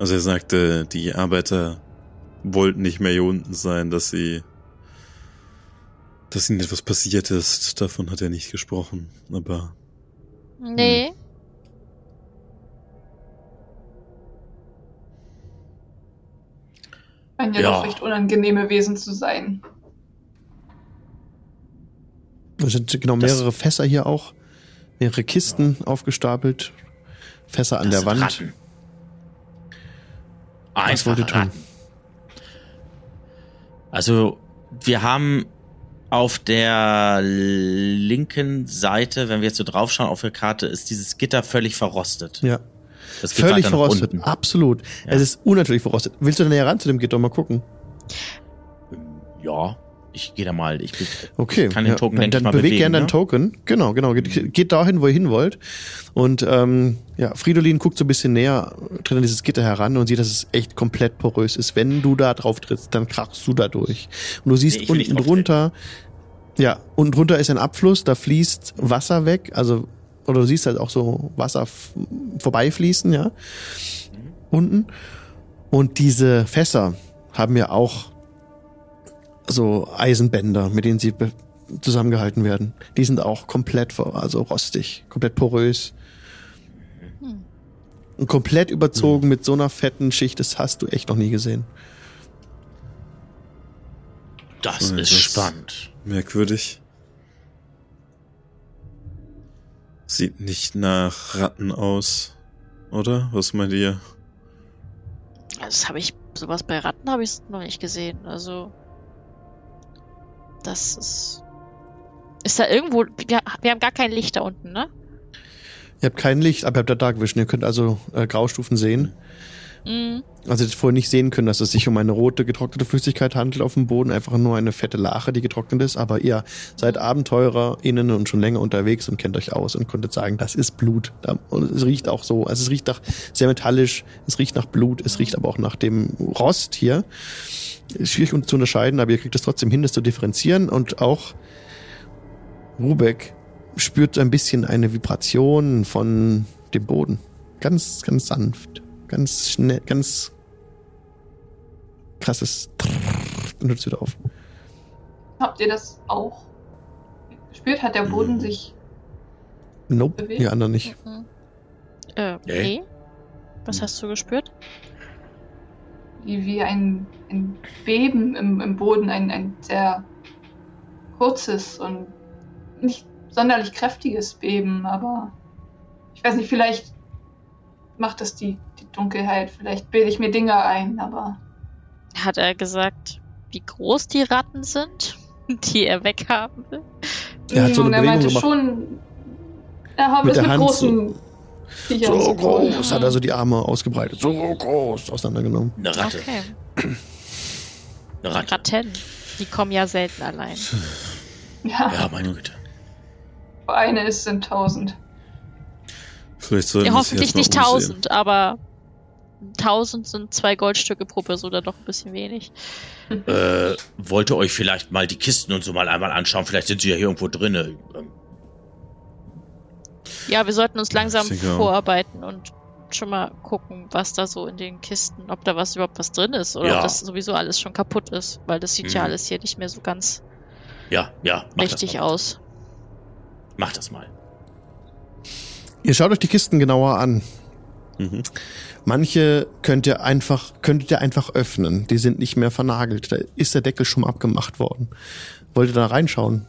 Also er sagte, die Arbeiter wollten nicht mehr hier unten sein, dass sie. dass ihnen etwas passiert ist. Davon hat er nicht gesprochen. Aber Nee. Scheinen ja, Ja. doch recht unangenehme Wesen zu sein. Es sind genau Das- mehrere Fässer hier auch. Mehrere Kisten aufgestapelt. Fässer an Das der Wand. Ratten. Was Einfach wollt ihr tun? Ratten. Also, wir haben auf der linken Seite, wenn wir jetzt so draufschauen auf der Karte, ist dieses Gitter völlig verrostet. Ja. Das geht Völlig verrostet. unten. Absolut. Ja. Es ist unnatürlich verrostet. Willst du da näher ran zu dem Gitter mal gucken? Ja, ich gehe da mal. Ich bin, Okay. Kann den ja. Token, dann, dann mal bewegt bewegen, gerne deinen ne? Token. Genau, genau. Geht, geht dahin, wo ihr hin wollt. Und ähm, ja, Fridolin guckt so ein bisschen näher, tritt an dieses Gitter heran und sieht, dass es echt komplett porös ist. Wenn du da drauf trittst, dann krachst du da durch. Und du siehst Nee, unten drunter, ja, unten drunter ist ein Abfluss, da fließt Wasser weg, also oder du siehst halt auch so Wasser vorbeifließen, ja. Unten. Und diese Fässer haben ja auch so Eisenbänder, mit denen sie zusammengehalten werden. Die sind auch komplett also rostig, komplett porös. Hm. Und komplett überzogen mit so einer fetten Schicht, das hast du echt noch nie gesehen. das Ja, ist das- spannend. merkwürdig. Sieht nicht nach Ratten aus, oder? Was meint ihr? Das habe ich, sowas bei Ratten habe ich noch nicht gesehen. Also, das ist. Ist da irgendwo. Wir, wir haben gar kein Licht da unten, ne? Ihr habt kein Licht, aber ihr habt da Dark Vision. Ihr könnt also äh, Graustufen sehen. Mhm. Also ihr hättet vorher nicht sehen können, dass es sich um eine rote getrocknete Flüssigkeit handelt auf dem Boden, einfach nur eine fette Lache, die getrocknet ist. Aber ihr seid Abenteurer innen und schon länger unterwegs und kennt euch aus und konntet sagen, das ist Blut. Und es riecht auch so. Also es riecht nach sehr metallisch, es riecht nach Blut, es riecht aber auch nach dem Rost hier. Ist schwierig zu unterscheiden, aber ihr kriegt es trotzdem hin, das zu differenzieren und auch Rubek spürt ein bisschen eine Vibration von dem Boden. Ganz, ganz sanft. Ganz schnell, ganz krasses und hört wieder auf. Habt ihr das auch gespürt? Hat der Boden sich. Nope, Bewegt? die anderen nicht. Mhm. Äh, Nee. nee. Was hast du gespürt? wie, wie ein, ein Beben im, im Boden, ein, ein sehr kurzes und nicht sonderlich kräftiges Beben, aber ich weiß nicht, vielleicht macht das die, die Dunkelheit, vielleicht bilde ich mir Dinge ein, aber Hat er gesagt, wie groß die Ratten sind, die er weghaben will? Er hat so eine Hm, er Bewegung meinte gemacht. schon, er habe Mit es der mit Hand großen Viechern So tun. groß hat er so die Arme ausgebreitet. So groß auseinandergenommen. Eine Ratte. Okay. Eine Ratte. Ratten. Die kommen ja selten allein. Ja, Ja, meine Güte. eine ist in tausend. Vielleicht sollten Ja, hoffentlich nicht tausend, aber tausend sind zwei Goldstücke pro Person dann doch ein bisschen wenig. Äh, wollt ihr euch vielleicht mal die Kisten und so mal einmal anschauen? Vielleicht sind sie ja hier irgendwo drinne. Ähm, Ja, wir sollten uns langsam vorarbeiten und schon mal gucken, was da so in den Kisten, ob da was überhaupt was drin ist oder Ja. ob das sowieso alles schon kaputt ist, weil das sieht ja Mhm. alles hier nicht mehr so ganz Ja, ja, mach richtig aus. Mach das mal. Ihr schaut euch die Kisten genauer an. Mhm. Manche könnt ihr einfach, könntet ihr einfach öffnen. Die sind nicht mehr vernagelt. Da ist der Deckel schon mal abgemacht worden. Wollt ihr da reinschauen?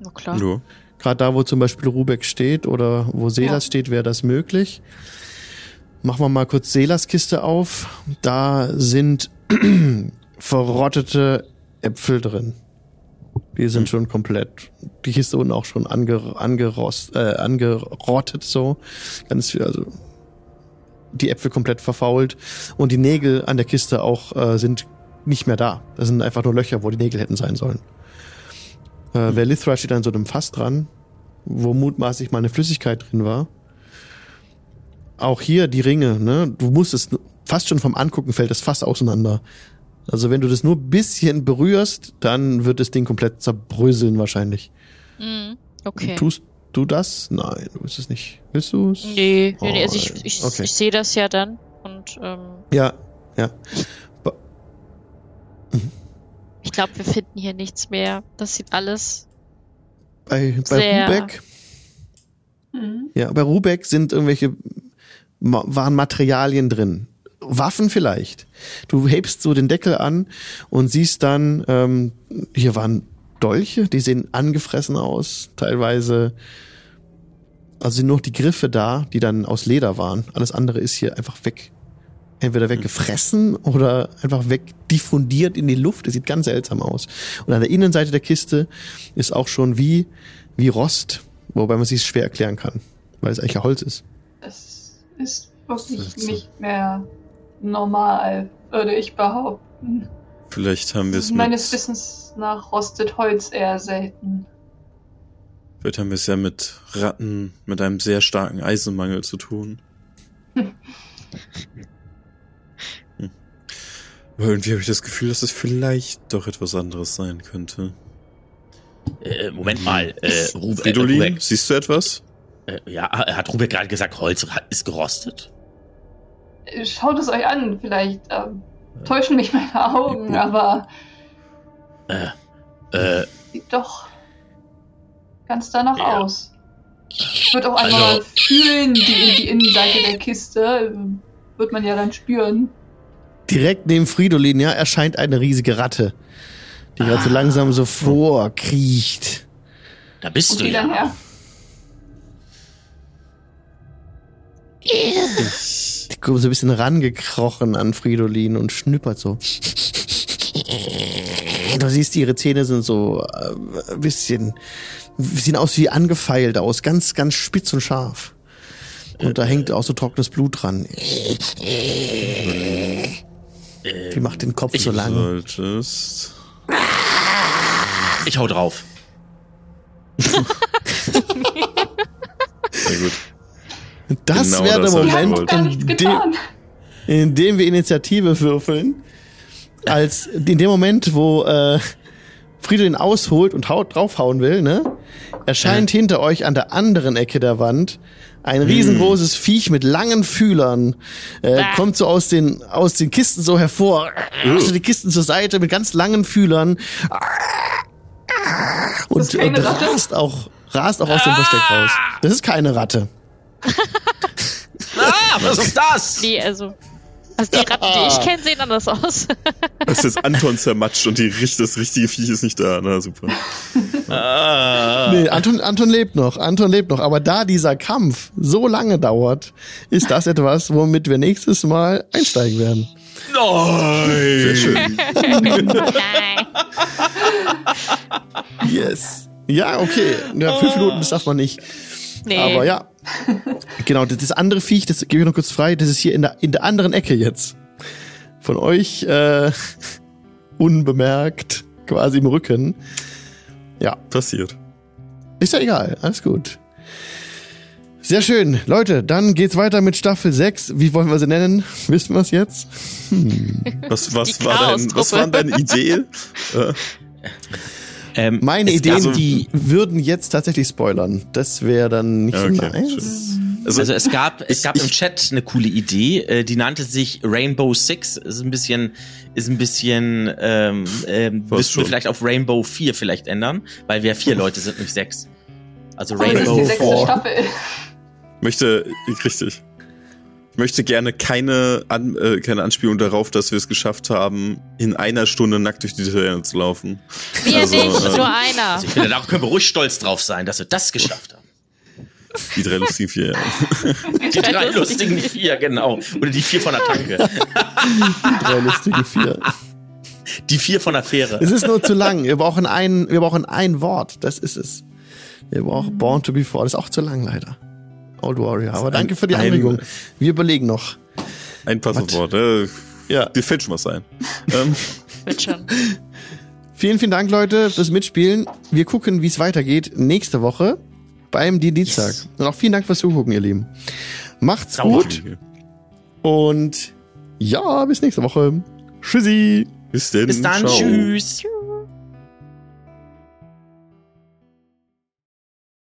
Na klar. Ja. Gerade da, wo zum Beispiel Rubeck steht oder wo Selas Ja. steht, wäre das möglich. Machen wir mal kurz Selas Kiste auf. Da sind verrottete Äpfel drin. Die sind schon komplett. Die Kiste unten auch schon ange, angerost, äh, angerottet so. Ganz viel, also die Äpfel komplett verfault und die Nägel an der Kiste auch äh, sind nicht mehr da. Das sind einfach nur Löcher, wo die Nägel hätten sein sollen. Äh, wer Lithra steht an so einem Fass dran, wo mutmaßlich mal eine Flüssigkeit drin war. Auch hier die Ringe, ne? Du musst es fast schon vom Angucken fällt das Fass auseinander. Also wenn du das nur ein bisschen berührst, dann wird das Ding komplett zerbröseln wahrscheinlich. Mhm. Okay. Tust du das? Nein, du willst es nicht. Willst du es? Nee, nee, nee, also ich, Oh, ich, okay. ich sehe das ja dann und ähm, Ja, ja. ich glaube, wir finden hier nichts mehr. Das sieht alles. Bei, bei. Rubeck, Mhm. ja, bei Rubeck sind irgendwelche waren Materialien drin. Waffen vielleicht. Du hebst so den Deckel an und siehst dann, ähm, hier waren Dolche, die sehen angefressen aus, teilweise. Also sind nur noch die Griffe da, die dann aus Leder waren. Alles andere ist hier einfach weg. Entweder weggefressen oder einfach wegdiffundiert in die Luft. Das sieht ganz seltsam aus. Und an der Innenseite der Kiste ist auch schon wie, wie Rost, wobei man sich schwer erklären kann, weil es eigentlich ja Holz ist. Das ist wirklich nicht mehr normal, würde ich behaupten. Vielleicht haben wir es Meines mit, Wissens nach rostet Holz eher selten. vielleicht haben wir es ja mit Ratten mit einem sehr starken Eisenmangel zu tun. Hm. Aber irgendwie habe ich das Gefühl, dass es vielleicht doch etwas anderes sein könnte. Äh, Moment mal. Äh, Rube, äh, Fridolin, Rubeck, siehst du etwas? äh, ja, hat Rubeck gerade gesagt, Holz ist gerostet? Schaut es euch an, vielleicht ähm, täuschen mich meine Augen, aber Äh, äh, sieht doch ganz danach Ja. aus. Ich würde auch einmal Also- fühlen, die, die Innenseite der Kiste. ähm, Wird man ja dann spüren. Direkt neben Fridolin, ja, erscheint eine riesige Ratte, die gerade so langsam so vorkriecht. da bist Und du die dann ja. her. Die kommt so ein bisschen rangekrochen an Fridolin und schnuppert so. Du siehst, ihre Zähne sind so äh, ein bisschen, sehen aus wie angefeilt aus, ganz, ganz spitz und scharf. Und da hängt auch so trockenes Blut dran. Die macht den Kopf so lang. Solltest. Ich hau drauf. Sehr gut. Das Genau wäre der Moment, in dem, in dem wir Initiative würfeln, als in dem Moment, wo äh, Fridolin ausholt und haut, draufhauen will, ne, erscheint hinter euch an der anderen Ecke der Wand ein riesengroßes Viech mit langen Fühlern, äh, Ah. kommt so aus den aus den Kisten so hervor, so die Kisten zur Seite mit ganz langen Fühlern. Und, und rast auch rast auch aus dem Versteck raus. Das ist keine Ratte. Ah, was ist das? Nee, also. Also die Ratten, die ich kenne, sehen anders aus. Das ist jetzt Anton zermatscht und die, das richtige Viech ist nicht da. Na super. Ah. Nee, Anton, Anton lebt noch, Anton lebt noch. Aber da dieser Kampf so lange dauert, ist das etwas, womit wir nächstes Mal einsteigen werden. Nein! Sehr schön. Nein. Yes. Ja, okay. Ja, fünf Minuten, das darf man nicht. Nee. Aber ja. Genau, das, andere Viech, das gebe ich noch kurz frei, das ist hier in der, in der anderen Ecke jetzt. Von euch äh, unbemerkt, quasi im Rücken. Ja, Passiert. ist ja egal, alles gut. Sehr schön. Leute, dann geht's weiter mit Staffel 6. Wie wollen wir sie nennen? Wissen wir es jetzt? Was, was, Die war dein, was war deine Idee? Äh, Ähm, Meine Ideen, gab- die würden jetzt tatsächlich spoilern. Das wäre dann nicht so Okay, nice. also, Also es gab, es ich- gab im ich- Chat eine coole Idee, äh, die nannte sich Rainbow Six. Ist ein bisschen, ist ein bisschen, ähm, ähm, Was müssten wir schon? vielleicht auf Rainbow 4 vielleicht ändern, weil wir vier Leute sind, nicht sechs. Also ist Rainbow die sechste 4. Staffel. möchte, richtig. Ich möchte gerne keine, An, äh, keine Anspielung darauf, dass wir es geschafft haben, in einer Stunde nackt durch die Taverne zu laufen. Wir Also, nicht, äh, nur einer. Also ich finde, da können wir ruhig stolz drauf sein, dass wir das geschafft haben. Die drei lustigen vier. Ja. Die drei lustigen vier, genau. Oder die vier von der Tanke. Drei lustige vier. Die vier von der Fähre. Es ist nur zu lang. Wir brauchen ein, wir brauchen ein Wort. Das ist es. Wir brauchen Born to be Four. Das ist auch zu lang, leider. Old Warrior. Aber danke für die ein- Anregung. Wir überlegen noch. Ein passendes Wort. Äh, Ja. dir fällt schon was ein. Ähm, Wird schon. Vielen, vielen Dank, Leute, fürs Mitspielen. Wir gucken, wie es weitergeht nächste Woche beim Dienstag. Yes. Und auch vielen Dank fürs Zugucken, ihr Lieben. Macht's Sauber. gut und ja, bis nächste Woche. Tschüssi. bis denn. Bis dann, Ciao. tschüss.